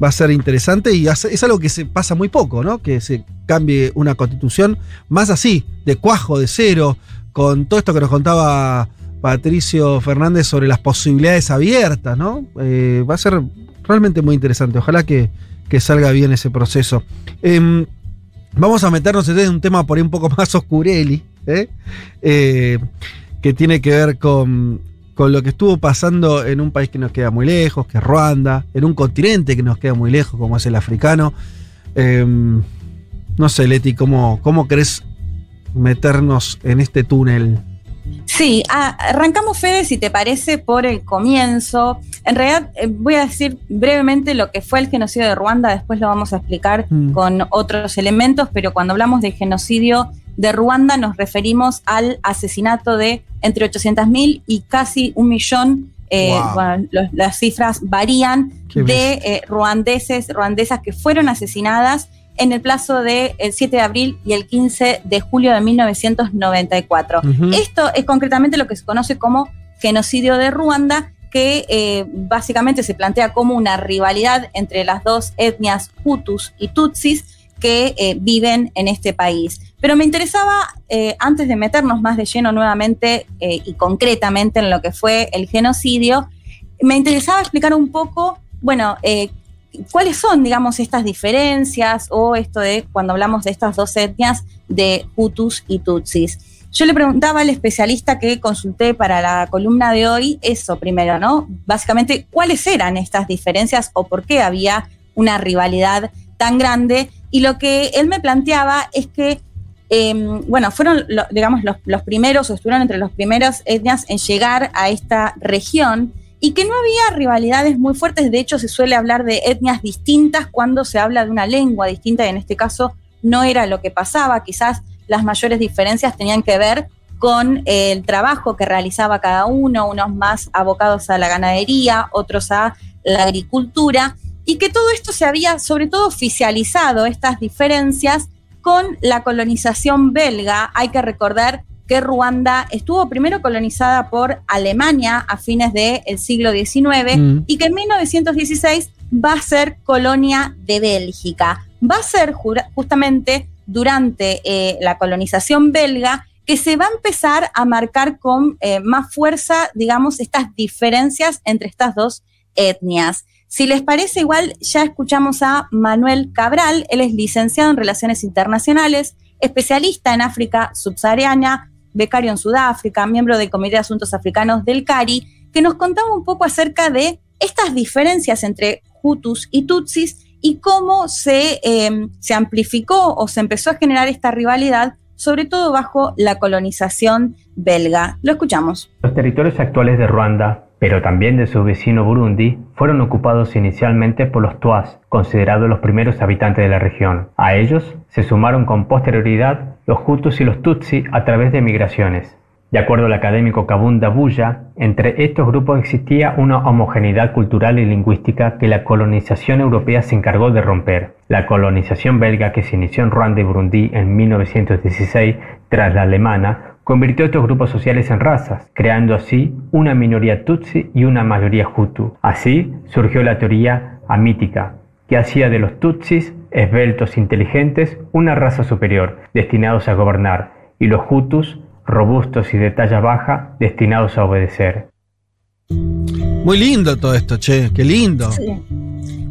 va a ser interesante y es algo que se pasa muy poco, ¿no? Que se cambie una constitución más así, de cuajo, de cero, con todo esto que nos contaba Patricio Fernández sobre las posibilidades abiertas, ¿no? Eh, va a ser realmente muy interesante. Ojalá que, salga bien ese proceso. Em, vamos a meternos en un tema por ahí un poco [laughs] más oscureli, ¿eh? Eh, que tiene que ver con, con lo que estuvo pasando en un país que nos queda muy lejos, que es Ruanda, en un continente que nos queda muy lejos, como es el africano. Em, no sé, Leti, ¿cómo, cómo querés meternos en este túnel? Sí, a- arrancamos, Fede, si te parece, por el comienzo. En realidad, eh, voy a decir brevemente lo que fue el genocidio de Ruanda, después lo vamos a explicar Mm. con otros elementos, pero cuando hablamos de genocidio de Ruanda nos referimos al asesinato de entre 800.000 y casi un millón. eh, Wow. bueno, los- las cifras varían de eh, ruandeses, ruandesas que fueron asesinadas en el plazo del 7 de abril y el 15 de julio de 1994. Ujú. Esto es concretamente lo que se conoce como genocidio de Ruanda, que eh, básicamente se plantea como una rivalidad entre las dos etnias Hutus y Tutsis que eh, viven en este país. Pero me interesaba, eh, antes de meternos más de lleno nuevamente eh, y concretamente en lo que fue el genocidio, me interesaba explicar un poco, bueno, eh, cuáles son, digamos, estas diferencias o esto de cuando hablamos de estas dos etnias de Hutus y Tutsis. Yo le preguntaba al especialista que consulté para la columna de hoy eso primero, ¿no? Básicamente, ¿cuáles eran estas diferencias o por qué había una rivalidad tan grande? Y lo que él me planteaba es que, eh, bueno, fueron, digamos, los, los primeros o estuvieron entre los primeros etnias en llegar a esta región y que no había rivalidades muy fuertes. De hecho, se suele hablar de etnias distintas cuando se habla de una lengua distinta y en este caso no era lo que pasaba. Quizás las mayores diferencias tenían que ver con el trabajo que realizaba cada uno, unos más abocados a la ganadería, otros a la agricultura, y que todo esto se había sobre todo oficializado, estas diferencias, con la colonización belga. Hay que recordar que Ruanda estuvo primero colonizada por Alemania a fines del siglo XIX Mm. y que en 1916 va a ser colonia de Bélgica. Va a ser justamente durante eh, la colonización belga que se va a empezar a marcar con eh, más fuerza, digamos, estas diferencias entre estas dos etnias. Si les parece igual, ya escuchamos a Manuel Cabral, él es licenciado en Relaciones Internacionales, especialista en África subsahariana, becario en Sudáfrica, miembro del Comité de Asuntos Africanos del CARI, que nos contaba un poco acerca de estas diferencias entre Hutus y Tutsis y cómo se, eh, se amplificó o se empezó a generar esta rivalidad, sobre todo bajo la colonización belga. Lo escuchamos. Los territorios actuales de Ruanda pero también de su vecino Burundi, fueron ocupados inicialmente por los Tuas, considerados los primeros habitantes de la región. A ellos se sumaron con posterioridad los Hutus y los Tutsi a través de migraciones. De acuerdo al académico Kabunda Buya, entre estos grupos existía una homogeneidad cultural y lingüística que la colonización europea se encargó de romper. La colonización belga que se inició en Ruanda y Burundi en 1916 tras la alemana convirtió estos grupos sociales en razas, creando así una minoría tutsi y una mayoría hutu. Así surgió la teoría amítica, que hacía de los tutsis, esbeltos inteligentes, una raza superior, destinados a gobernar, y los hutus, robustos y de talla baja, destinados a obedecer. Muy lindo todo esto, che, qué lindo.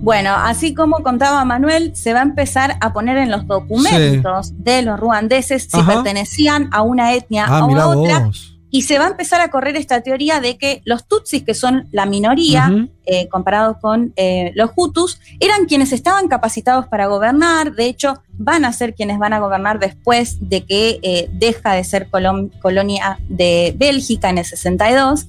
Bueno, así como contaba Manuel, se va a empezar a poner en los documentos de los ruandeses si Ajá. pertenecían a una etnia Ah, o a otra. vos. Y se va a empezar a correr esta teoría de que los tutsis, que son la minoría, eh, comparados con eh, los hutus, eran quienes estaban capacitados para gobernar. De hecho, van a ser quienes van a gobernar después de que eh, deja de ser colon- colonia de Bélgica en el 62.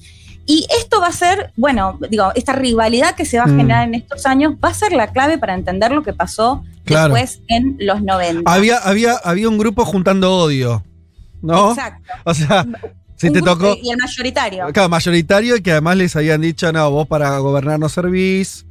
Y esto va a ser, bueno, digo, esta rivalidad que se va a Mm. generar en estos años va a ser la clave para entender lo que pasó Claro. después en los 90. Había, había, había un grupo juntando odio, ¿no? Exacto. O sea, si Un te tocó, Y el mayoritario. claro, mayoritario y que además les habían dicho, no, vos para gobernar no servís.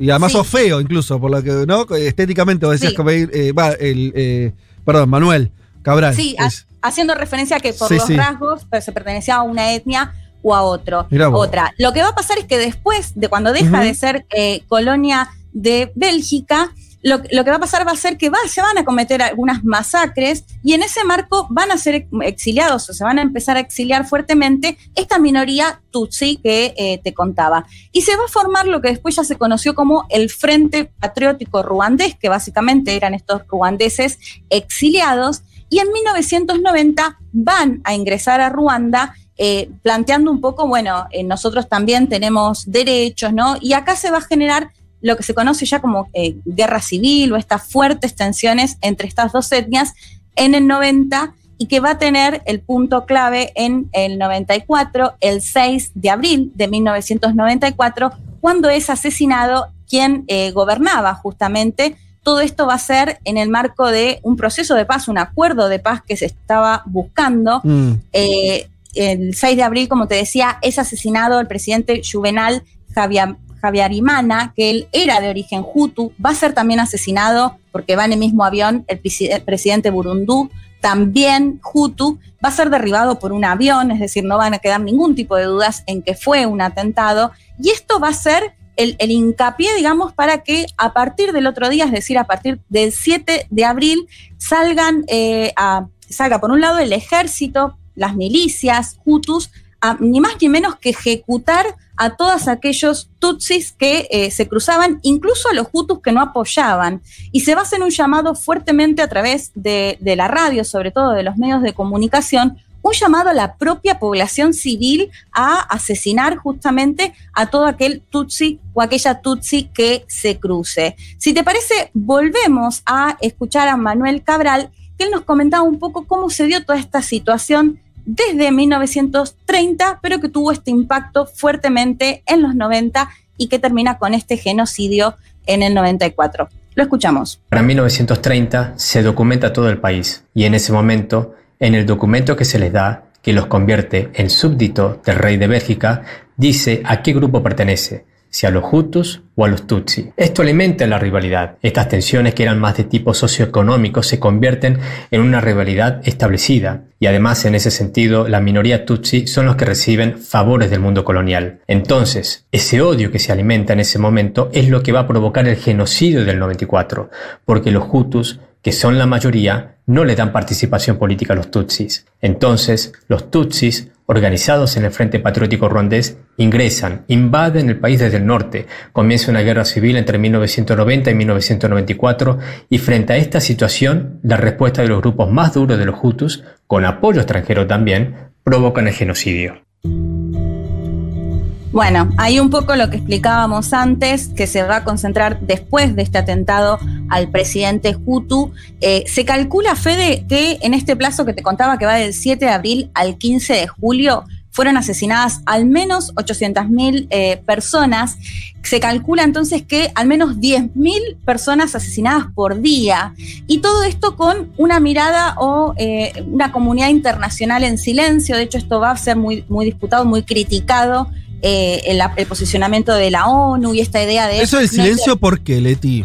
Y además Sí. sos feo, incluso, por lo que, ¿no? Estéticamente vos decías Sí. eh, va, el, eh, perdón, Manuel Cabral. Sí, ha- haciendo referencia a que por Sí, los sí. rasgos pues, se pertenecía a una etnia o a otro. Otra. Lo que va a pasar es que después de cuando deja de ser eh, colonia de Bélgica, lo, lo que va a pasar va a ser que va- se van a cometer algunas masacres y en ese marco van a ser ex- exiliados o se van a empezar a exiliar fuertemente esta minoría tutsi que eh, te contaba. Y se va a formar lo que después ya se conoció como el Frente Patriótico Ruandés, que básicamente eran estos ruandeses exiliados, y en 1990 van a ingresar a Ruanda eh, planteando un poco, bueno, eh, nosotros también tenemos derechos, ¿no? Y acá se va a generar lo que se conoce ya como eh, guerra civil o estas fuertes tensiones entre estas dos etnias en el 90 y que va a tener el punto clave en el 94, el 6 de abril de 1994, cuando es asesinado quien gobernaba justamente. Todo esto va a ser en el marco de un proceso de paz, un acuerdo de paz que se estaba buscando. Mm. Eh, el 6 de abril, como te decía, es asesinado el presidente Juvenal Javier, Javiarimana, que él era de origen Hutu, va a ser también asesinado porque va en el mismo avión el presi- el presidente Burundú, también Hutu, va a ser derribado por un avión, es decir, no van a quedar ningún tipo de dudas en que fue un atentado, y esto va a ser el, el hincapié, digamos, para que a partir del otro día, es decir, a partir del 7 de abril, salgan eh, salga por un lado el ejército, las milicias, Hutus, ni más ni menos que ejecutar a todos aquellos tutsis que eh, se cruzaban, incluso a los hutus que no apoyaban. Y se va a hacer un llamado fuertemente a través de, de la radio, sobre todo de los medios de comunicación, un llamado a la propia población civil a asesinar justamente a todo aquel tutsi o aquella tutsi que se cruce. Si te parece, volvemos a escuchar a Manuel Cabral, que él nos comentaba un poco cómo se dio toda esta situación desde 1930, pero que tuvo este impacto fuertemente en los 90 y que termina con este genocidio en el 94. Lo escuchamos. Para 1930 se documenta todo el país y en ese momento, en el documento que se les da, que los convierte en súbdito del rey de Bélgica, dice a qué grupo pertenece, si a los Hutus o a los Tutsi. Esto alimenta la rivalidad. Estas tensiones que eran más de tipo socioeconómico se convierten en una rivalidad establecida y además en ese sentido la minoría Tutsi son los que reciben favores del mundo colonial. Entonces, ese odio que se alimenta en ese momento es lo que va a provocar el genocidio del 94, porque los Hutus que son la mayoría, no le dan participación política a los Tutsis. Entonces, los Tutsis, organizados en el Frente Patriótico Ruandés, ingresan, invaden el país desde el norte, comienza una guerra civil entre 1990 y 1994, y frente a esta situación, la respuesta de los grupos más duros de los Hutus, con apoyo extranjero también, provocan el genocidio. Bueno, hay un poco lo que explicábamos antes, que se va a concentrar después de este atentado al presidente Hutu. Eh, se calcula, Fede, que en este plazo que te contaba, que va del 7 de abril al 15 de julio, fueron asesinadas al menos 800.000 eh, personas. Se calcula entonces que al menos 10.000 personas asesinadas por día. Y todo esto con una mirada o eh, una comunidad internacional en silencio. De hecho, esto va a ser muy, muy disputado, muy criticado. Eh, el, el posicionamiento de la ONU y esta idea de... Eso del silencio, ¿por qué, Leti?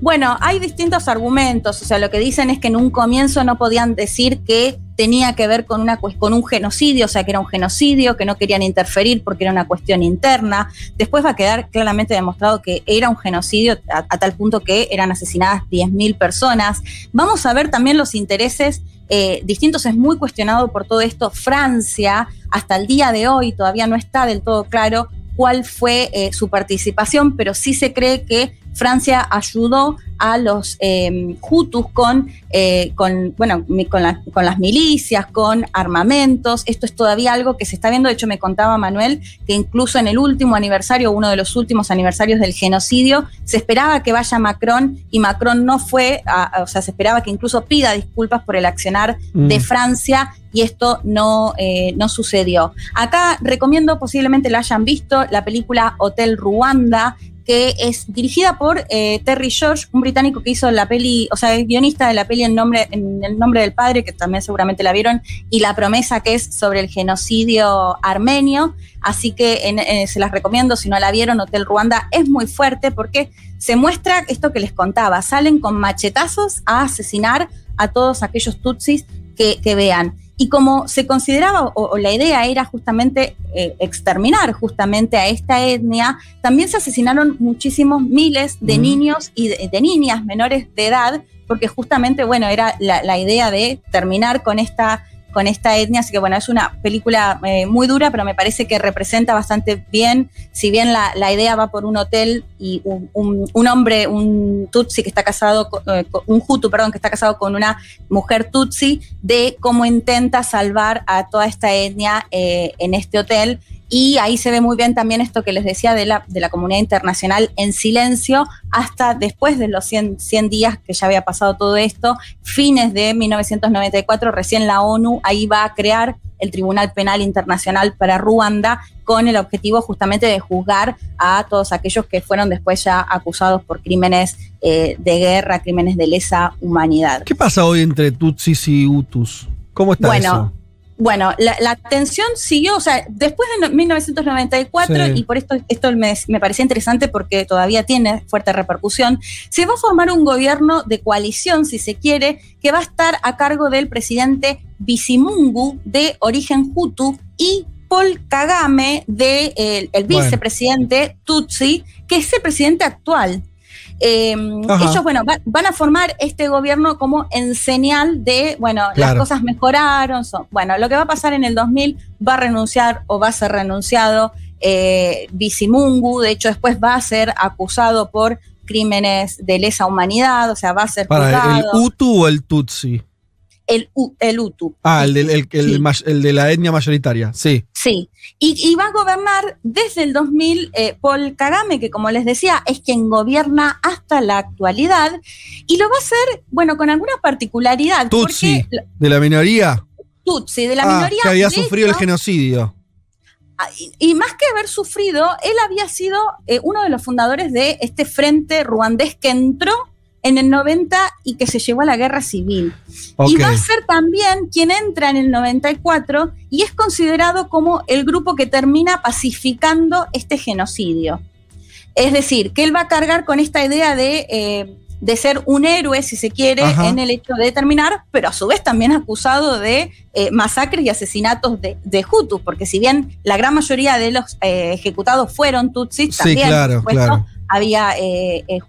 Bueno, hay distintos argumentos. O sea, lo que dicen es que en un comienzo no podían decir que tenía que ver con, una, con un genocidio, o sea, que era un genocidio, que no querían interferir porque era una cuestión interna. Después va a quedar claramente demostrado que era un genocidio a, a tal punto que eran asesinadas 10.000 personas. Vamos a ver también los intereses eh, distintos. Es muy cuestionado por todo esto. Francia, hasta el día de hoy, todavía no está del todo claro cuál fue eh, su participación, pero sí se cree que Francia ayudó a los eh, Hutus con, eh, con, bueno, con, la- con las milicias, con armamentos. Esto es todavía algo que se está viendo. De hecho, me contaba Manuel que incluso en el último aniversario, uno de los últimos aniversarios del genocidio, se esperaba que vaya Macron y Macron no fue, a- a- o sea, se esperaba que incluso pida disculpas por el accionar de Mm. Francia y esto no, eh, no sucedió. Acá recomiendo, posiblemente la hayan visto, la película Hotel Ruanda, que es dirigida por eh, Terry George, un británico que hizo la peli, o sea, es guionista de la peli en, nombre, en el nombre del padre, que también seguramente la vieron, y La promesa que es sobre el genocidio armenio. Así que eh, se las recomiendo, si no la vieron, Hotel Ruanda es muy fuerte porque se muestra esto que les contaba, salen con machetazos a asesinar a todos aquellos tutsis que vean. Y como se consideraba, o, o la idea era justamente eh, exterminar justamente a esta etnia, también se asesinaron muchísimos miles de niños y de, de niñas menores de edad, porque justamente, bueno, era la, la idea de terminar con esta, con esta etnia. Así que, bueno, es una película eh, muy dura, pero me parece que representa bastante bien, si bien la, idea va por un hotel y un, un- un hombre, un Tutsi que está casado, con- eh, un Hutu, perdón, que está casado con una mujer Tutsi, de cómo intenta salvar a toda esta etnia eh, en este hotel. Y ahí se ve muy bien también esto que les decía de la, de la comunidad internacional en silencio hasta después de los 100, 100 días que ya había pasado todo esto, fines de 1994, recién la ONU ahí va a crear el Tribunal Penal Internacional para Ruanda con el objetivo justamente de juzgar a todos aquellos que fueron después ya acusados por crímenes eh, de guerra, crímenes de lesa humanidad. ¿Qué pasa hoy entre Tutsis y Hutus? ¿Cómo está Bueno, eso? Bueno, la, la tensión siguió, o sea, después de no- 1994, Sí. y por esto esto me, me parecía interesante porque todavía tiene fuerte repercusión, se va a formar un gobierno de coalición, si se quiere, que va a estar a cargo del presidente Bisimungu, de origen Hutu, y Paul Kagame, de, eh, el Bueno. vicepresidente Tutsi, que es el presidente actual. Eh, ellos, bueno, va- van a formar este gobierno como en señal de, bueno, las cosas mejoraron. son- bueno, lo que va a pasar en el 2000 va a renunciar o va a ser renunciado eh, Bisimungu. De hecho, después va a ser acusado por crímenes de lesa humanidad, o sea, va a ser Para, ¿El. Hutu o el Tutsi? El, U- el Hutu. Ah, el, del- el, el Sí. el de la etnia mayoritaria, sí. Sí, y, y va a gobernar desde el 2000 eh, Paul Kagame, que como les decía, es quien gobierna hasta la actualidad, y lo va a hacer, bueno, con alguna particularidad. Tutsi, Porque, de la minoría. Tutsi, de la Ah, minoría. que había sufrido el genocidio. Ah, y, y más que haber sufrido, él había sido eh, uno de los fundadores de este frente ruandés que entró en el 90 y que se llevó a la guerra civil. Y va a ser también quien entra en el 94 y es considerado como el grupo que termina pacificando este genocidio. Es decir, que él va a cargar con esta idea de, eh, de ser un héroe, si se quiere, Ajá. en el hecho de terminar, pero a su vez también acusado de eh, masacres y asesinatos de, de Hutus, porque si bien la gran mayoría de los eh, ejecutados fueron Tutsis, Sí, también, claro, supuesto, claro. Había eh, eh.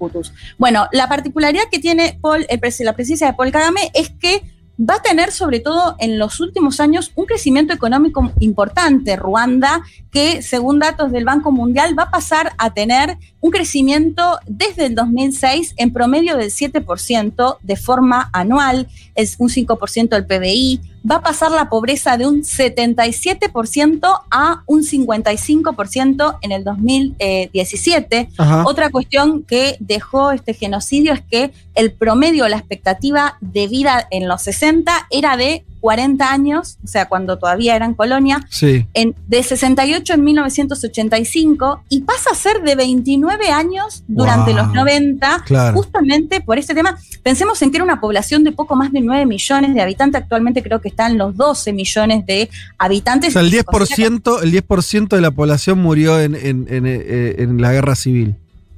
Bueno, la particularidad que tiene Paul, el la presencia de Paul Kagame es que va a tener, sobre todo en los últimos años, un crecimiento económico importante. Ruanda, que según datos del Banco Mundial, va a pasar a tener un crecimiento desde el 2006 en promedio del 7% de forma anual, es un 5% del PBI, va a pasar la pobreza de un 77% a un 55% en el 2017. Ajá. Otra cuestión que dejó este genocidio es que el promedio, la expectativa de vida en los 60 era de 40 años, o sea, cuando todavía eran colonia, Sí. en, de 68 en 1985 y pasa a ser de 29 años durante Wow. los 90, Claro. justamente por este tema. Pensemos en que era una población de poco más de 9 millones de habitantes, actualmente creo que están los 12 millones de O habitantes. sea, el O sea, 10%, el 10% de la población murió en, en- en- eh, en la guerra civil.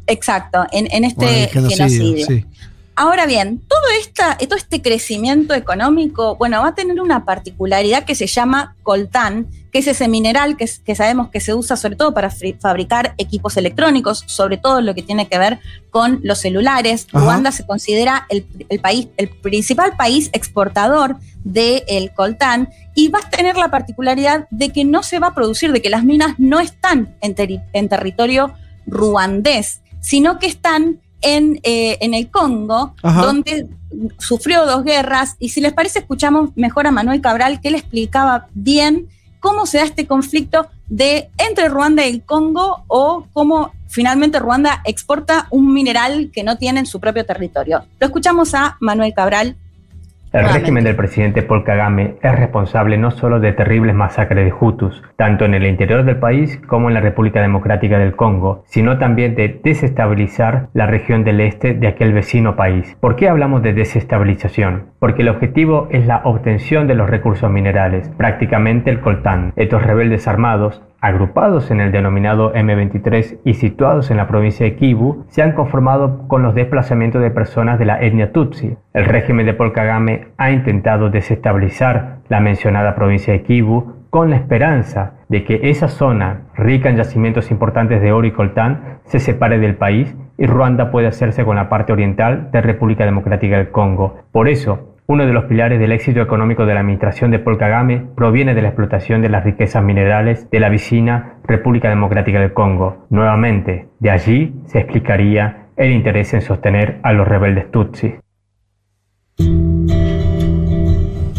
Exacto, en, en este el genocidio, genocidio. sí. Ahora bien, todo, esta, todo este crecimiento económico, bueno, va a tener una particularidad que se llama coltán, que es ese mineral que, sabemos que se usa sobre todo para fabricar equipos electrónicos, sobre todo lo que tiene que ver con los celulares. Ajá. Ruanda se considera el, el país, el principal país exportador del coltán y va a tener la particularidad de que no se va a producir, de que las minas no están en, teri- en territorio ruandés, sino que están en, eh, en el Congo, Ajá. donde sufrió dos guerras. Y si les parece, escuchamos mejor a Manuel Cabral, que él explicaba bien cómo se da este conflicto de entre Ruanda y el Congo o cómo finalmente Ruanda exporta un mineral que no tiene en su propio territorio. Lo escuchamos a Manuel Cabral. El régimen del presidente Paul Kagame es responsable no solo de terribles masacres de Hutus, tanto en el interior del país como en la República Democrática del Congo, sino también de desestabilizar la región del este de aquel vecino país. ¿Por qué hablamos de desestabilización? Porque el objetivo es la obtención de los recursos minerales, prácticamente el coltán. Estos rebeldes armados agrupados en el denominado M23 y situados en la provincia de Kivu, se han conformado con los desplazamientos de personas de la etnia Tutsi. El régimen de Paul Kagame ha intentado desestabilizar la mencionada provincia de Kivu con la esperanza de que esa zona, rica en yacimientos importantes de oro y coltán, se separe del país y Ruanda pueda hacerse con la parte oriental de República Democrática del Congo. Por eso, uno de los pilares del éxito económico de la administración de Paul Kagame proviene de la explotación de las riquezas minerales de la vecina República Democrática del Congo. Nuevamente, de allí se explicaría el interés en sostener a los rebeldes Tutsi.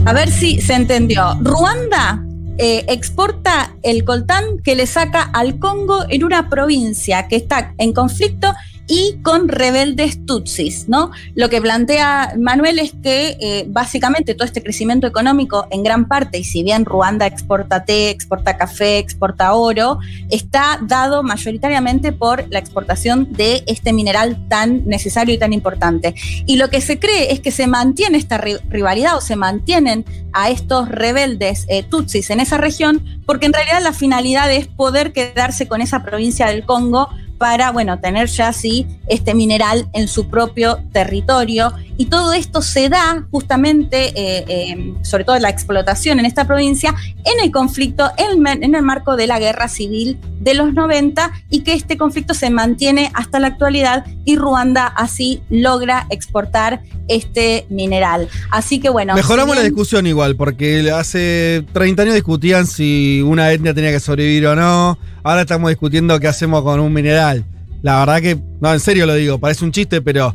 A ver si se entendió. Ruanda eh, exporta el coltán que le saca al Congo en una provincia que está en conflicto y con rebeldes tutsis, ¿no? Lo que plantea Manuel es que eh, básicamente todo este crecimiento económico en gran parte, y si bien Ruanda exporta té, exporta café, exporta oro, está dado mayoritariamente por la exportación de este mineral tan necesario y tan importante. Y lo que se cree es que se mantiene esta ri- rivalidad o se mantienen a estos rebeldes eh, tutsis en esa región, porque en realidad la finalidad es poder quedarse con esa provincia del Congo para, bueno, tener ya así este mineral en su propio territorio. Y todo esto se da justamente, eh, eh, sobre todo la explotación en esta provincia, en el conflicto, en el, mar- en el marco de la guerra civil de los 90 y que este conflicto se mantiene hasta la actualidad y Ruanda así logra exportar este mineral. Así que bueno. Mejoramos si la discusión igual, porque hace 30 años discutían si una etnia tenía que sobrevivir o no. Ahora estamos discutiendo qué hacemos con un mineral. La verdad que, no, en serio lo digo, parece un chiste, pero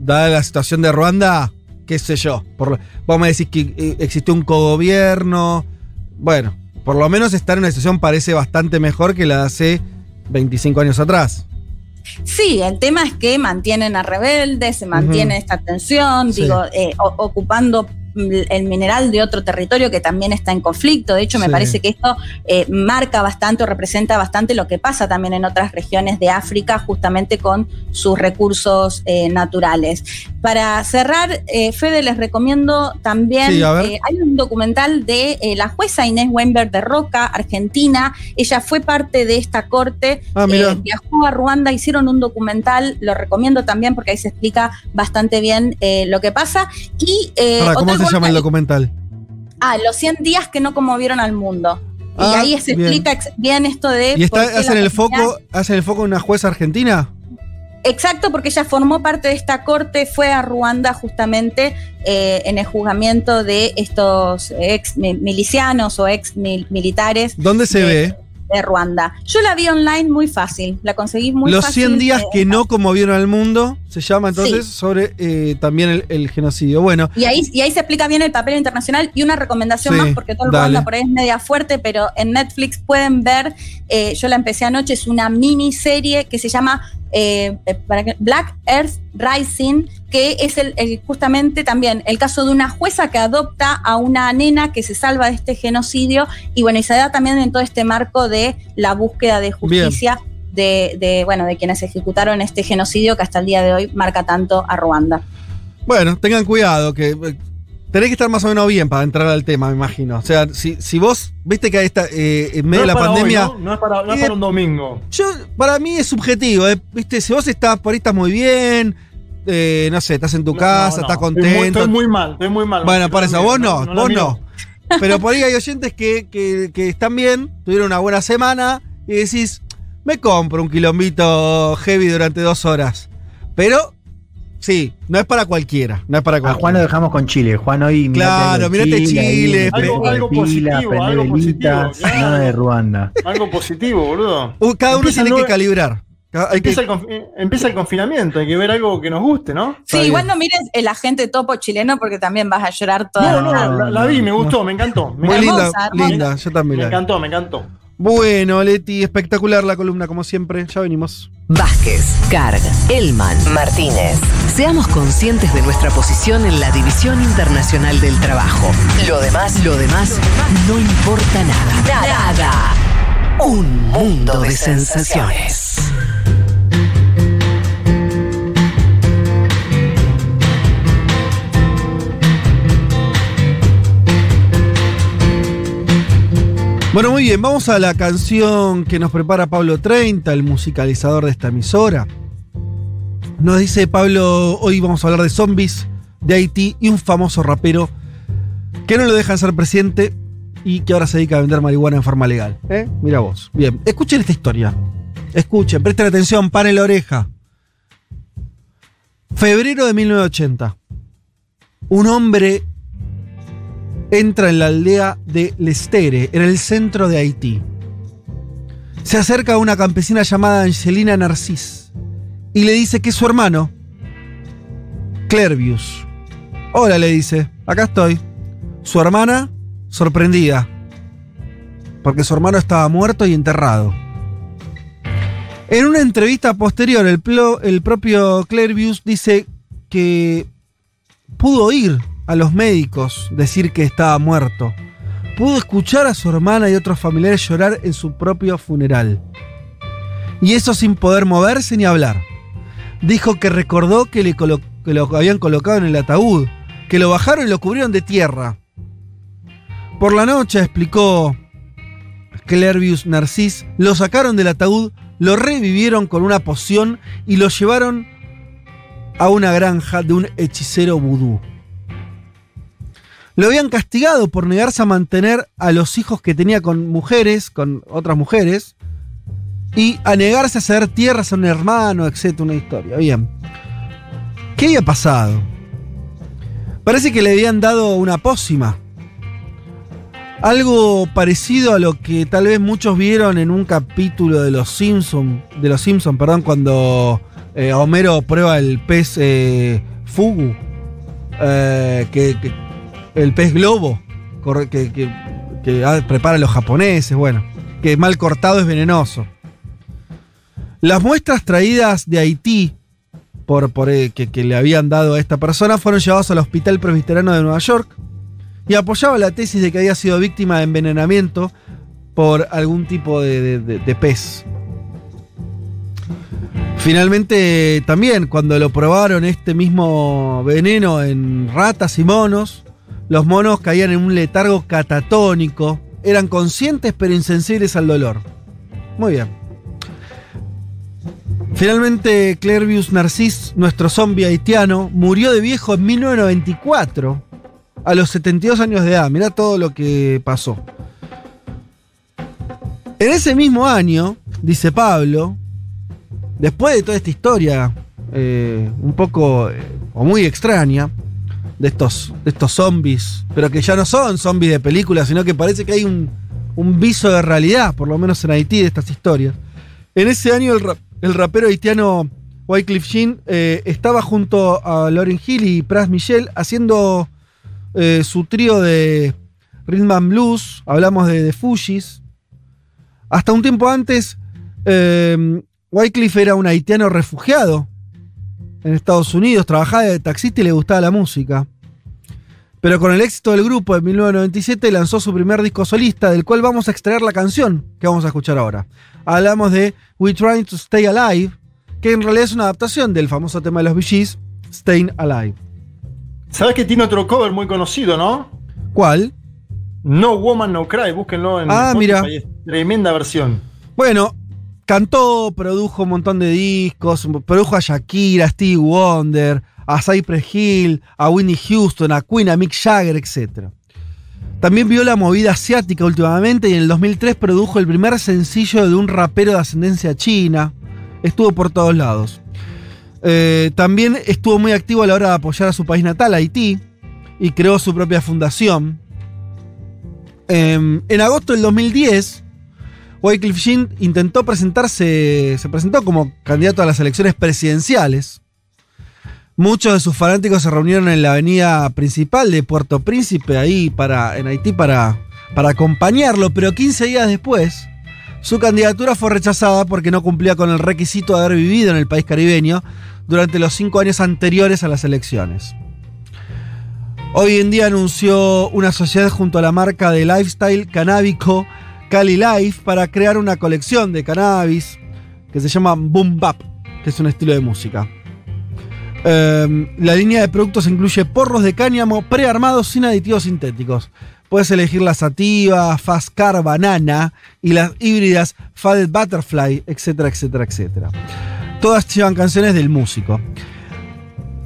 dada la situación de Ruanda, qué sé yo. Por, vos me decís que eh, existe un cogobierno. Bueno, por lo menos estar en una situación parece bastante mejor que la de hace 25 años atrás. Sí, el tema es que mantienen a rebeldes, se mantiene esta tensión, Sí. digo, eh, ocupando el mineral de otro territorio que también está en conflicto. De hecho, me Sí. parece que esto eh, marca bastante o representa bastante lo que pasa también en otras regiones de África, justamente con sus recursos eh, naturales. Para cerrar, eh, Fede, les recomiendo también, Sí, eh, hay un documental de eh, la jueza Inés Weinberg de Roca, Argentina. Ella fue parte de esta corte, Ah, eh, viajó a Ruanda, hicieron un documental, lo recomiendo también porque ahí se explica bastante bien lo que pasa. Y Pará, ¿Cómo se llama el documental? Ah, los 100 días que no conmovieron al mundo. y Ah, ahí se bien. explica ex- bien esto de. ¿Y está, hacen el foco, hacen el foco en una jueza argentina? Exacto, porque ella formó parte de esta corte, fue a Ruanda justamente eh, en el juzgamiento de estos ex mi- milicianos o ex mil- militares ¿Dónde se de, ve? De Ruanda. Yo la vi online muy fácil, la conseguí muy Los fácil. 100 días que no conmovieron al mundo, se llama entonces Sí. sobre eh, también el, el genocidio. Bueno, Y ahí, y ahí se explica bien el papel internacional y una recomendación Sí, más, porque todo el dale. Ruanda por ahí es media fuerte, pero en Netflix pueden ver, eh, yo la empecé anoche, es una miniserie que se llama eh, eh, Black Earth Rising, que es el, el- justamente también el caso de una jueza que adopta a una nena que se salva de este genocidio y bueno, y se da también en todo este marco de la búsqueda de justicia de, de, bueno, de quienes ejecutaron este genocidio que hasta el día de hoy marca tanto a Ruanda. Bueno, tengan cuidado, que eh, tenés que estar más o menos bien para entrar al tema, me imagino. O sea, si, si vos viste que ahí está, eh, en medio No de la para hoy, pandemia. ¿no? No es para, no es para un domingo. Yo, para mí es subjetivo, eh, viste, si vos estás por ahí estás muy bien, eh, no sé, estás en tu casa, estás estoy muy- contento. Estoy muy mal, estoy muy mal. Bueno, por eso, vos no, vos no. Pero por ahí hay oyentes que, que- que están bien, tuvieron una buena semana y decís, me compro un quilombito heavy durante dos horas. Pero, sí, no es para cualquiera, no es para A cualquiera. Juan lo dejamos con Chile. Juan hoy mirate Claro, algo de mirate Chile, ahí, algo- positivo, algo positivo, claro. nada de Ruanda. Algo positivo, boludo. Uh, Cada uno Empieza tiene que calibrar. Ca- Hay que, Empieza el, confi- empieza el confinamiento, hay que ver algo que nos guste, ¿no? Sí, igual no mires el agente topo chileno porque también vas a llorar toda No, no, la, la vi, me gustó, me encantó. Me muy encantó. linda, hermosa, hermosa. linda, yo también Me encantó, me encantó. Bueno, Leti, espectacular la columna como siempre, ya venimos. Vázquez, Carg, Elman, Martínez. Seamos conscientes de nuestra posición en la División Internacional del Trabajo. Lo demás, lo demás, no importa nada. Nada. Un mundo de sensaciones. Bueno, muy bien, vamos a la canción que nos prepara Pablo 30, el musicalizador de esta emisora. Nos dice Pablo, hoy vamos a hablar de zombies, de Haití y un famoso rapero que no lo dejan ser presidente y que ahora se dedica a vender marihuana en forma legal. ¿eh? Mira vos. Bien, escuchen esta historia. Escuchen, presten atención, paren la oreja. Febrero de 1980. Un hombre entra en la aldea de Lestere, en el centro de Haití. Se acerca a una campesina llamada Angelina Narcís y le dice que es su hermano, Clervius. Hola, le dice, acá estoy. Su hermana, sorprendida, porque su hermano estaba muerto y enterrado. En una entrevista posterior, el propio Clervius dice que pudo oír a los médicos decir que estaba muerto. Pudo escuchar a su hermana y otros familiares llorar en su propio funeral. Y eso sin poder moverse ni hablar. Dijo que recordó que, que lo habían colocado en el ataúd, que lo bajaron y lo cubrieron de tierra. Por la noche, explicó Clervius Narcís, lo sacaron del ataúd, lo revivieron con una poción y lo llevaron a una granja de un hechicero vudú. Lo habían castigado por negarse a mantener a los hijos que tenía con mujeres, con otras mujeres, y a negarse a ceder tierras a un hermano, etc. Una historia. Bien. ¿Qué había pasado? Parece que le habían dado una pócima. Algo parecido a lo que tal vez muchos vieron en un capítulo de los Simpson, de los Simpson, perdón, cuando eh, Homero prueba el pez eh, fugu, eh, que, que- el pez globo, que, que- ah, preparan los japoneses, bueno, que mal cortado es venenoso. Las muestras traídas de Haití por, eh, que, le habían dado a esta persona fueron llevados al Hospital Presbiteriano de Nueva York y apoyaba la tesis de que había sido víctima de envenenamiento por algún tipo de pez. Finalmente, también cuando lo probaron este mismo veneno en ratas y monos, los monos caían en un letargo catatónico, eran conscientes pero insensibles al dolor. Muy bien. Finalmente, Clervius Narcís, nuestro zombie haitiano, murió de viejo en 1994, a los 72 años de edad. Mirá todo lo que pasó. En ese mismo año, dice Pablo, después de toda esta historia eh, un poco eh, o muy extraña de estos, de estos zombies, pero que ya no son zombies de película, sino que parece que hay un, un viso de realidad, por lo menos en Haití, de estas historias. En ese año el, el rapero haitiano Wycliffe Jean eh, estaba junto a Lauryn Hill y Pras Michel haciendo eh, su trío de Rhythm and Blues, hablamos de, de. Hasta un tiempo antes, eh, Wycliffe era un haitiano refugiado en Estados Unidos, trabajaba de taxista y le gustaba la música. Pero con el éxito del grupo en 1997 lanzó su primer disco solista, del cual vamos a extraer la canción que vamos a escuchar ahora. Hablamos de We Trying to Stay Alive, que en realidad es una adaptación del famoso tema de los Bee Gees, Staying Alive. ¿Sabes que tiene otro cover muy conocido, no? ¿Cuál? No Woman No Cry, búsquenlo en Ah, mira. Es Tremenda versión. Bueno, cantó, produjo un montón de discos, produjo a Shakira, a Stevie Wonder, a Cypress Hill, a Winnie Houston, a Queen, a Mick Jagger, etc. También vio la movida asiática últimamente y en el 2003 produjo el primer sencillo de un rapero de ascendencia china. Estuvo por todos lados. Eh, también estuvo muy activo a la hora de apoyar a su país natal, Haití, y creó su propia fundación. Em, en agosto del 2010, Wycliffe Jean intentó presentarse, se presentó como candidato a las elecciones presidenciales. Muchos de sus fanáticos se reunieron en la avenida principal de Puerto Príncipe, ahí para, en Haití, para, para acompañarlo, pero 15 días después, su candidatura fue rechazada porque no cumplía con el requisito de haber vivido en el país caribeño durante los cinco años anteriores a las elecciones. Hoy en día anunció una sociedad junto a la marca de lifestyle canábico Cali Life para crear una colección de cannabis que se llama Boom Bap, que es un estilo de música. Eh, la línea de productos incluye porros de cáñamo prearmados sin aditivos sintéticos. Puedes elegir la sativa, Fast Car Banana y las híbridas Faded Butterfly, etcétera, etcétera, etcétera. Todas llevan canciones del músico.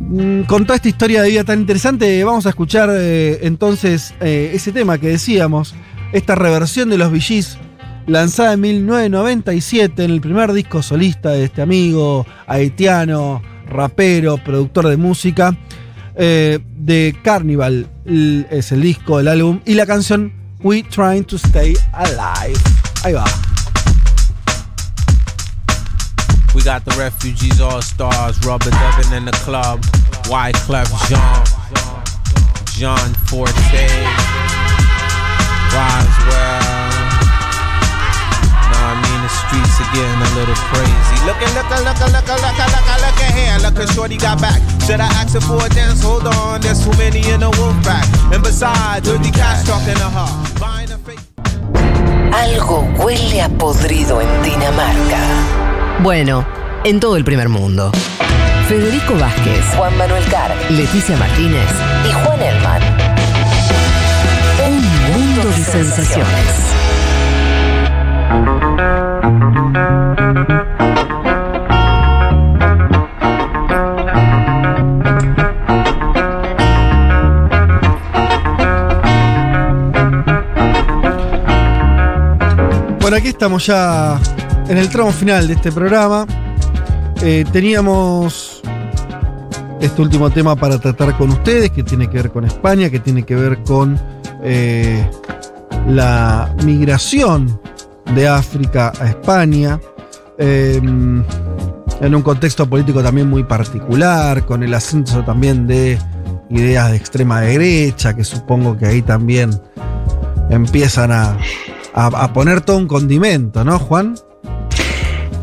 Mm, Con toda esta historia de vida tan interesante, vamos a escuchar eh, entonces eh, ese tema que decíamos, esta reversión de los Gees, lanzada en 1997 en el primer disco solista de este amigo haitiano, rapero, productor de música, eh, de Carnival, es el disco del álbum, y la canción We Trying to Stay Alive. Ahí va. We got the refugees all stars, rubber dubbing in the club. Wyclef Jean, John Forte, Roswell. Know I mean the streets are getting a little crazy. Looking, looking, looking, looking, looking, looking, looking here. Look at Shorty got back. Should I ask her for a dance? Hold on, there's too many in the wolf pack. And besides, dirty cash talking to her. Buying a fake. Algo huele a podrido en Dinamarca. Bueno, en todo el primer mundo. Federico Vázquez, Juan Manuel Carr, Leticia Martínez y Juan Elman. Un mundo de sensaciones. Bueno, aquí estamos ya en el tramo final de este programa. Eh, teníamos este último tema para tratar con ustedes, que tiene que ver con España, que tiene que ver con eh, la migración de África a España, eh, en un contexto político también muy particular, con el ascenso también de ideas de extrema derecha, que supongo que ahí también empiezan a, a- a poner todo un condimento, ¿no, Juan?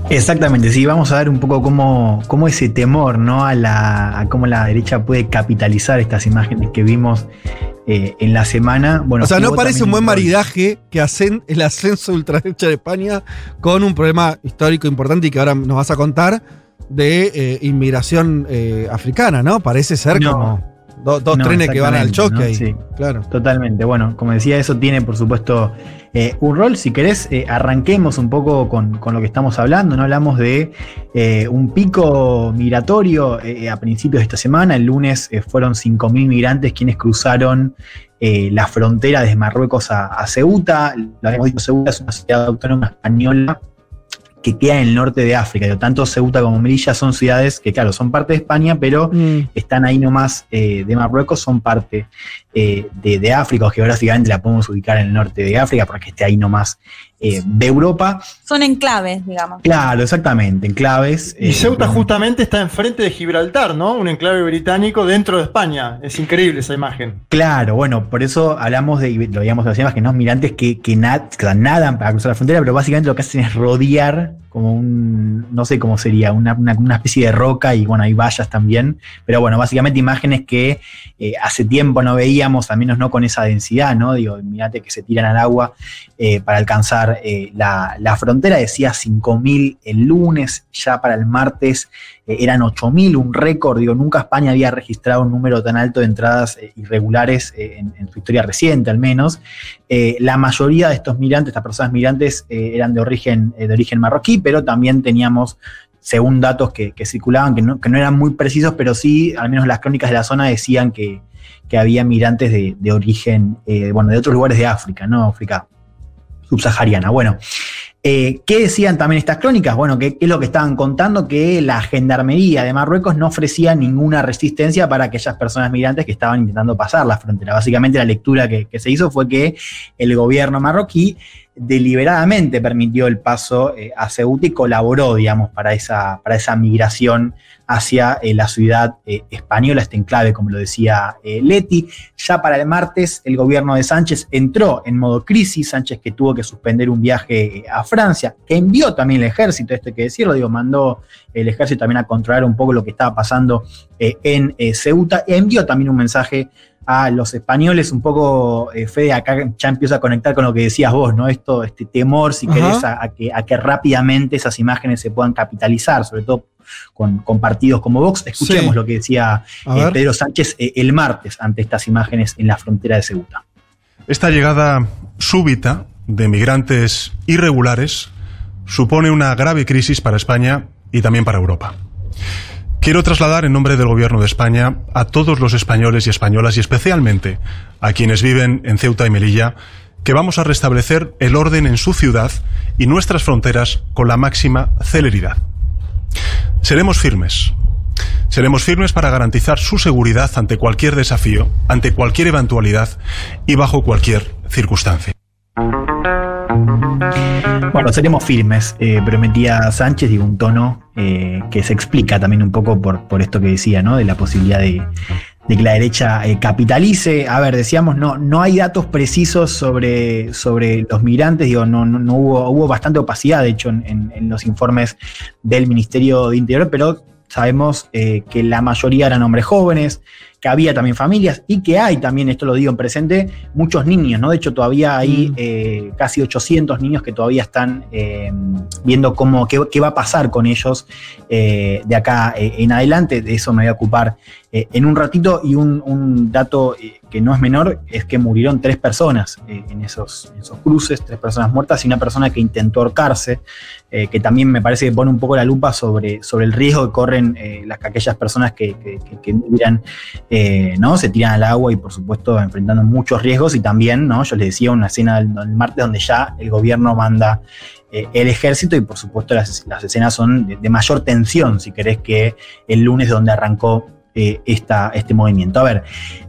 Exactamente, sí, vamos a ver un poco cómo, cómo ese temor, ¿no? A, la, a cómo la derecha puede capitalizar estas imágenes que vimos eh, en la semana. Bueno, o sea, no parece un buen maridaje que hacen el ascenso de ultraderecha de España con un problema histórico importante y que ahora nos vas a contar de eh, inmigración eh, africana, ¿no? Parece ser No. como do- dos No, trenes que van al choque ahí. Sí. Claro. Totalmente. Bueno, como decía, eso tiene, por supuesto, eh, un rol. Si querés, eh, arranquemos un poco con, con lo que estamos hablando. No hablamos de eh, un pico migratorio a principios de esta semana. El lunes fueron 5.000 migrantes quienes cruzaron la frontera desde Marruecos a, a Ceuta. Lo habíamos dicho, Ceuta es una ciudad autónoma española que queda en el norte de África. Tanto Ceuta como Melilla son ciudades que, claro, son parte de España, pero Mm. están ahí nomás eh, de Marruecos, son parte eh, de, de África, o geográficamente la podemos ubicar en el norte de África, porque esté ahí nomás eh, de Europa. Son enclaves, digamos. Claro, exactamente, enclaves. Y eh, Ceuta justamente está enfrente de Gibraltar, ¿no? Un enclave británico dentro de España. Es increíble esa imagen. Claro, bueno, por eso hablamos de, y lo digamos así, más que no, migrantes que, que, nad- que nadan para cruzar la frontera, pero básicamente lo que hacen es rodear como un, no sé cómo sería, una, una- especie de roca y bueno, hay vallas también. Pero bueno, básicamente imágenes que eh, hace tiempo no veíamos, al menos no con esa densidad, ¿no? Digo, mirate que se tiran al agua eh, para alcanzar eh, la, la frontera, decía 5.000 el lunes, ya para el martes eh, eran 8.000, un récord, digo, nunca España había registrado un número tan alto de entradas eh, irregulares eh, en, su historia reciente al menos. Eh, la mayoría de estos migrantes, estas personas migrantes, eran de origen, de origen marroquí, pero también teníamos, según datos que, circulaban, que no, que no eran muy precisos, pero sí, al menos las crónicas de la zona decían que, que había migrantes de, de origen, bueno, de otros lugares de África, ¿no? África subsahariana. Bueno, eh, ¿qué decían también estas crónicas? Bueno, ¿qué, qué es lo que estaban contando? Que la gendarmería de Marruecos no ofrecía ninguna resistencia para aquellas personas migrantes que estaban intentando pasar la frontera. Básicamente la lectura que, que se hizo fue que el gobierno marroquí deliberadamente permitió el paso eh, a Ceuta y colaboró, digamos, para esa, para esa migración hacia eh, la ciudad eh, española, este enclave, como lo decía eh, Leti. Ya para el martes, el gobierno de Sánchez entró en modo crisis, Sánchez que tuvo que suspender un viaje a Francia, que envió también el ejército, esto hay que decirlo, digo, mandó el ejército también a controlar un poco lo que estaba pasando en Ceuta, e envió también un mensaje a los españoles, un poco, eh, Fede, acá ya empieza a conectar con lo que decías vos, ¿no? Esto, este temor, si Ajá. querés, a, a que, a que rápidamente esas imágenes se puedan capitalizar, sobre todo con, con partidos como Vox. Escuchemos Sí. lo que decía eh. Pedro Sánchez eh, el martes ante estas imágenes en la frontera de Ceuta. Esta llegada súbita de migrantes irregulares supone una grave crisis para España y también para Europa. Quiero trasladar en nombre del Gobierno de España a todos los españoles y españolas y especialmente a quienes viven en Ceuta y Melilla que vamos a restablecer el orden en su ciudad y nuestras fronteras con la máxima celeridad. Seremos firmes. Seremos firmes para garantizar su seguridad ante cualquier desafío, ante cualquier eventualidad y bajo cualquier circunstancia. Bueno, seremos firmes, eh, prometía Sánchez, digo, un tono eh, que se explica también un poco por, por esto que decía, ¿no? De la posibilidad de, que la derecha eh, capitalice. A ver, decíamos, no, no hay datos precisos sobre, sobre los migrantes, digo, no, no, hubo, hubo bastante opacidad, de hecho, en los informes del Ministerio de Interior, pero sabemos eh, que la mayoría eran hombres jóvenes, que había también familias y que hay también, esto lo digo en presente, muchos niños, ¿no? De hecho, todavía hay eh, casi 800 niños que todavía están eh, viendo cómo, qué, qué va a pasar con ellos eh, de acá en adelante. De eso me voy a ocupar en un ratito. Y un, un dato que no es menor es que murieron tres personas eh, en, esos, en esos cruces, tres personas muertas y una persona que intentó ahorcarse, eh, que también me parece que pone un poco la lupa sobre, sobre el riesgo que corren eh, las, aquellas personas que, que, ¿no? Se tiran al agua y por supuesto enfrentando muchos riesgos y también, ¿no? Yo les decía una escena del, martes donde ya el gobierno manda el ejército y por supuesto las, las escenas son de, de mayor tensión, si querés, que el lunes donde arrancó eh, este movimiento. A ver,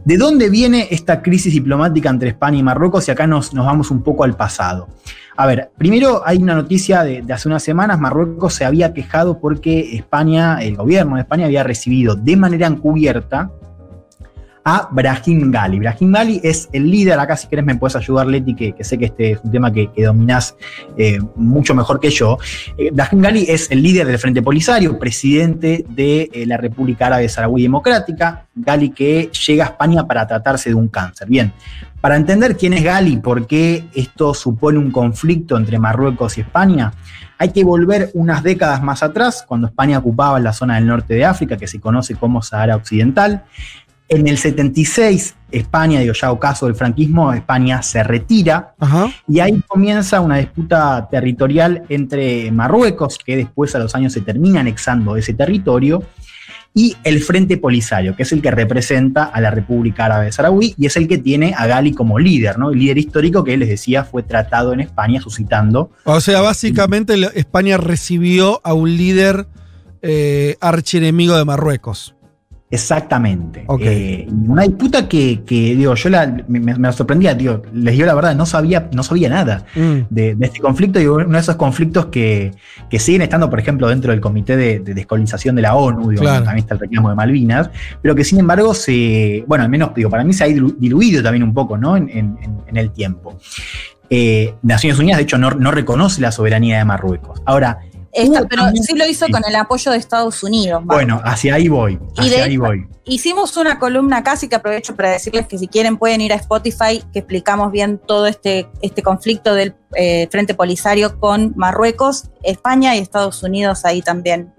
¿de dónde viene esta crisis diplomática entre España y Marruecos? Y acá nos, nos vamos un poco al pasado. A ver, primero hay una noticia de hace unas semanas, Marruecos se había quejado porque España, el gobierno de España había recibido de manera encubierta a Brahim Gali. Brahim Gali es el líder, acá si querés me puedes ayudar Leti, que, sé que este es un tema que, que dominás eh, mucho mejor que yo. Eh, Brahim Gali es el líder del Frente Polisario, presidente de eh, la República Árabe Saharaui Democrática, Gali que llega a España para tratarse de un cáncer. Bien, para entender quién es Gali, por qué esto supone un conflicto entre Marruecos y España, hay que volver unas décadas más atrás, cuando España ocupaba la zona del norte de África, que se conoce como Sahara Occidental. En el 76, España, digo ya ocaso del franquismo, España se retira y ahí comienza una disputa territorial entre Marruecos, que después a los años se termina anexando ese territorio, y el Frente Polisario, que es el que representa a la República Árabe Saharaui y es el que tiene a Gali como líder, ¿no? El líder histórico que les decía fue tratado en España suscitando O sea, básicamente España recibió a un líder eh, archienemigo de Marruecos. Exactamente. Ok. Eh, una disputa que, que, digo, yo la- me, sorprendía, digo, les digo la verdad, no sabía, no sabía nada Mm. de, de este conflicto, y uno de esos conflictos que, que siguen estando, por ejemplo, dentro del Comité de, de Descolonización de la ONU, digo, Claro. también está el reclamo de Malvinas, pero que sin embargo se, bueno, al menos digo, para mí se ha dilu- diluido también un poco, ¿no? En, en- en- en el tiempo. Eh, Naciones Unidas, de hecho, no, no reconoce la soberanía de Marruecos. Ahora, Esta- pero sí lo hizo con el apoyo de Estados Unidos. Marco. Bueno, hacia ahí voy. Y de ahí voy. hicimos una columna casi que aprovecho para decirles que si quieren pueden ir a Spotify, que explicamos bien todo este, este conflicto del eh, Frente Polisario con Marruecos, España y Estados Unidos ahí también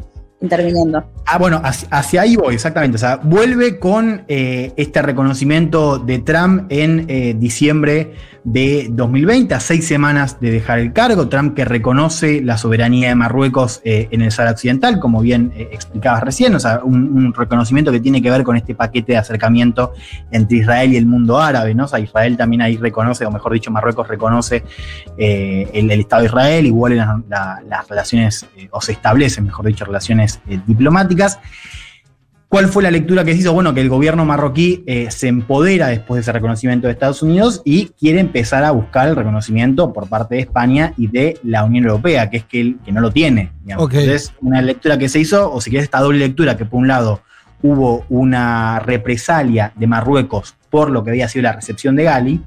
interviniendo. Ah, bueno, hacia, ahí voy, exactamente. O sea, vuelve con eh, este reconocimiento de Trump en eh, diciembre de 2020, a seis semanas de dejar el cargo. Trump que reconoce la soberanía de Marruecos eh, en el Sahara Occidental, como bien explicabas recién. O sea, un, reconocimiento que tiene que ver con este paquete de acercamiento entre Israel y el mundo árabe, ¿no? O sea, Israel también ahí reconoce, o mejor dicho, Marruecos reconoce el, el Estado de Israel, igual la- las relaciones, o se establecen, mejor dicho, relaciones eh, diplomáticas. ¿Cuál fue la lectura que se hizo? Bueno, que el gobierno marroquí eh, se empodera después de ese reconocimiento de Estados Unidos y quiere empezar a buscar el reconocimiento por parte de España y de la Unión Europea, que es que, no lo tiene. Entonces, una lectura que se hizo, o si quieres, esta doble lectura, que por un lado hubo una represalia de Marruecos por lo que había sido la recepción de Gali,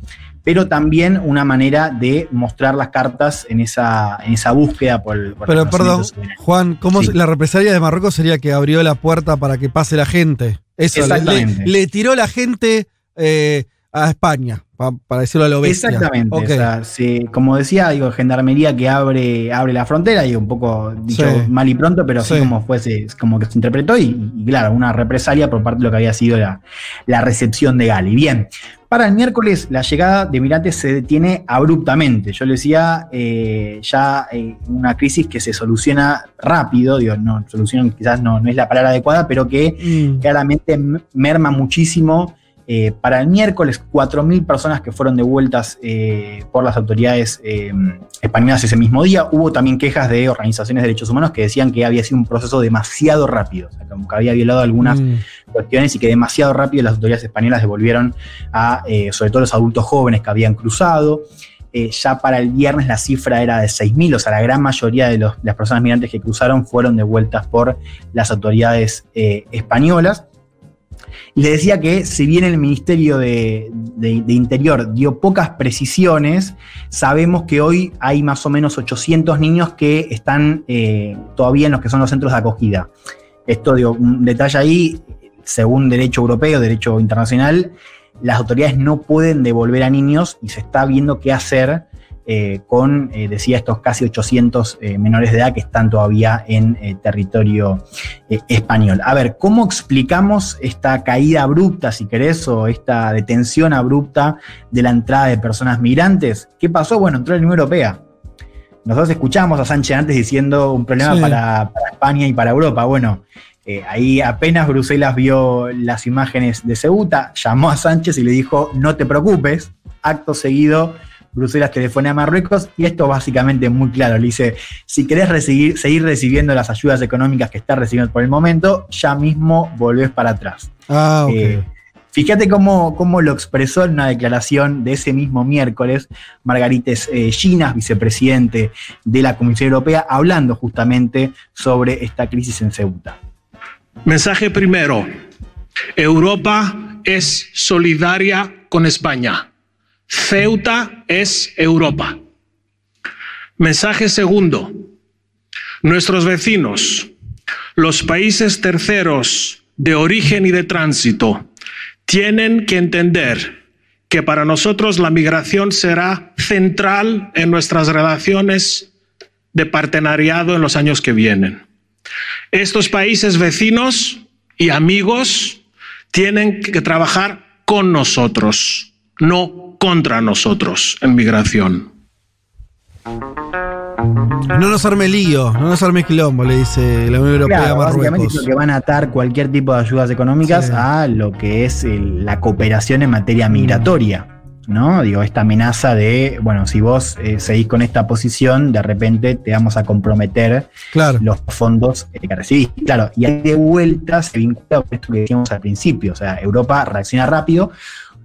pero también una manera de mostrar las cartas en esa, en esa búsqueda por el por el Pero perdón, soberano. Juan, ¿cómo Sí. la represalia de Marruecos sería que abrió la puerta para que pase la gente? Eso, le, Exactamente. le tiró la gente eh, a España, pa- para decirlo a lo bestia. Exactamente. O sea, se- como decía, digo, gendarmería que abre, abre la frontera, y un poco dicho Sí. mal y pronto, pero así Sí. como fuese, es como que se interpretó, y, y claro, una represalia por parte de lo que había sido la, la recepción de Gali. Bien. Para el miércoles, la llegada de migrantes se detiene abruptamente. Yo le decía, eh, ya eh, una crisis que se soluciona rápido, digo, no, solución quizás no, no es la palabra adecuada, pero que Mm. claramente merma muchísimo. Eh, para el miércoles, 4.000 personas que fueron devueltas eh, por las autoridades eh, españolas ese mismo día. Hubo también quejas de organizaciones de derechos humanos que decían que había sido un proceso demasiado rápido, o sea, como que había violado algunas Mm. cuestiones y que demasiado rápido las autoridades españolas devolvieron a, sobre todo los adultos jóvenes que habían cruzado. Ya para el viernes la cifra era de 6.000, o sea, la gran mayoría de, los- las personas migrantes que cruzaron fueron devueltas por las autoridades españolas. Y le decía que si bien el Ministerio de, de- Interior dio pocas precisiones, sabemos que hoy hay más o menos 800 niños que están eh, todavía en los que son los centros de acogida. Esto, digo, un detalle ahí, según derecho europeo, derecho internacional, las autoridades no pueden devolver a niños y se está viendo qué hacer eh, con, eh, decía, estos casi 800 eh, menores de edad que están todavía en territorio español. A ver, ¿cómo explicamos esta caída abrupta, si querés, o esta detención abrupta de la entrada de personas migrantes? ¿Qué pasó? Bueno, entró la Unión Europea. Nosotros escuchamos a Sánchez antes diciendo un problema Sí. para, para España y para Europa. Bueno, eh, ahí apenas Bruselas vio las imágenes de Ceuta, llamó a Sánchez y le dijo, no te preocupes. Acto seguido, Bruselas telefonea a Marruecos y esto básicamente es muy claro. Le dice, si querés recibir- seguir recibiendo las ayudas económicas que estás recibiendo por el momento, ya mismo volvés para atrás. Ah. Eh, Fíjate cómo, cómo lo expresó en una declaración de ese mismo miércoles Margarites eh, Ginas, vicepresidente de la Comisión Europea, hablando justamente sobre esta crisis en Ceuta. Mensaje primero. Europa es solidaria con España. Ceuta es Europa. Mensaje segundo. Nuestros vecinos, los países terceros de origen y de tránsito, tienen que entender que para nosotros la migración será central en nuestras relaciones de partenariado en los años que vienen. Estos países vecinos y amigos tienen que trabajar con nosotros, no contra nosotros en migración. No nos arme lío, no nos arme quilombo, le dice la Unión Europea Claro, a básicamente Marruecos. creo que van a atar cualquier tipo de ayudas económicas Sí. a lo que es el- la cooperación en materia migratoria. ¿No? Digo, esta amenaza de, bueno, si vos eh, seguís con esta posición, de repente te vamos a comprometer los fondos eh, que recibís. Claro, y ahí de vuelta se vincula con esto que decíamos al principio. O sea, Europa reacciona rápido,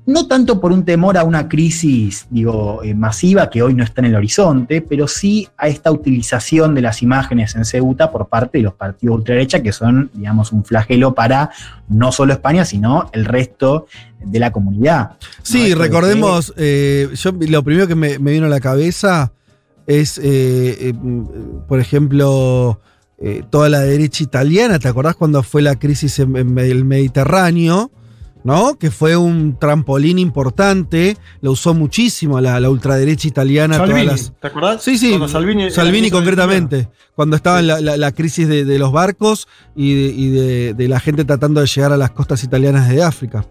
no tanto por un temor a una crisis, digo, eh, masiva que hoy no está en el horizonte, pero sí a esta utilización de las imágenes en Ceuta por parte de los partidos ultraderecha, que son, digamos, un flagelo para no solo España, sino el resto de la comunidad. Sí, recordemos, eh, yo lo primero que me, me vino a la cabeza, es, eh, mm, por ejemplo, toda la derecha italiana. ¿Te acordás cuando fue la crisis en, en el Mediterráneo? ¿No? Que fue un trampolín importante, lo usó muchísimo la, la ultraderecha italiana. todas Salvini, las- ¿te acordás? Sí, sí. Cuando Salvini, Salvini, concretamente. Cuando estaba en la, la- la crisis de, de los barcos y, de, y de- de la gente tratando de llegar a las costas italianas de África.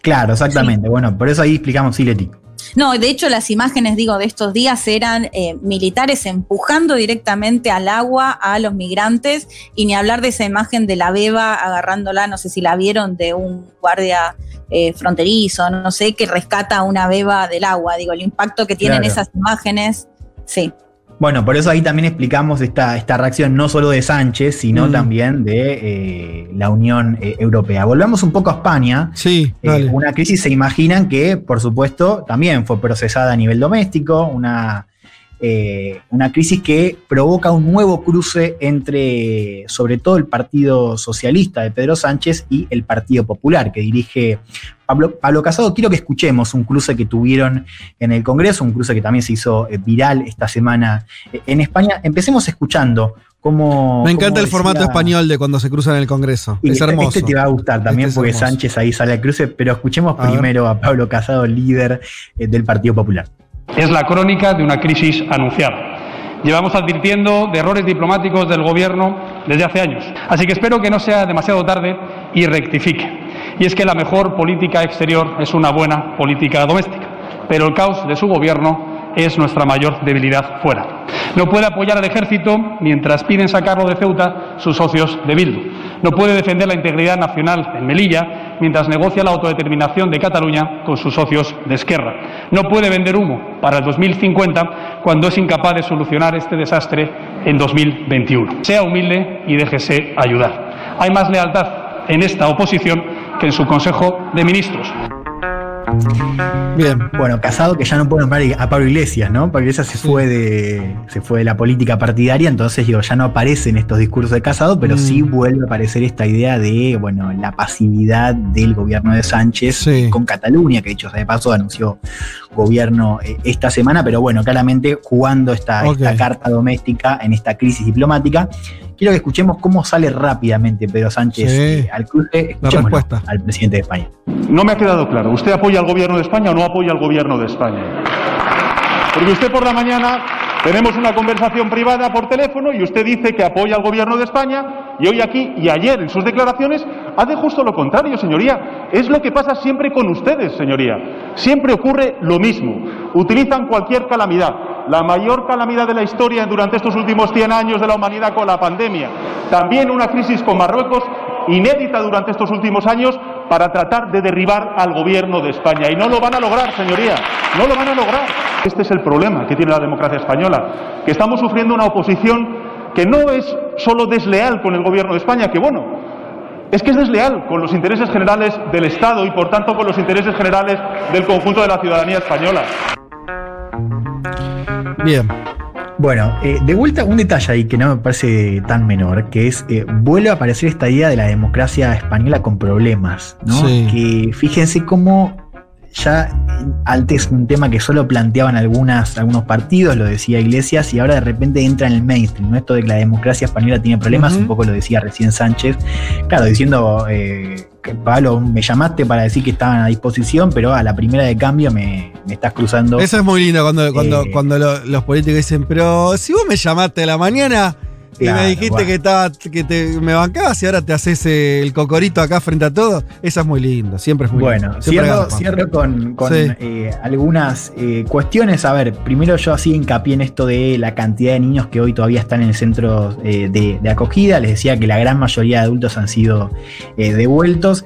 Claro, exactamente. Bueno, por eso ahí explicamos, sí, Leti. No, de hecho las imágenes, digo, de estos días eran eh, militares empujando directamente al agua a los migrantes y ni hablar de esa imagen de la beba agarrándola, no sé si la vieron, de un guardia eh, fronterizo, no sé, que rescata a una beba del agua. Digo, el impacto que tienen Claro. esas imágenes, sí. Bueno, por eso ahí también explicamos esta, esta reacción no solo de Sánchez, sino Mm. también de eh, la Unión eh, Europea. Volvamos un poco a España. Sí, Eh, una crisis se imaginan que, por supuesto, también fue procesada a nivel doméstico, una, eh, una crisis que provoca un nuevo cruce entre, sobre todo, el Partido Socialista de Pedro Sánchez y el Partido Popular, que dirige Pablo, Pablo Casado. Quiero que escuchemos un cruce que tuvieron en el Congreso, un cruce que también se hizo eh, viral esta semana eh, en España. Empecemos escuchando cómo... Me encanta cómo el formato español de cuando se cruzan en el Congreso. y es hermoso. Este te va a gustar también Este es porque hermoso. Sánchez ahí sale al cruce, pero escuchemos A ver. primero a Pablo Casado, líder eh, del Partido Popular. Es la crónica de una crisis anunciada. Llevamos advirtiendo de errores diplomáticos del Gobierno desde hace años. Así que espero que no sea demasiado tarde y rectifique. Y es que la mejor política exterior es una buena política doméstica. Pero el caos de su Gobierno es nuestra mayor debilidad fuera. No puede apoyar al ejército mientras piden sacarlo de Ceuta sus socios de Bildu. No puede defender la integridad nacional en Melilla mientras negocia la autodeterminación de Cataluña con sus socios de Esquerra. No puede vender humo para el 2050 cuando es incapaz de solucionar este desastre en 2021. Sea humilde y déjese ayudar. Hay más lealtad en esta oposición que en su Consejo de Ministros. Bien. Bueno, Casado que ya no puede nombrar a Pablo Iglesias, ¿no? Pablo Iglesias se fue de se fue de la política partidaria, entonces digo, ya no aparece en estos discursos de Casado, pero Mm. sí vuelve a aparecer esta idea de, bueno, la pasividad del gobierno de Sánchez con Cataluña, que dicho sea de paso anunció gobierno eh, esta semana, pero bueno, claramente jugando esta, esta carta doméstica en esta crisis diplomática. Quiero que escuchemos cómo sale rápidamente Pedro Sánchez Sí. eh, al cruce. Escuchémoslo al presidente de España. No me ha quedado claro. ¿Usted apoya al gobierno de España o no apoya al gobierno de España? Porque usted por la mañana tenemos una conversación privada por teléfono y usted dice que apoya al gobierno de España y hoy aquí y ayer en sus declaraciones hace justo lo contrario, señoría. Es lo que pasa siempre con ustedes, señoría. Siempre ocurre lo mismo. Utilizan cualquier calamidad. La mayor calamidad de la historia durante estos últimos 100 años de la humanidad con la pandemia. También una crisis con Marruecos inédita durante estos últimos años para tratar de derribar al gobierno de España. Y no lo van a lograr, señoría, no lo van a lograr. Este es el problema que tiene la democracia española, que estamos sufriendo una oposición que no es solo desleal con el gobierno de España, que bueno, es que es desleal con los intereses generales del Estado y por tanto con los intereses generales del conjunto de la ciudadanía española. Bien. Bueno, eh, de vuelta un detalle ahí que no me parece tan menor, que es, eh, vuelve a aparecer esta idea de la democracia española con problemas, ¿no? Sí. Que fíjense cómo ya antes un tema que solo planteaban algunas, algunos partidos, lo decía Iglesias, y ahora de repente entra en el mainstream, ¿no? Esto de que la democracia española tiene problemas, un poco lo decía recién Sánchez, claro, diciendo eh, Pablo, me llamaste para decir que estaban a disposición, pero a la primera de cambio me, me estás cruzando. Eso es muy lindo cuando, cuando, Eh, cuando lo- los políticos dicen, pero si vos me llamaste a la mañana y me dijiste bueno. que, estaba, que te, me bancabas y ahora te haces eh, el cocorito acá frente a todos, eso es muy lindo, siempre es muy Bueno, lindo. Siempre cierro, con, con, Sí. eh, algunas eh, cuestiones. A ver, primero yo así hincapié en esto de la cantidad de niños que hoy todavía están en el centro eh, de, de acogida. Les decía que la gran mayoría de adultos han sido devueltos.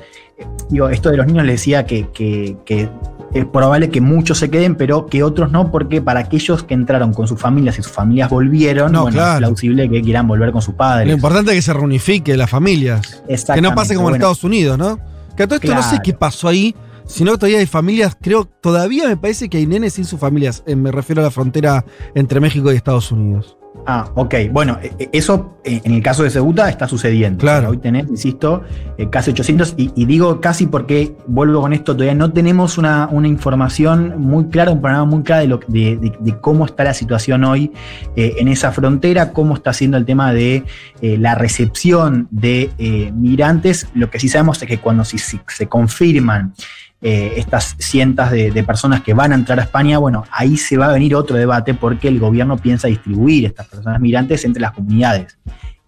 Digo, esto de los niños les decía que, que- que es probable que muchos se queden, pero que otros no, porque para aquellos que entraron con sus familias y sus familias volvieron, No, bueno, claro. es plausible que quieran volver con sus padres. Lo importante es que se reunifique las familias. Que no pase como en. Estados Unidos, ¿no? Que a todo esto no sé qué pasó ahí, sino que todavía hay familias, creo, todavía me parece que hay nenes sin sus familias. eh, me refiero a la frontera entre México y Estados Unidos. Ah, ok. Bueno, e- e- eso eh, en el caso de Ceuta está sucediendo. Claro. Hoy tenés, insisto, eh, casi 800. Y, y digo casi porque, vuelvo con esto, todavía no tenemos una, una información muy clara, un panorama muy claro de, lo, de, de- de cómo está la situación hoy eh, en esa frontera, cómo está siendo el tema de eh, la recepción de eh, migrantes. Lo que sí sabemos es que cuando se confirman eh, estas cientos de, de personas que van a entrar a España, bueno, ahí se va a venir otro debate porque el gobierno piensa distribuir estas personas migrantes entre las comunidades.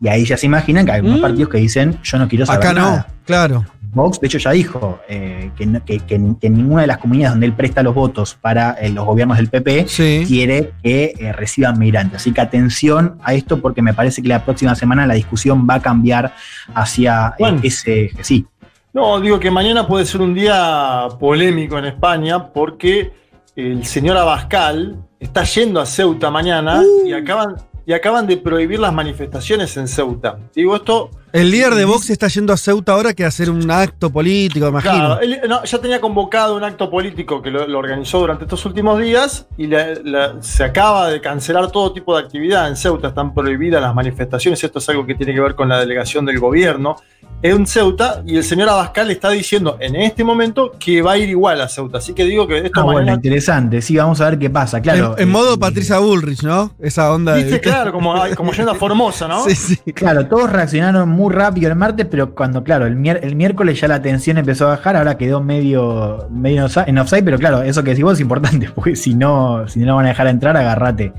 Y ahí ya se imaginan que hay algunos partidos que dicen, yo no quiero saber Acá no, nada. claro. Vox, de hecho, ya dijo eh, que, que- que- ninguna de las comunidades donde él presta los votos para eh, los gobiernos del PP quiere que eh, reciban migrantes. Así que atención a esto porque me parece que la próxima semana la discusión va a cambiar hacia ese. Sí. No, digo que mañana puede ser un día polémico en España porque el señor Abascal está yendo a Ceuta mañana y, acaban, y acaban de prohibir las manifestaciones en Ceuta. Digo esto. El líder de Vox está yendo a Ceuta ahora que hacer un acto político, imagino. Claro, él no, ya tenía convocado un acto político que lo, lo organizó durante estos últimos días y la- la- se acaba de cancelar todo tipo de actividad en Ceuta. Están prohibidas las manifestaciones. Esto es algo que tiene que ver con la delegación del gobierno en Ceuta. Y el señor Abascal está diciendo en este momento que va a ir igual a Ceuta. Así que digo que esto Ah, bueno, interesante. Sí, vamos a ver qué pasa. Claro. en, en eh, modo Patricia Bullrich, ¿no? Esa onda de. Viste, claro, como, [laughs] como yendo a Formosa, ¿no? Sí, sí. Claro, todos reaccionaron muy rápido el martes, pero cuando, claro, el, el miércoles ya la tensión empezó a bajar, ahora quedó medio, medio en offside- pero claro, eso que decís vos es importante, [laughs] porque si no, si no van a dejar entrar, agárrate.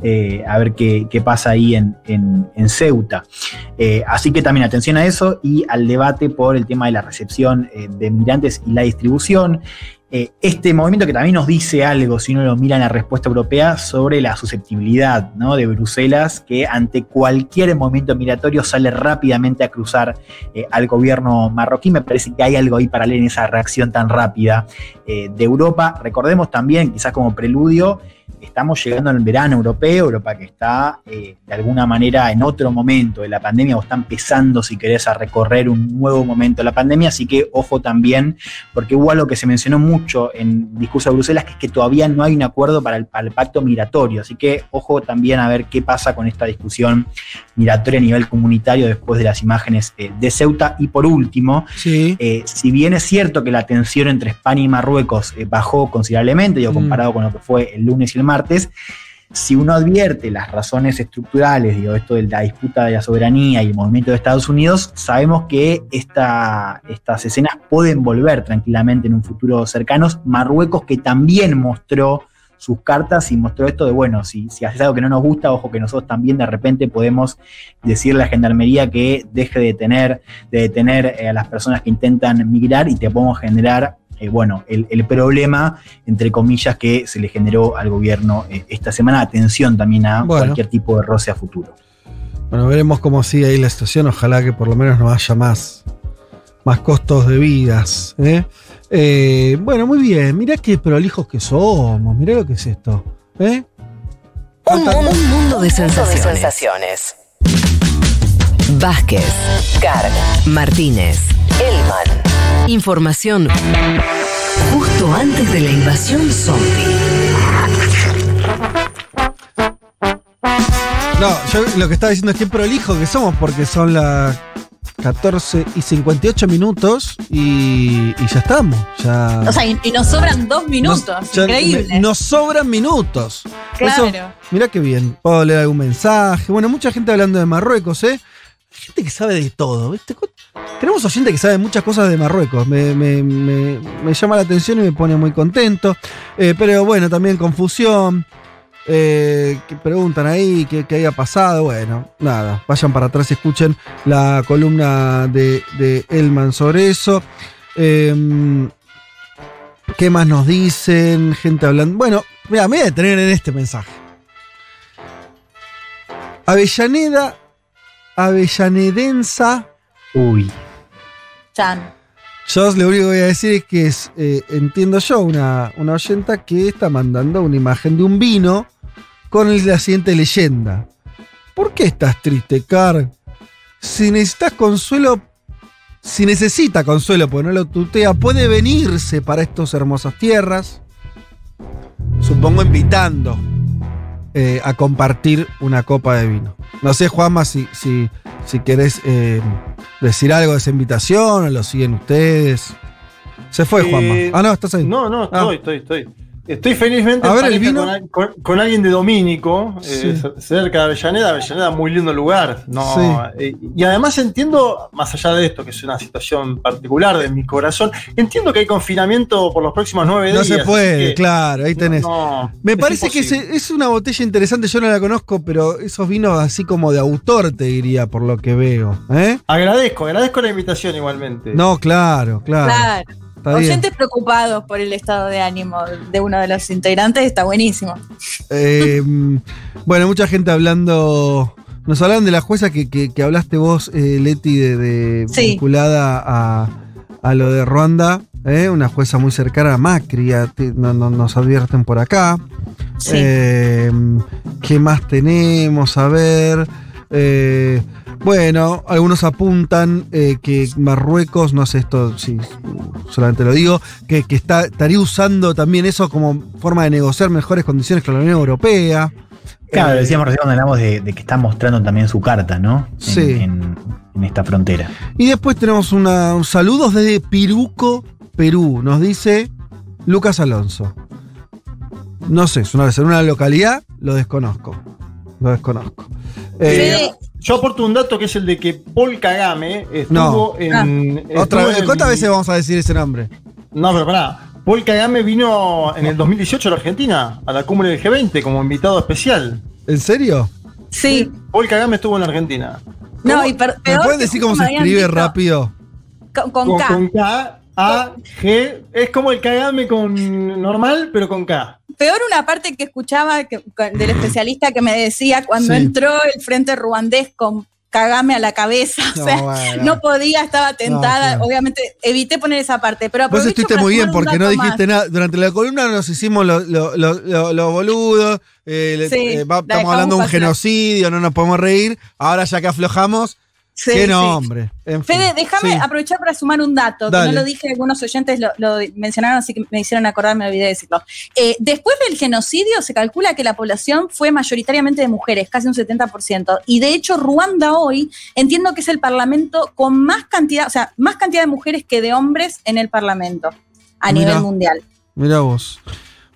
eh, a ver qué, qué pasa ahí en, en- en Ceuta. Eh, así que también atención a eso y al debate por el tema de la recepción eh, de migrantes y la distribución. Eh, este movimiento que también nos dice algo, si uno lo mira en la respuesta europea, sobre la susceptibilidad ¿no? de Bruselas, que ante cualquier movimiento migratorio sale rápidamente a cruzar eh, al gobierno marroquí. Me parece que hay algo ahí para leer en esa reacción tan rápida eh, de Europa. Recordemos también, quizás como preludio, estamos llegando al verano europeo, Europa que está eh, de alguna manera en otro momento de la pandemia o está empezando, si querés, a recorrer un nuevo momento de la pandemia, así que ojo también, porque hubo algo que se mencionó mucho en el discurso de Bruselas, que es que todavía no hay un acuerdo para el, para el pacto migratorio, así que ojo también a ver qué pasa con esta discusión migratoria a nivel comunitario después de las imágenes eh, de Ceuta. Y por último, eh, si bien es cierto que la tensión entre España y Marruecos eh, bajó considerablemente, digo, Mm. comparado con lo que fue el lunes y el martes, si uno advierte las razones estructurales, digo, esto de la disputa de la soberanía y el movimiento de Estados Unidos, sabemos que esta- estas escenas pueden volver tranquilamente en un futuro cercano. Marruecos que también mostró sus cartas y mostró esto de, bueno, si, si haces algo que no nos gusta, ojo que nosotros también de repente podemos decirle a la gendarmería que deje de detener, de detener eh, a las personas que intentan migrar y te podemos generar, eh, bueno, el, el problema, entre comillas, que se le generó al gobierno eh, esta semana. Atención también a Bueno. cualquier tipo de roce a futuro. Bueno, veremos cómo sigue ahí la situación. Ojalá que por lo menos no haya más, más costos de vidas. ¿eh? Eh, bueno, muy bien. Mirá qué prolijos que somos. Mirá lo que es esto. ¿eh? Un, mundo- un mundo de sensaciones. Vázquez, Carg, Martínez, Elman. Información justo antes de la invasión zombie. No, yo lo que estaba diciendo es que prolijo que somos porque son las 14 y 58 minutos y, y ya estamos. Ya, O sea, y, y nos sobran dos minutos. Nos- ya Increíble. me- nos sobran minutos. Claro. Eso, mirá qué bien. Puedo leer algún mensaje. Bueno, mucha gente hablando de Marruecos, ¿eh? Gente que sabe de todo, ¿viste? Tenemos oyente que sabe muchas cosas de Marruecos. Me, me- me- llama la atención y me pone muy contento. Eh, pero bueno, también confusión. Eh, que preguntan ahí qué, qué haya pasado. Bueno, nada, vayan para atrás y escuchen la columna de, de Elman sobre eso. Em, ¿Qué más nos dicen? Gente hablando. Bueno, mira, me voy a detener en este mensaje. Avellaneda, Avellanedensa. Uy. Chan. Yo lo único que voy a decir es que es, eh, entiendo yo, una, una oyenta que está mandando una imagen de un vino con la siguiente leyenda. ¿Por qué estás triste, Car? Si necesitas consuelo, si necesita consuelo, porque no lo tutea, puede venirse para estas hermosas tierras. Supongo invitando. Eh, a compartir una copa de vino. No sé, Juanma, si, si, si querés eh, decir algo de esa invitación o lo siguen ustedes. Se fue, Eh, Juanma. Ah, no, estás ahí. No, no, Ah. estoy, estoy, estoy. Felizmente A ver, ¿el vino? Con, al- con- con alguien de Domínico, eh, Sí. cerca de Avellaneda. Avellaneda, muy lindo lugar. No, Sí. eh, y además entiendo, más allá de esto, que es una situación particular de mi corazón, entiendo que hay confinamiento por los próximos nueve No días. se así puede, que- claro, ahí tenés. no, Me es parece que es una botella interesante, yo no la conozco, pero esos vinos así como de autor, te diría, por lo que veo. ¿eh? Agradezco, agradezco la invitación igualmente. No, claro, claro. Claro. Está bien. Oyentes preocupados por el estado de ánimo de uno de los integrantes está buenísimo. Eh, bueno, mucha gente hablando. Nos hablan de la jueza que, que- que hablaste vos, eh, Leti, de, de- Sí. vinculada a, a lo de Ruanda. ¿eh? Una jueza muy cercana a Macri, a- no- no- nos advierten por acá. Sí. Eh, ¿Qué más tenemos? A ver. Eh, bueno, algunos apuntan eh, que Marruecos, no sé esto, si solamente lo digo, que, que está, estaría usando también eso como forma de negociar mejores condiciones con la Unión Europea. Claro, Eh, decíamos recién cuando hablamos de, de que está mostrando también su carta, ¿no? En, Sí. en- en esta frontera. Y después tenemos una, un saludos desde Piruco, Perú. Nos dice Lucas Alonso. No sé, es una vez en una localidad, lo desconozco. Lo desconozco. Eh, Yo aporto un dato que es el de que Paul Kagame estuvo No. en. otra estuvo vez, en- ¿Cuántas veces vamos a decir ese nombre? No, pero pará. Paul Kagame vino en el 2018 a la Argentina, a la cumbre del G20, como invitado especial. ¿En serio? Sí. Paul Kagame estuvo en la Argentina. No, y per- ¿Me pueden decir cómo se escribe rápido? Con, con Con, K. con K, A, G. Es como el Kagame con normal, pero con K. Peor una parte que escuchaba que- del especialista que me decía cuando Sí. entró el frente ruandés con Cagame a la cabeza, o No, sea, bueno. no podía, estaba tentada, claro. obviamente evité poner esa parte, pero Vos estuviste muy bien porque no dijiste más. nada. Durante la columna nos hicimos los lo, lo- boludos. eh, Sí, eh, estamos hablando de un genocidio, no nos podemos reír. Ahora ya que aflojamos, Sí, qué sí. nombre. En fin, Fede, déjame sí. aprovechar para sumar un dato, Dale. que no lo dije, algunos oyentes lo, lo mencionaron, así que me hicieron acordar, me olvidé de decirlo. Eh, después del genocidio, se calcula que la población fue mayoritariamente de mujeres, casi un 70%. Y de hecho, Ruanda hoy entiendo que es el parlamento con más cantidad, o sea, más cantidad de mujeres que de hombres en el parlamento a Mirá. nivel mundial. Mirá vos.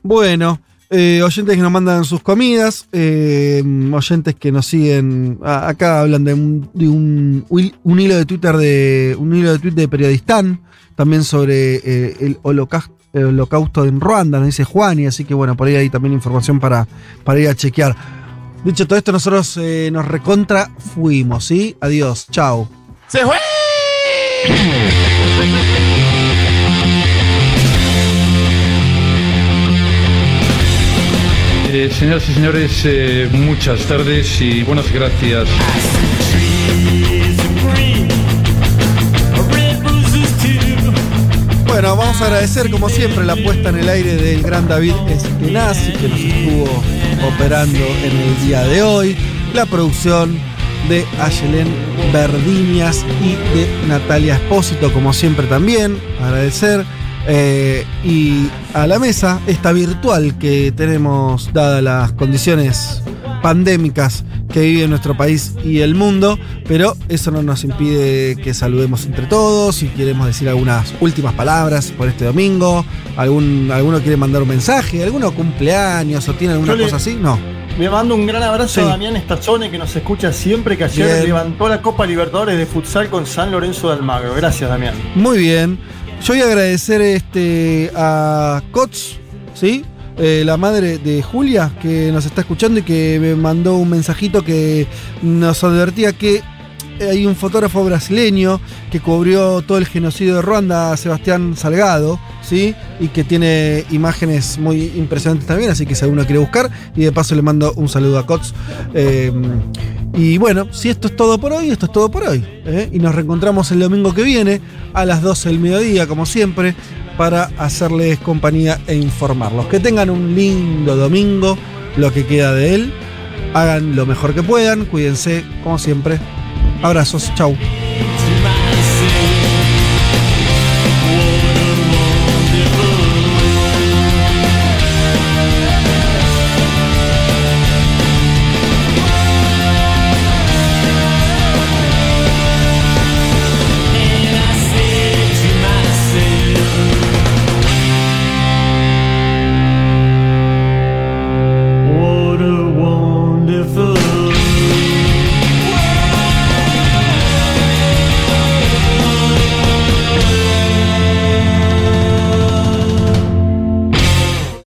Bueno, eh, oyentes que nos mandan sus comidas, eh, oyentes que nos siguen. acá hablan de, un, hilo de Twitter de. un hilo de Twitter de periodistán. También sobre eh, el holocausto. En Ruanda, nos dice Juani, así que bueno, por ahí hay también información para, para ir a chequear. Dicho todo esto, nosotros eh, nos recontra fuimos, ¿sí? Adiós, chao. ¡Se fue! Eh, señoras y señores, eh, muchas tardes y buenas gracias. Bueno, vamos a agradecer como siempre la puesta en el aire del gran David Eskenazi que nos estuvo operando en el día de hoy, la producción de Ayelen Verdiñas y de Natalia Espósito como siempre también, agradecer. Eh, y a la mesa, esta virtual que tenemos dadas las condiciones pandémicas que vive nuestro país y el mundo, pero eso no nos impide que saludemos entre todos, si queremos decir algunas últimas palabras por este domingo, algún, alguno quiere mandar un mensaje, alguno cumpleaños o tiene alguna le- cosa así, no. Le mando un gran abrazo Sí. a Damián Estazzone que nos escucha siempre, que ayer Bien. levantó la Copa Libertadores de futsal con San Lorenzo de Almagro. Gracias, Damián. Muy bien. Yo voy a agradecer este, a Cots, ¿sí? Eh, la madre de Julia, que nos está escuchando y que me mandó un mensajito que nos advertía que hay un fotógrafo brasileño que cubrió todo el genocidio de Ruanda, Sebastián Salgado, ¿sí? Y que tiene imágenes muy impresionantes también, así que si alguno quiere buscar, y de paso le mando un saludo a Cots. Eh, y bueno, si esto es todo por hoy, esto es todo por hoy. ¿eh? Y nos reencontramos el domingo que viene a las 12 del mediodía, como siempre, para hacerles compañía e informarlos. Que tengan un lindo domingo, lo que queda de él. Hagan lo mejor que puedan, cuídense, como siempre. Abrazos, chau.